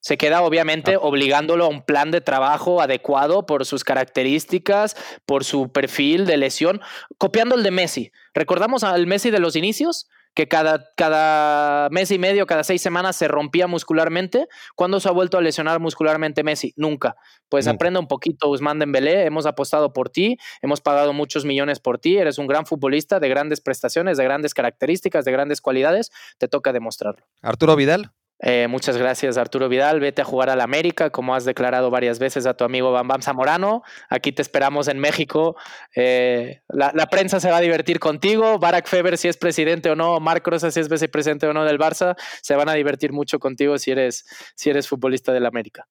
Speaker 2: Se queda obviamente ah. obligándolo a un plan de trabajo adecuado por sus características, por su perfil de lesión, copiando el de Messi. ¿Recordamos al Messi de los inicios? Que cada, cada mes y medio, cada seis semanas se rompía muscularmente. ¿Cuándo se ha vuelto a lesionar muscularmente Messi? Nunca. Pues aprende un poquito, Usman Dembélé. Hemos apostado por ti, hemos pagado muchos millones por ti. Eres un gran futbolista de grandes prestaciones, de grandes características, de grandes cualidades. Te toca demostrarlo.
Speaker 3: Arturo Vidal.
Speaker 2: Eh, muchas gracias, Arturo Vidal. Vete a jugar al América, como has declarado varias veces a tu amigo Bam Bam Zamorano. Aquí te esperamos en México. Eh, la, prensa se va a divertir contigo. Barack Feber, si es presidente o no, Marc Rosa, si es vicepresidente o no del Barça, se van a divertir mucho contigo si eres, si eres futbolista del América.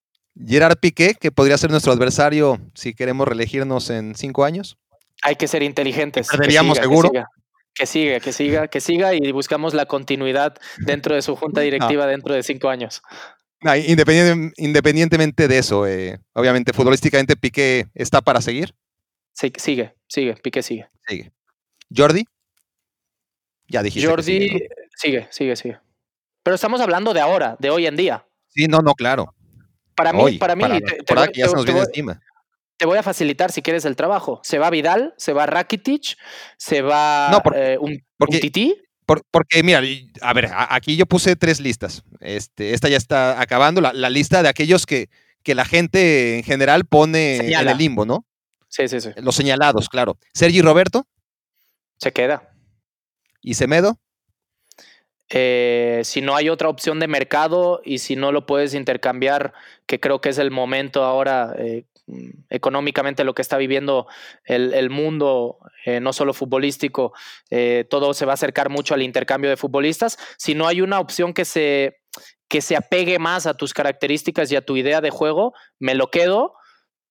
Speaker 3: Gerard Piqué, que podría ser nuestro adversario si queremos reelegirnos en cinco años.
Speaker 2: Hay que ser inteligentes.
Speaker 3: Perderíamos seguro.
Speaker 2: Que siga, que siga, que siga y buscamos la continuidad dentro de su junta directiva dentro de cinco años.
Speaker 3: independientemente de eso, eh, obviamente futbolísticamente Piqué está para seguir.
Speaker 2: Sí, sigue, sigue, Piqué sigue.
Speaker 3: Sigue. Jordi. Ya dijiste.
Speaker 2: Jordi sigue. sigue, sigue, Pero estamos hablando de ahora, de hoy en día.
Speaker 3: Sí, no, no, claro.
Speaker 2: Para mí, para mí,
Speaker 3: por ya se nos viene encima
Speaker 2: te voy a facilitar si quieres el trabajo. Se va Vidal, se va Rakitic, se va eh, un, porque, Tití.
Speaker 3: porque, mira, a ver, aquí yo puse tres listas. Este, esta ya está acabando, la, lista de aquellos que, que la gente en general pone en el limbo, ¿no?
Speaker 2: Sí, sí, sí.
Speaker 3: Los señalados, claro. Sergi Roberto.
Speaker 2: Se queda.
Speaker 3: ¿Y Semedo?
Speaker 2: Eh, si no hay otra opción de mercado y si no lo puedes intercambiar, que creo que es el momento ahora eh, económicamente lo que está viviendo el, mundo, eh, no solo futbolístico, todo se va a acercar mucho al intercambio de futbolistas. Si no hay una opción que se, que se apegue más a tus características y a tu idea de juego, me lo quedo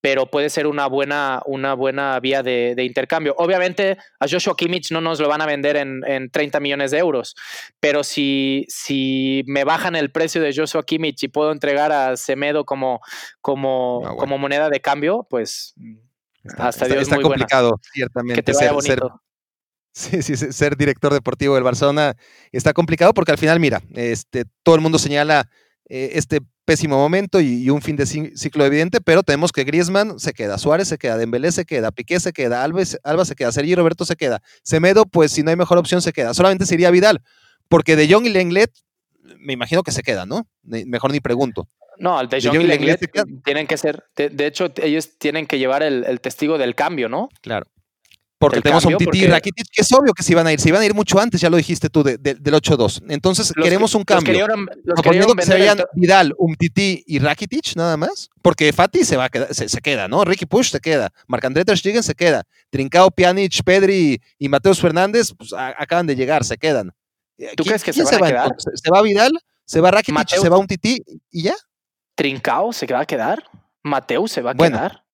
Speaker 2: pero puede ser una buena, una buena vía de, intercambio. Obviamente a Joshua Kimmich no nos lo van a vender en, 30 millones de euros, pero si, si me bajan el precio de Joshua Kimmich y puedo entregar a Semedo como, como, ah, como moneda de cambio, pues hasta
Speaker 3: está,
Speaker 2: Dios
Speaker 3: está complicado, ciertamente.
Speaker 2: Que te vaya bonito.
Speaker 3: Sí, sí, ser director deportivo del Barcelona está complicado porque al final, mira, este, todo el mundo señala eh, este pésimo momento y, un fin de ciclo evidente, pero tenemos que Griezmann se queda, Suárez se queda, Dembélé se queda, Piqué se queda, Alves, Alba se queda, Sergio Roberto se queda, Semedo, pues si no hay mejor opción se queda, solamente sería Vidal, porque De Jong y Lenglet me imagino que se quedan, ¿no? Mejor ni pregunto.
Speaker 2: No, el De Jong, y Lenglet tienen que ser, de, hecho ellos tienen que llevar el testigo del cambio, ¿no?
Speaker 3: Claro. Porque tenemos un Titi y Rakitic, que es obvio que se iban a ir, se iban a ir mucho antes, ya lo dijiste tú, del 8-2. Entonces queremos un cambio. Los que se veían Vidal, un Titi y Rakitic, nada más. Porque Fati se va a quedar, se, queda, ¿no? Ricky Push se queda, Marc-André Ter se queda, Trincao, Pjanic, Pedri y Mateus Fernández pues, acaban de llegar, se quedan.
Speaker 2: ¿Tú crees que se, van a quedar?
Speaker 3: ¿Se va Vidal? ¿Se va Rakitic? ¿Se va un Titi y ya?
Speaker 2: ¿Trincao se va a quedar? ¿Mateus se va a quedar?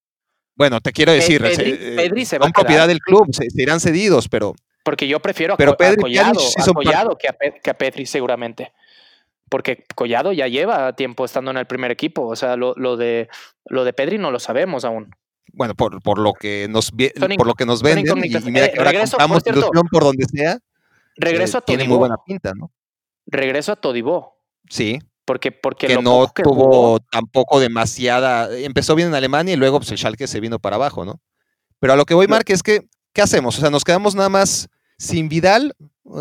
Speaker 3: Bueno, te quiero decir,
Speaker 2: Pedri, se,
Speaker 3: son propiedad del club, se, irán cedidos, pero.
Speaker 2: Porque yo prefiero a, pero Collado, que, a, Pedri, seguramente. Porque Collado ya lleva tiempo estando en el primer equipo. O sea, lo, de, lo de Pedri no lo sabemos aún.
Speaker 3: Bueno, por, por lo que nos por lo que nos venden, y, mira que ahora contamos ilusión por donde sea.
Speaker 2: Regreso a
Speaker 3: Todibó. Tiene muy buena pinta, ¿no?
Speaker 2: Regreso a Todibó.
Speaker 3: Sí.
Speaker 2: Porque, porque
Speaker 3: que no tuvo tampoco demasiada. Empezó bien en Alemania y luego pues, el Schalke se vino para abajo, ¿no? Pero a lo que voy, Mark, es que, ¿qué hacemos? O sea, nos quedamos nada más sin Vidal,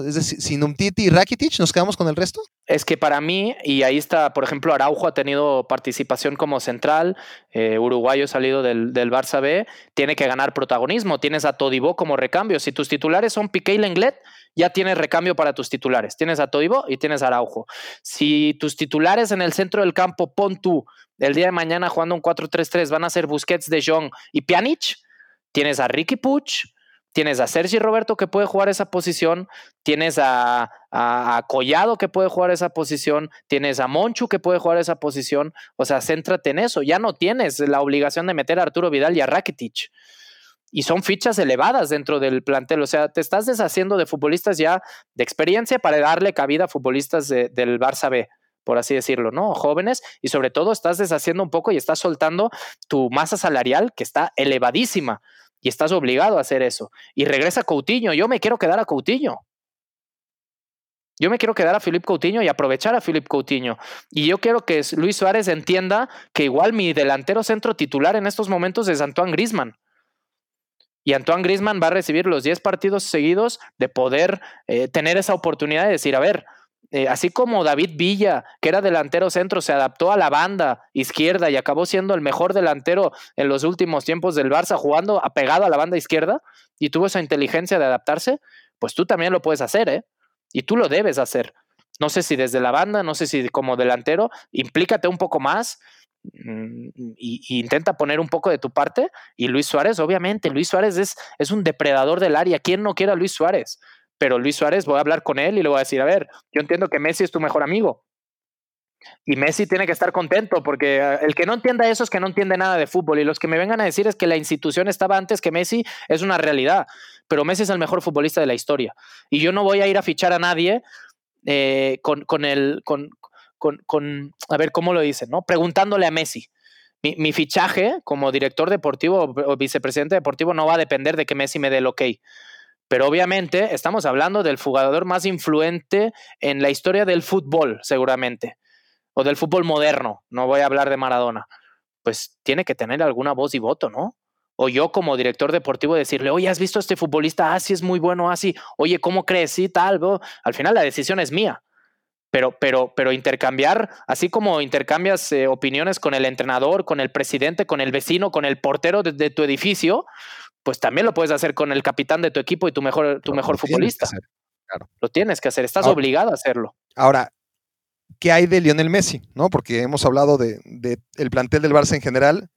Speaker 3: es decir, sin Umtiti y Rakitic, ¿nos quedamos con el resto?
Speaker 2: Es que para mí, y ahí está, por ejemplo, Araujo ha tenido participación como central, eh, uruguayo salido del, del, Barça B, tiene que ganar protagonismo, tienes a Todibó como recambio. Si tus titulares son Piqué y Lenglet, ya tienes recambio para tus titulares. Tienes a Todibo y tienes a Araujo. Si tus titulares en el centro del campo, pon tú, el día de mañana jugando un 4-3-3, van a ser Busquets, De Jong y Pjanic, tienes a Ricky Puch, tienes a Sergi Roberto que puede jugar esa posición, tienes a, a, Collado que puede jugar esa posición, tienes a Monchu que puede jugar esa posición, o sea, céntrate en eso, ya no tienes la obligación de meter a Arturo Vidal y a Rakitic y son fichas elevadas dentro del plantel. O sea, te estás deshaciendo de futbolistas ya de experiencia para darle cabida a futbolistas del Barça B, por así decirlo, ¿no? Jóvenes, y sobre todo estás deshaciendo un poco y estás soltando tu masa salarial que está elevadísima y estás obligado a hacer eso. Y regresa Coutinho, yo me quiero quedar a Coutinho. Yo me quiero quedar a Philip Coutinho y aprovechar a Philip Coutinho. Y yo quiero que Luis Suárez entienda que igual mi delantero centro titular en estos momentos es Antoine Grisman. Y Antoine Grisman va a recibir los 10 partidos seguidos de poder eh, tener esa oportunidad de decir, a ver, eh, así como David Villa, que era delantero centro, se adaptó a la banda izquierda y acabó siendo el mejor delantero en los últimos tiempos del Barça, jugando apegado a la banda izquierda y tuvo esa inteligencia de adaptarse, pues tú también lo puedes hacer, ¿eh? Y tú lo debes hacer. No sé si desde la banda, no sé si como delantero, implícate un poco más, Mm, y, intenta poner un poco de tu parte. Y Luis Suárez, obviamente, Luis Suárez es, es un depredador del área. ¿Quién no quiere a Luis Suárez? Pero Luis Suárez, voy a hablar con él y le voy a decir, a ver, yo entiendo que Messi es tu mejor amigo. Y Messi tiene que estar contento porque ah, el que no entienda eso es que no entiende nada de fútbol. Y los que me vengan a decir es que la institución estaba antes que Messi es una realidad. Pero Messi es el mejor futbolista de la historia. Y yo no voy a ir a fichar a nadie eh, con, con, el, con, con, a ver cómo lo dicen, ¿no? Preguntándole a Messi. Mi, fichaje como director deportivo o vicepresidente deportivo no va a depender de que Messi me dé el ok. Pero obviamente estamos hablando del jugador más influente en la historia del fútbol, seguramente. O del fútbol moderno. No voy a hablar de Maradona. Pues tiene que tener alguna voz y voto, ¿no? O yo como director deportivo decirle, oye, ¿has visto a este futbolista? Ah, es muy bueno, así. Oye, ¿cómo crees? Sí, tal. Al final la decisión es mía. Pero, pero, pero intercambiar, así como intercambias eh, opiniones con el entrenador, con el presidente, con el vecino, con el portero de, tu edificio, pues también lo puedes hacer con el capitán de tu equipo y tu mejor, tu mejor futbolista. Lo tienes que hacer, estás obligado a hacerlo.
Speaker 3: Ahora, ¿qué hay de Lionel Messi? ¿No? Porque hemos hablado del de, el plantel del Barça en general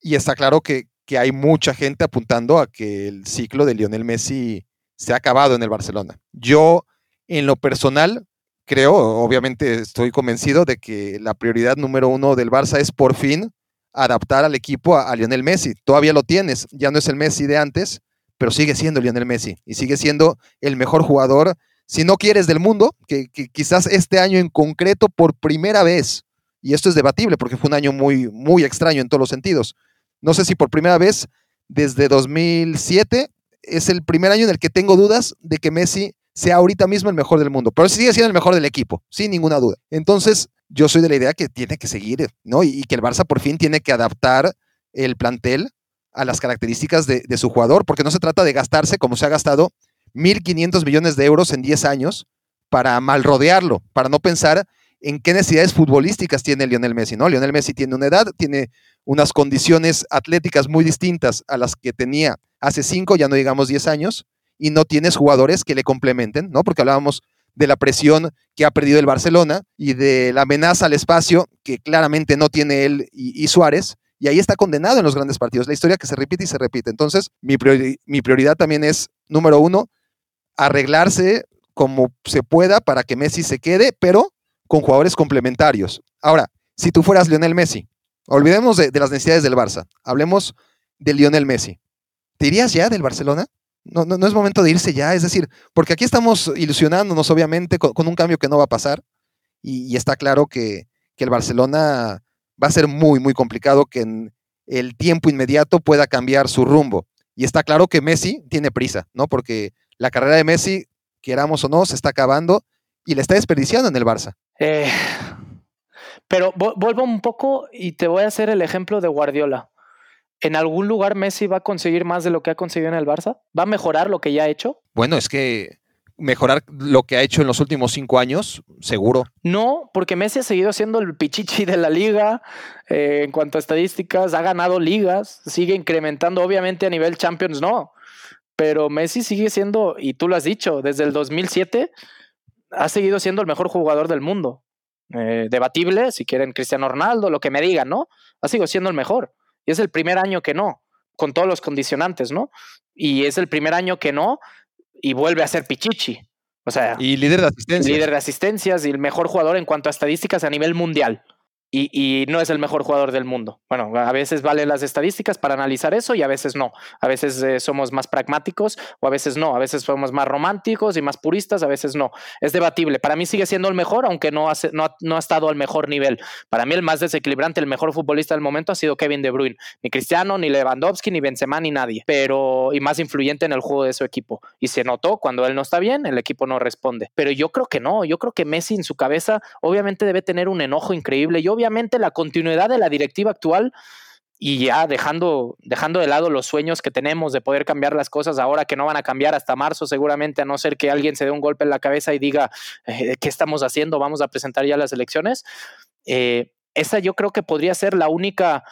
Speaker 3: y está claro que, que hay mucha gente apuntando a que el ciclo de Lionel Messi se ha acabado en el Barcelona. Yo, en lo personal, creo, obviamente estoy convencido de que la prioridad número uno del Barça es por fin adaptar al equipo a, Lionel Messi. Todavía lo tienes, ya no es el Messi de antes, pero sigue siendo Lionel Messi y sigue siendo el mejor jugador, si no quieres del mundo, que, quizás este año en concreto por primera vez, y esto es debatible porque fue un año muy, muy extraño en todos los sentidos. No sé si por primera vez desde 2007 es el primer año en el que tengo dudas de que Messi sea ahorita mismo el mejor del mundo, pero sigue siendo el mejor del equipo, sin ninguna duda. Entonces, yo soy de la idea que tiene que seguir, ¿no? Y, que el Barça por fin tiene que adaptar el plantel a las características de, su jugador, porque no se trata de gastarse como se ha gastado 1.500 millones de euros en 10 años para mal rodearlo, para no pensar en qué necesidades futbolísticas tiene Lionel Messi, ¿no? Lionel Messi tiene una edad, tiene unas condiciones atléticas muy distintas a las que tenía hace 5, ya no digamos 10 años, y no tienes jugadores que le complementen, ¿no? Porque hablábamos de la presión que ha perdido el Barcelona y de la amenaza al espacio que claramente no tiene él y, Suárez. Y ahí está condenado en los grandes partidos. La historia que se repite y se repite. Entonces, mi, prioridad también es, número uno, arreglarse como se pueda para que Messi se quede, pero con jugadores complementarios. Ahora, si tú fueras Lionel Messi, olvidemos de, de las necesidades del Barça, hablemos de Lionel Messi. ¿Te irías ya del Barcelona? No, no, es momento de irse ya, es decir, porque aquí estamos ilusionándonos obviamente con, un cambio que no va a pasar y, está claro que, el Barcelona va a ser muy, muy complicado que en el tiempo inmediato pueda cambiar su rumbo. Y está claro que Messi tiene prisa, ¿no? Porque la carrera de Messi, queramos o no, se está acabando y le está desperdiciando en el Barça.
Speaker 2: Eh, pero vuelvo un poco y te voy a hacer el ejemplo de Guardiola. ¿En algún lugar Messi va a conseguir más de lo que ha conseguido en el Barça? ¿Va a mejorar lo que ya ha hecho?
Speaker 3: Bueno, es que mejorar lo que ha hecho en los últimos cinco años, seguro.
Speaker 2: No, porque Messi ha seguido siendo el pichichi de la liga eh, en cuanto a estadísticas, ha ganado ligas, sigue incrementando, obviamente a nivel Champions no, pero Messi sigue siendo, y tú lo has dicho, desde el 2007 ha seguido siendo el mejor jugador del mundo. Eh, debatible, si quieren Cristiano Ronaldo, lo que me digan, ¿no? Ha seguido siendo el mejor. Y es el primer año que no, con todos los condicionantes, ¿no? Y es el primer año que no, y vuelve a ser Pichichi. O sea,
Speaker 3: y líder de asistencias.
Speaker 2: Líder de asistencias y el mejor jugador en cuanto a estadísticas a nivel mundial y, no es el mejor jugador del mundo. Bueno, a veces valen las estadísticas para analizar eso y a veces no. A veces eh, somos más pragmáticos o a veces no. A veces somos más románticos y más puristas, a veces no. Es debatible. Para mí sigue siendo el mejor, aunque no ha, no, ha estado al mejor nivel. Para mí el más desequilibrante, el mejor futbolista del momento ha sido Kevin De Bruyne. Ni Cristiano, ni Lewandowski, ni Benzema, ni nadie. Pero, y más influyente en el juego de su equipo. Y se notó cuando él no está bien, el equipo no responde. Pero yo creo que no. Yo creo que Messi en su cabeza obviamente debe tener un enojo increíble. Y obviamente la continuidad de la directiva actual y ya dejando, dejando de lado los sueños que tenemos de poder cambiar las cosas ahora que no van a cambiar hasta marzo seguramente, a no ser que alguien se dé un golpe en la cabeza y diga, eh, ¿qué estamos haciendo? Vamos a presentar ya las elecciones. Eh, esa yo creo que podría ser la única,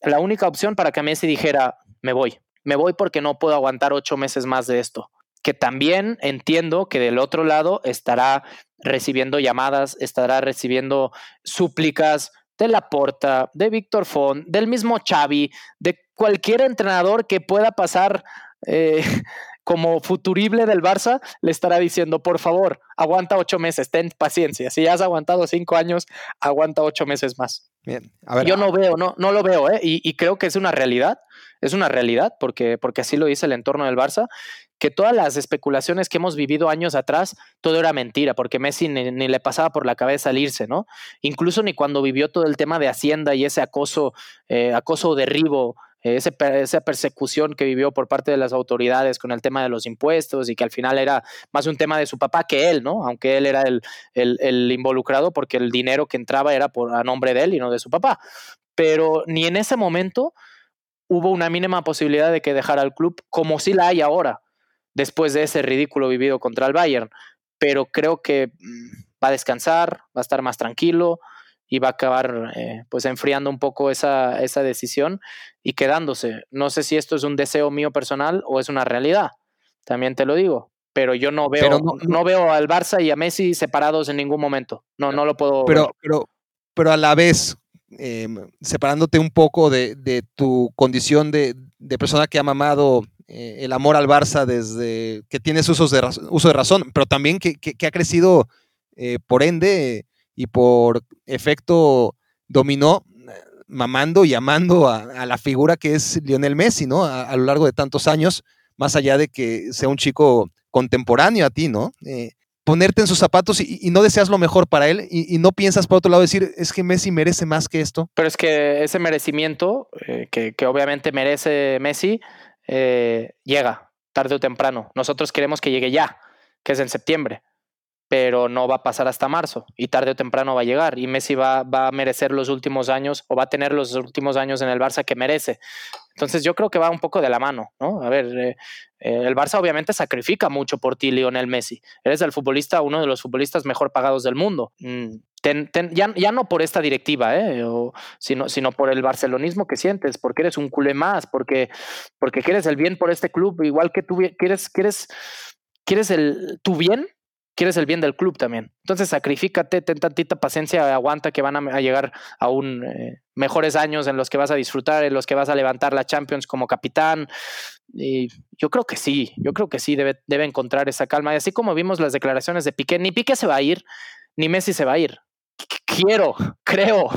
Speaker 2: la única opción para que Messi dijera, me voy, me voy porque no puedo aguantar ocho meses más de esto. Que también entiendo que del otro lado estará recibiendo llamadas, estará recibiendo súplicas, de Laporta, de Víctor Font, del mismo Xavi, de cualquier entrenador que pueda pasar eh, como futurible del Barça, le estará diciendo, por favor, aguanta ocho meses, ten paciencia. Si ya has aguantado cinco años, aguanta ocho meses más.
Speaker 3: Bien,
Speaker 2: a ver, Yo no veo, no, no lo veo, ¿eh? y, y, creo que es una realidad, es una realidad, porque, porque así lo dice el entorno del Barça, que todas las especulaciones que hemos vivido años atrás, todo era mentira, porque Messi ni, le pasaba por la cabeza salirse, ¿no? Incluso ni cuando vivió todo el tema de Hacienda y ese acoso, eh, acoso derribo, eh, esa persecución que vivió por parte de las autoridades con el tema de los impuestos y que al final era más un tema de su papá que él, ¿no? Aunque él era el, el, involucrado porque el dinero que entraba era por, a nombre de él y no de su papá. Pero ni en ese momento hubo una mínima posibilidad de que dejara el club como si la hay ahora después de ese ridículo vivido contra el Bayern. Pero creo que mm, va a descansar, va a estar más tranquilo y va a acabar eh, pues enfriando un poco esa, esa decisión y quedándose. No sé si esto es un deseo mío personal o es una realidad, también te lo digo, pero yo no veo, no, veo al Barça y a Messi separados en ningún momento. No, no lo puedo.
Speaker 3: Pero, pero, pero a la vez, em, separándote un poco de, de tu condición de, de, persona que ha mamado eh, el amor al Barça desde que tienes usos de, uso de razón, pero también que, que, ha crecido eh, por ende y por efecto dominó, mamando y amando a, la figura que es Lionel Messi, ¿no? A, lo largo de tantos años, más allá de que sea un chico contemporáneo a ti, ¿no? Eh, ponerte en sus zapatos y, no deseas lo mejor para él y, no piensas por otro lado decir, es que Messi merece más que esto.
Speaker 2: Pero es que ese merecimiento, que, que, obviamente merece Messi, eh, llega tarde o temprano. Nosotros queremos que llegue ya, que es en septiembre, pero no va a pasar hasta marzo y tarde o temprano va a llegar y Messi va, va a merecer los últimos años o va a tener los últimos años en el Barça que merece. Entonces yo creo que va un poco de la mano, ¿no? A ver, eh, eh, el Barça obviamente sacrifica mucho por ti, Lionel Messi. Eres el futbolista, uno de los futbolistas mejor pagados del mundo. Mm, ya, no por esta directiva, ¿eh? sino, sino por el barcelonismo que sientes, porque eres un culé más, porque, porque quieres el bien por este club, igual que tú quieres, quieres, quieres el, tu bien quieres el bien del club también. Entonces, sacrifícate, ten tantita paciencia, aguanta que van a, llegar aún eh, mejores años en los que vas a disfrutar, en los que vas a levantar la Champions como capitán. Y yo creo que sí, yo creo que sí debe, debe encontrar esa calma. Y así como vimos las declaraciones de Piqué, ni Piqué se va a ir, ni Messi se va a ir quiero, creo.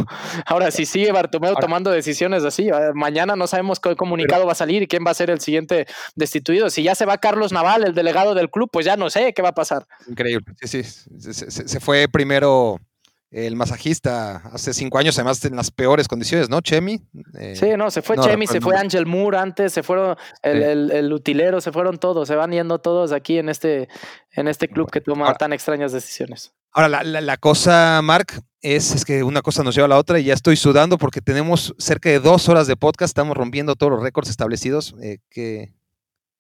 Speaker 2: Ahora, si sigue Bartomeu tomando decisiones así, eh, mañana no sabemos qué comunicado va a salir y quién va a ser el siguiente destituido. Si ya se va Carlos Naval, el delegado del club, pues ya no sé qué va a pasar.
Speaker 3: Increíble. Sí, sí. Se, fue primero el masajista hace cinco años, además en las peores condiciones, ¿no? Chemi.
Speaker 2: Eh, sí, no, se fue Chemi, se fue Ángel Moore antes, se fueron el, utilero, se fueron todos, se van yendo todos aquí en este, en este club que toma tan extrañas decisiones.
Speaker 3: Ahora, la, cosa, Mark, es, es, que una cosa nos lleva a la otra y ya estoy sudando porque tenemos cerca de dos horas de podcast, estamos rompiendo todos los récords establecidos. Eh, que,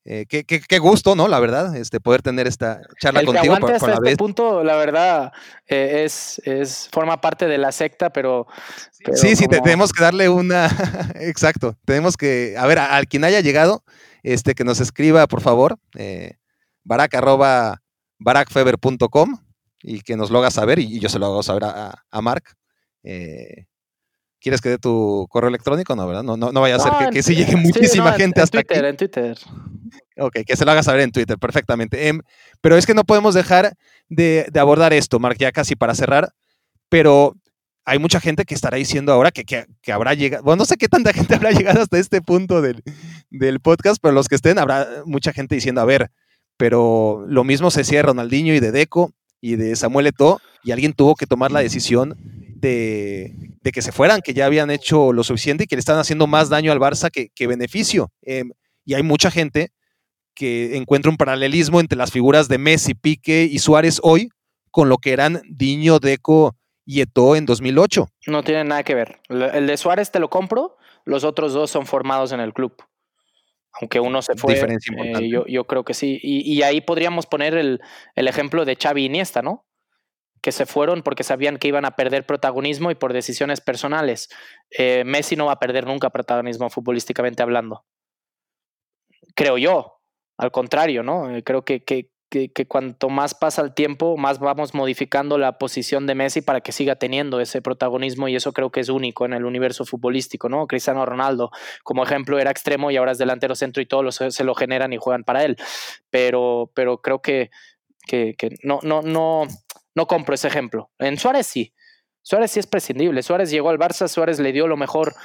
Speaker 3: eh, qué, gusto, ¿no? La verdad, este, poder tener esta charla contigo.
Speaker 2: Que hasta este punto, la verdad, eh, es, es, forma parte de la secta, pero...
Speaker 3: sí, sí, tenemos que darle una... Exacto, tenemos que... A ver, al quien haya llegado, este, que nos escriba, por favor, eh, barack, arroba, barakfeber.com y que nos lo haga saber y, yo se lo hago saber a, a Mark. Eh, ¿Quieres que dé tu correo electrónico? No, ¿verdad? No, no, no vaya a ser que, que sí llegue muchísima gente hasta
Speaker 2: Twitter, En Twitter,
Speaker 3: Ok, que se lo haga saber en Twitter, perfectamente. Em, pero es que no podemos dejar de, de, abordar esto, Mark, ya casi para cerrar, pero hay mucha gente que estará diciendo ahora que, que, que, habrá llegado, bueno, no sé qué tanta gente habrá llegado hasta este punto del, del podcast, pero los que estén, habrá mucha gente diciendo, a ver, pero lo mismo se decía de Ronaldinho y de Deco, y de Samuel Eto'o, y alguien tuvo que tomar la decisión de, que se fueran, que ya habían hecho lo suficiente y que le están haciendo más daño al Barça que, beneficio. Em, y hay mucha gente que encuentra un paralelismo entre las figuras de Messi, Pique y Suárez hoy con lo que eran Diño, Deco y Eto'o en 2008.
Speaker 2: No tiene nada que ver. El de Suárez te lo compro, los otros dos son formados en el club aunque uno se fue, eh, yo, yo, creo que sí. Y, y ahí podríamos poner el, el, ejemplo de Xavi Iniesta, ¿no? Que se fueron porque sabían que iban a perder protagonismo y por decisiones personales. Eh, Messi no va a perder nunca protagonismo futbolísticamente hablando. Creo yo. Al contrario, ¿no? Eh, creo que, que, que, cuanto más pasa el tiempo, más vamos modificando la posición de Messi para que siga teniendo ese protagonismo y eso creo que es único en el universo futbolístico, ¿no? Cristiano Ronaldo, como ejemplo, era extremo y ahora es delantero centro y todos se lo generan y juegan para él. Pero, pero creo que, que, no, no, no compro ese ejemplo. En Suárez sí. Suárez sí es prescindible. Suárez llegó al Barça, Suárez le dio lo mejor,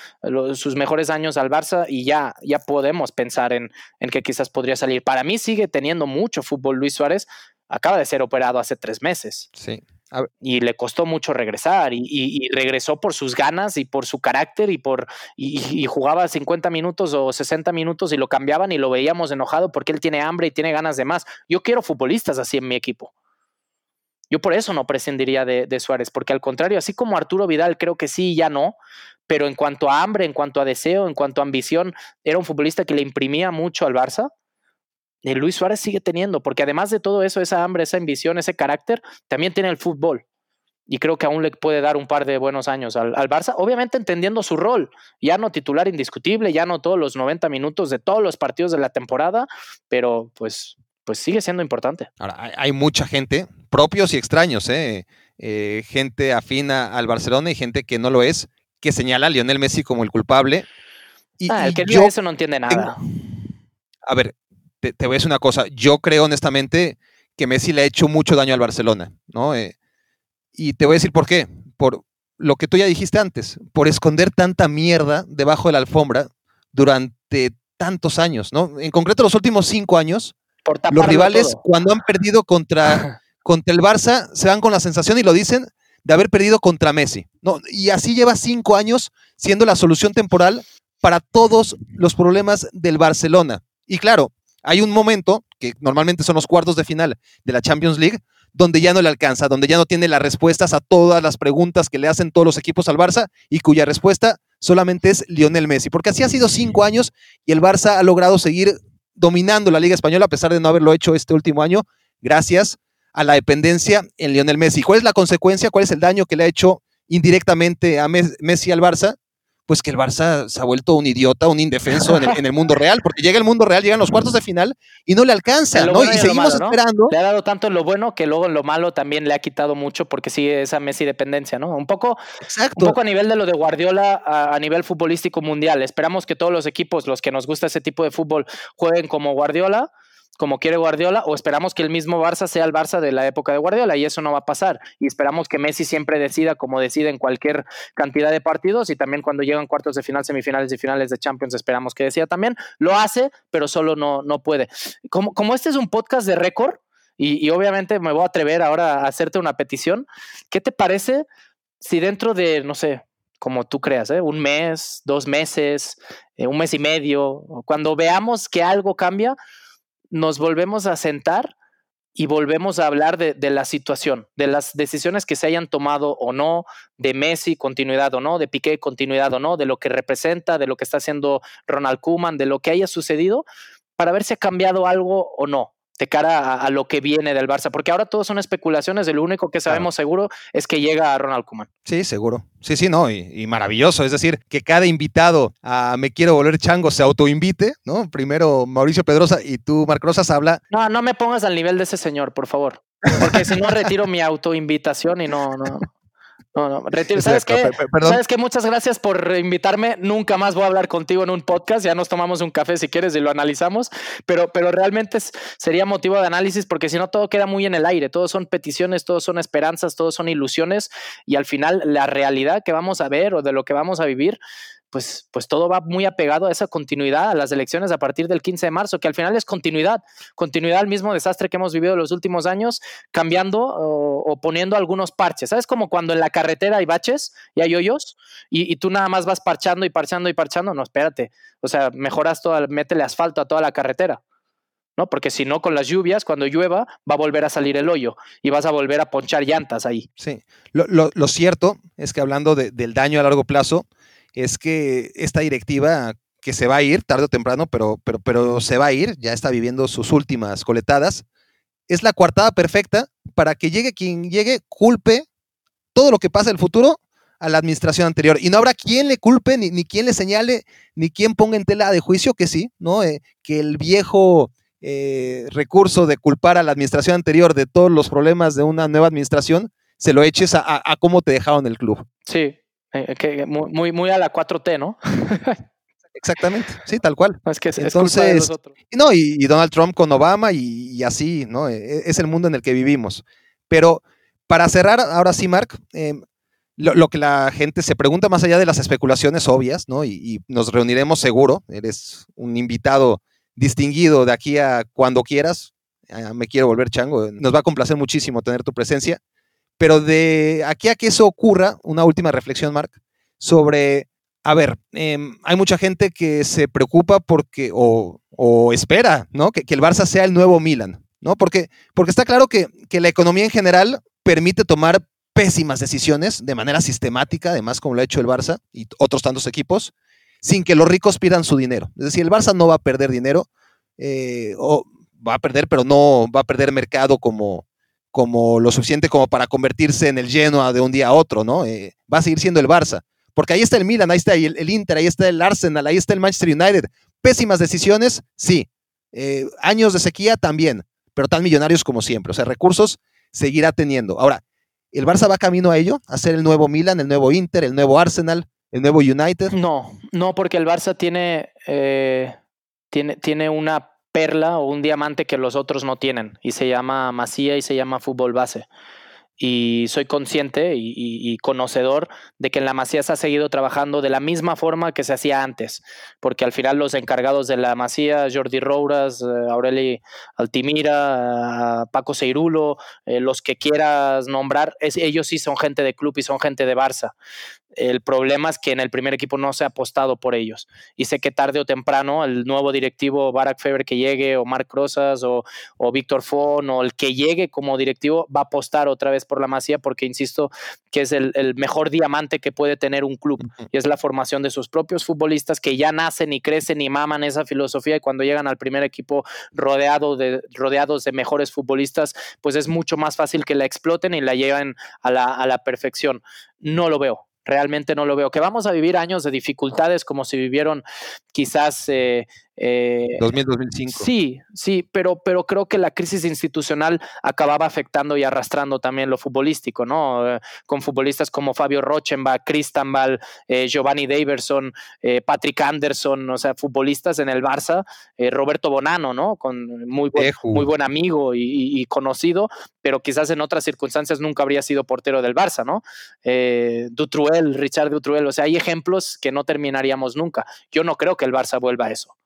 Speaker 2: sus mejores años al Barça y ya, ya podemos pensar en, en, que quizás podría salir. Para mí sigue teniendo mucho fútbol Luis Suárez. Acaba de ser operado hace tres meses.
Speaker 3: Sí.
Speaker 2: Y le costó mucho regresar y, regresó por sus ganas y por su carácter y por y, jugaba 50 minutos o 60 minutos y lo cambiaban y lo veíamos enojado porque él tiene hambre y tiene ganas de más. Yo quiero futbolistas así en mi equipo. Yo por eso no prescindiría de, Suárez, porque al contrario, así como Arturo Vidal creo que sí, ya no, pero en cuanto a hambre, en cuanto a deseo, en cuanto a ambición, era un futbolista que le imprimía mucho al Barça. Luis Suárez sigue teniendo, porque además de todo eso, esa hambre, esa ambición, ese carácter, también tiene el fútbol. Y creo que aún le puede dar un par de buenos años al, Barça, obviamente entendiendo su rol, ya no titular indiscutible, ya no todos los 90 minutos de todos los partidos de la temporada, pero pues, pues sigue siendo importante.
Speaker 3: Ahora, hay mucha gente, propios y extraños, ¿eh? Eh, gente afina al Barcelona y gente que no lo es, que señala a Lionel Messi como el culpable.
Speaker 2: Y, ah, el que yo eso no entiende nada.
Speaker 3: a ver, te, voy a decir una cosa. Yo creo honestamente que Messi le ha hecho mucho daño al Barcelona, ¿no? Eh, y te voy a decir por qué. Por lo que tú ya dijiste antes, por esconder tanta mierda debajo de la alfombra durante tantos años, ¿no? En concreto, los últimos cinco años, los rivales, cuando han perdido contra, contra el Barça, se van con la sensación y lo dicen de haber perdido contra Messi, ¿no? Y así lleva cinco años siendo la solución temporal para todos los problemas del Barcelona. Y claro, hay un momento, que normalmente son los cuartos de final de la Champions League, donde ya no le alcanza, donde ya no tiene las respuestas a todas las preguntas que le hacen todos los equipos al Barça y cuya respuesta solamente es Lionel Messi, porque así ha sido cinco años y el Barça ha logrado seguir dominando la Liga Española a pesar de no haberlo hecho este último año, gracias a la dependencia en Lionel Messi. ¿Cuál es la consecuencia? ¿Cuál es el daño que le ha hecho indirectamente a Messi al Barça? Pues que el Barça se ha vuelto un idiota, un indefenso en el, mundo real, porque llega el mundo real, llegan los cuartos de final y no le alcanza, ¿no? Y, seguimos esperando.
Speaker 2: Le ha dado tanto en lo bueno que luego en lo malo también le ha quitado mucho porque sigue esa Messi dependencia, ¿no? Un poco, un poco a nivel de lo de Guardiola a, nivel futbolístico mundial. Esperamos que todos los equipos, los que nos gusta ese tipo de fútbol, jueguen como Guardiola como quiere Guardiola o esperamos que el mismo Barça sea el Barça de la época de Guardiola y eso no va a pasar. Y esperamos que Messi siempre decida como decide en cualquier cantidad de partidos y también cuando llegan cuartos de final, semifinales y finales de Champions esperamos que decida también. Lo hace, pero solo no, no puede. Como, como este es un podcast de récord y, obviamente me voy a atrever ahora a hacerte una petición, ¿qué te parece si dentro de, no sé, como tú creas, ¿eh? un mes, dos meses, eh, un mes y medio, cuando veamos que algo cambia, nos volvemos a sentar y volvemos a hablar de, la situación, de las decisiones que se hayan tomado o no, de Messi, continuidad o no, de Piqué, continuidad o no, de lo que representa, de lo que está haciendo Ronald Koeman, de lo que haya sucedido, para ver si ha cambiado algo o no de cara a, lo que viene del Barça, porque ahora todo son especulaciones, lo único que sabemos seguro es que llega a Ronald Koeman.
Speaker 3: Sí, seguro. Sí, sí, no, y, maravilloso, es decir, que cada invitado a Me Quiero Volver Chango se autoinvite, ¿no? Primero Mauricio Pedrosa y tú, Marc Rosas, habla.
Speaker 2: No, no me pongas al nivel de ese señor, por favor, porque si no retiro mi autoinvitación y no, no. No, no, retiro. ¿Sabes qué? ¿Sabes qué? Muchas gracias por invitarme. Nunca más voy a hablar contigo en un podcast. Ya nos tomamos un café si quieres y lo analizamos. Pero, pero realmente sería motivo de análisis porque si no todo queda muy en el aire. Todos son peticiones, todos son esperanzas, todos son ilusiones y al final la realidad que vamos a ver o de lo que vamos a vivir pues, pues todo va muy apegado a esa continuidad, a las elecciones a partir del 15 de marzo, que al final es continuidad, continuidad al mismo desastre que hemos vivido los últimos años, cambiando o, poniendo algunos parches. ¿Sabes? Como cuando en la carretera hay baches y hay hoyos y, tú nada más vas parchando y parchando y parchando. No, espérate. O sea, mejoras todo, métele asfalto a toda la carretera. ¿no? Porque si no, con las lluvias, cuando llueva, va a volver a salir el hoyo y vas a volver a ponchar llantas ahí.
Speaker 3: Sí, lo, cierto es que hablando del daño a largo plazo, es que esta directiva que se va a ir tarde o temprano, pero, pero, pero se va a ir, ya está viviendo sus últimas coletadas, es la coartada perfecta para que llegue quien llegue, culpe todo lo que pasa en el futuro a la administración anterior. Y no habrá quien le culpe, ni, ni quien le señale, ni quien ponga en tela de juicio que sí, ¿no? Eh, que el viejo eh, recurso de culpar a la administración anterior de todos los problemas de una nueva administración, se lo eches a, a cómo te dejaron el club.
Speaker 2: Sí, eh, que muy, muy a la 4T, ¿no?
Speaker 3: Exactamente, sí, tal cual.
Speaker 2: Es que es, Entonces,
Speaker 3: no, y, Donald Trump con Obama y, así, ¿no? E, e, es el mundo en el que vivimos. Pero para cerrar, ahora sí, Mark, em, lo, que la gente se pregunta más allá de las especulaciones obvias, ¿no? Y, nos reuniremos seguro, eres un invitado distinguido de aquí a cuando quieras, me quiero volver chango, nos va a complacer muchísimo tener tu presencia. Pero de aquí a que eso ocurra, una última reflexión, Mark, sobre, a ver, em, hay mucha gente que se preocupa porque, o, espera, ¿no? Que, el Barça sea el nuevo Milan, ¿no? Porque, porque está claro que, que la economía en general permite tomar pésimas decisiones de manera sistemática, además como lo ha hecho el Barça y otros tantos equipos, sin que los ricos pidan su dinero. Es decir, el Barça no va a perder dinero, eh, o va a perder, pero no va a perder mercado como, como lo suficiente como para convertirse en el Genoa de un día a otro, ¿no? Eh, va a seguir siendo el Barça. Porque ahí está el Milan, ahí está el, Inter, ahí está el Arsenal, ahí está el Manchester United. Pésimas decisiones, sí. Eh, años de sequía también, pero tan millonarios como siempre. O sea, recursos seguirá teniendo. Ahora, ¿el Barça va camino a ello? ¿A ser el nuevo Milan, el nuevo Inter, el nuevo Arsenal, el nuevo United?
Speaker 2: No, no, porque el Barça tiene, eh, tiene, tiene una perla o un diamante que los otros no tienen y se llama Masía y se llama fútbol base y soy consciente y, conocedor de que en la Masía se ha seguido trabajando de la misma forma que se hacía antes, porque al final los encargados de la Masía, Jordi Rouras, eh, Aureli Altimira, Paco Seirulo, eh, los que quieras nombrar, ellos sí son gente de club y son gente de Barça. El problema es que en el primer equipo no se ha apostado por ellos. Y sé que tarde o temprano el nuevo directivo Barack Feber que llegue, o Marc Rosas, o, o Víctor Fon, o el que llegue como directivo, va a apostar otra vez por la Masía, porque insisto que es el, mejor diamante que puede tener un club. Y es la formación de sus propios futbolistas que ya nacen y crecen y maman esa filosofía. Y cuando llegan al primer equipo rodeado de, rodeados de mejores futbolistas, pues es mucho más fácil que la exploten y la lleven a la, a la perfección. No lo veo realmente no lo veo. Que vamos a vivir años de dificultades como si vivieron quizás eh,
Speaker 3: 2000-2005.
Speaker 2: Eh, sí, sí, pero, pero creo que la crisis institucional acababa afectando y arrastrando también lo futbolístico, ¿no? Eh, con futbolistas como Fabio Rochenbach, Cristanbal, eh, Giovanni Daverson, Patrick Anderson, o sea, futbolistas en el Barça, Roberto Bonano, ¿no? Con muy buen, muy buen amigo y, conocido, pero quizás en otras circunstancias nunca habría sido portero del Barça, ¿no? Dutruel, Richard Dutruel, o sea, hay ejemplos que no terminaríamos nunca. Yo no creo que el Barça vuelva a eso.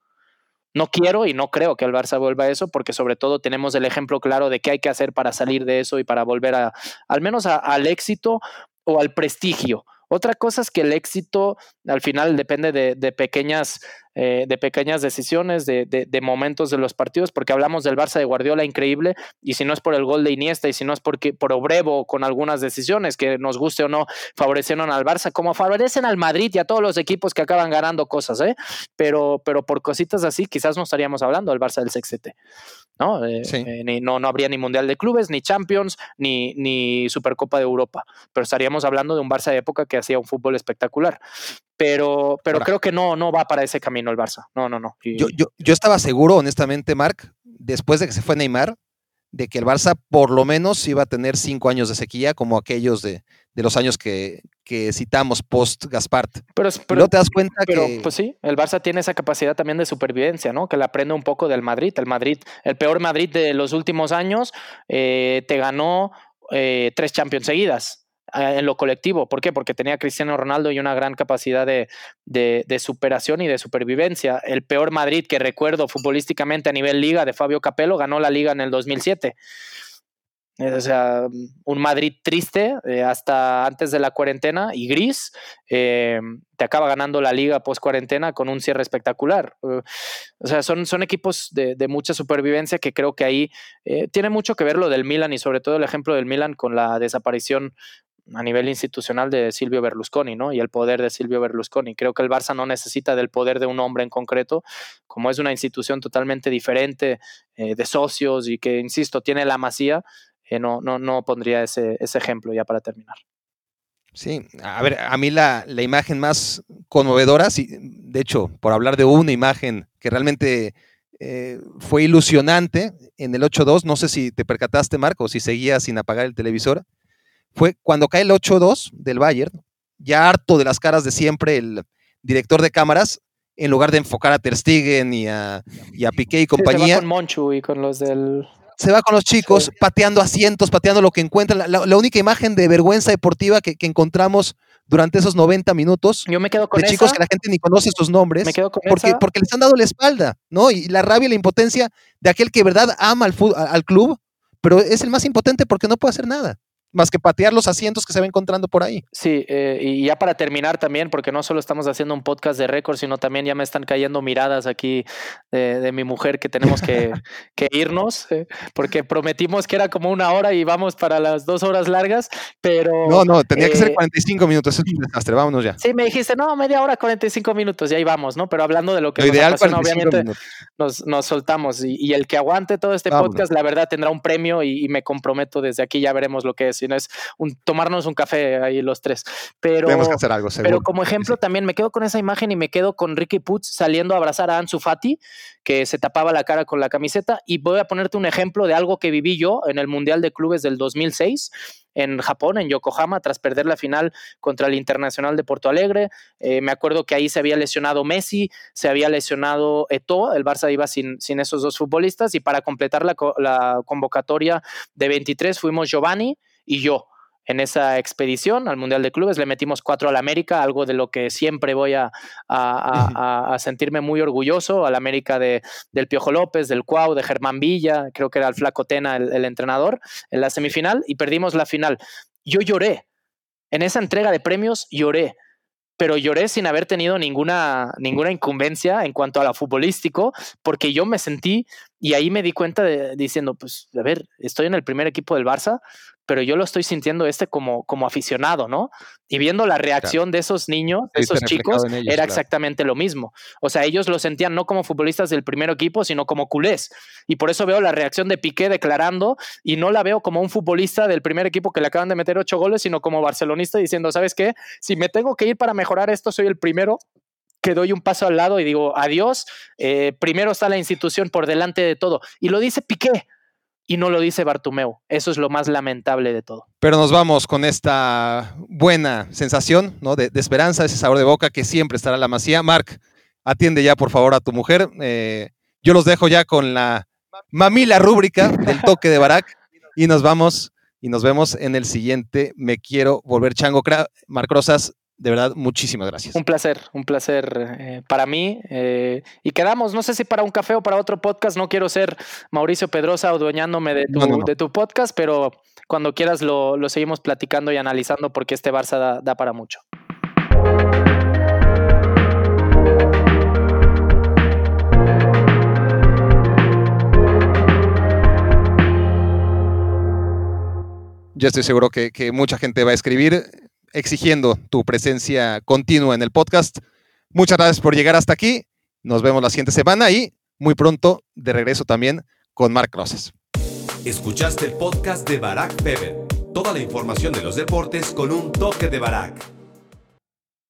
Speaker 2: No quiero y no creo que el Barça vuelva a eso, porque sobre todo tenemos el ejemplo claro de qué hay que hacer para salir de eso y para volver a, al menos al éxito o al prestigio. Otra cosa es que el éxito al final depende de, pequeñas, eh, de pequeñas decisiones, de, momentos de los partidos, porque hablamos del Barça de Guardiola increíble, y si no es por el gol de Iniesta y si no es porque, por Obrevo con algunas decisiones que nos guste o no favorecieron al Barça, como favorecen al Madrid y a todos los equipos que acaban ganando cosas, ¿eh? pero, pero por cositas así quizás no estaríamos hablando del Barça del sextete. ¿No? Eh, eh, no, no habría ni Mundial de Clubes, ni Champions, ni, ni Supercopa de Europa, pero estaríamos hablando de un Barça de época que hacía un fútbol espectacular. Pero, pero creo que no, no va para ese camino el Barça. No, no, no.
Speaker 3: yo, yo, yo estaba seguro, honestamente, Marc, después de que se fue Neymar, de que el Barça por lo menos iba a tener cinco años de sequía, como aquellos de, los años que, citamos post Gaspart.
Speaker 2: Pero, pero te das cuenta pero, Pues sí, el Barça tiene esa capacidad también de supervivencia, ¿no? Que la aprende un poco del Madrid. El Madrid, el peor Madrid de los últimos años, eh, te ganó eh, tres Champions seguidas en lo colectivo. ¿Por qué? Porque tenía Cristiano Ronaldo y una gran capacidad de, de, superación y de supervivencia. El peor Madrid que recuerdo futbolísticamente a nivel liga de Fabio Capello ganó la liga en el 2007. O sea, un Madrid triste eh, hasta antes de la cuarentena y gris, eh, te acaba ganando la liga post cuarentena con un cierre espectacular. o sea, son, son equipos de, mucha supervivencia que creo que ahí eh, tiene mucho que ver lo del Milan y sobre todo el ejemplo del Milan con la desaparición a nivel institucional de Silvio Berlusconi, ¿no? Y el poder de Silvio Berlusconi. Creo que el Barça no necesita del poder de un hombre en concreto, como es una institución totalmente diferente de socios y que, insisto, tiene la masía, eh, no, no, no pondría ese, ese ejemplo ya para terminar.
Speaker 3: Sí, a ver, a mí la, la imagen más conmovedora, sí, de hecho, por hablar de una imagen que realmente eh, fue ilusionante en el 8-2, no sé si te percataste, Marco, o si seguías sin apagar el televisor, fue cuando cae el 8-2 del Bayern, ya harto de las caras de siempre el director de cámaras, en lugar de enfocar a Ter Stegen y a, y a Piqué y compañía. se va
Speaker 2: con Monchu y con los del...
Speaker 3: Se va con los chicos, pateando asientos, pateando lo que encuentran. La, única imagen de vergüenza deportiva que, encontramos durante esos 90 minutos.
Speaker 2: Yo me quedo con
Speaker 3: de chicos que la gente ni conoce sus nombres.
Speaker 2: Me quedo con
Speaker 3: porque, porque les han dado la espalda, ¿no? Y la rabia y la impotencia de aquel que verdad ama al, al club, pero es el más impotente porque no puede hacer nada. Más que patear los asientos que se va encontrando por ahí.
Speaker 2: Sí, eh, y ya para terminar también, porque no solo estamos haciendo un podcast de récord, sino también ya me están cayendo miradas aquí de, mi mujer que tenemos que, irnos, eh, porque prometimos que era como una hora y vamos para las dos horas largas, pero...
Speaker 3: No, no, tenía que ser 45 eh, minutos, es un desastre, vámonos ya.
Speaker 2: Sí, me dijiste, no, media hora, 45 minutos, y ahí vamos, ¿no? Pero hablando de lo que nos ideal, obviamente nos, nos, soltamos, y, el que aguante todo este podcast, la verdad, tendrá un premio y, y me comprometo desde aquí, ya veremos lo que es sino es un, tomarnos un café ahí los tres. Pero,
Speaker 3: Tenemos que hacer algo,
Speaker 2: Pero como ejemplo, también me quedo con esa imagen y me quedo con Ricky Putz saliendo a abrazar a Ansu Fati, que se tapaba la cara con la camiseta. Y voy a ponerte un ejemplo de algo que viví yo en el Mundial de Clubes del 2006 en Japón, en Yokohama, tras perder la final contra el Internacional de Porto Alegre. Eh, me acuerdo que ahí se había lesionado Messi, se había lesionado Eto'o, el Barça iba sin, sin esos dos futbolistas y para completar la, la convocatoria de 23 fuimos Giovanni, y yo en esa expedición al Mundial de Clubes. Le metimos cuatro al América, algo de lo que siempre voy a, a, sentirme muy orgulloso, al América de, del Piojo López, del Cuau, de Germán Villa, creo que era el Flaco Tena el, entrenador, en la semifinal y perdimos la final. Yo lloré. En esa entrega de premios lloré pero lloré sin haber tenido ninguna, ninguna incumbencia en cuanto a lo futbolístico, porque yo me sentí y ahí me di cuenta de, diciendo, pues, a ver, estoy en el primer equipo del Barça, pero yo lo estoy sintiendo este como, como aficionado, ¿no? Y viendo la reacción de esos niños, de esos chicos, era exactamente lo mismo. O sea, ellos lo sentían no como futbolistas del primer equipo, sino como culés. Y por eso veo la reacción de Piqué declarando, y no la veo como un futbolista del primer equipo que le acaban de meter ocho goles, sino como barcelonista diciendo, ¿sabes qué? Si me tengo que ir para mejorar esto, soy el primero que doy un paso al lado y digo, adiós, eh, primero está la institución por delante de todo. Y lo dice Piqué y no lo dice Bartumeu. Eso es lo más lamentable de todo.
Speaker 3: Pero nos vamos con esta buena sensación ¿no? de, esperanza, ese sabor de boca que siempre estará la masía. Marc, atiende ya por favor a tu mujer. Eh, yo los dejo ya con la mamila rúbrica del toque de Barak y nos vamos y nos vemos en el siguiente Me Quiero Volver Chango. Marc Rosas, de verdad, muchísimas gracias.
Speaker 2: Un placer, un placer eh, para mí. Eh, y quedamos, no sé si para un café o para otro podcast, no quiero ser Mauricio Pedrosa o dueñándome de tu, de tu podcast, pero cuando quieras lo, seguimos platicando y analizando porque este Barça da, para mucho.
Speaker 3: Yo estoy seguro que, que, mucha gente va a escribir exigiendo tu presencia continua en el podcast. Muchas gracias por llegar hasta aquí. Nos vemos la siguiente semana y muy pronto de regreso también con Mark Rosas.
Speaker 1: Escuchaste el podcast de Barack Feber. Toda la información de los deportes con un toque de Barack.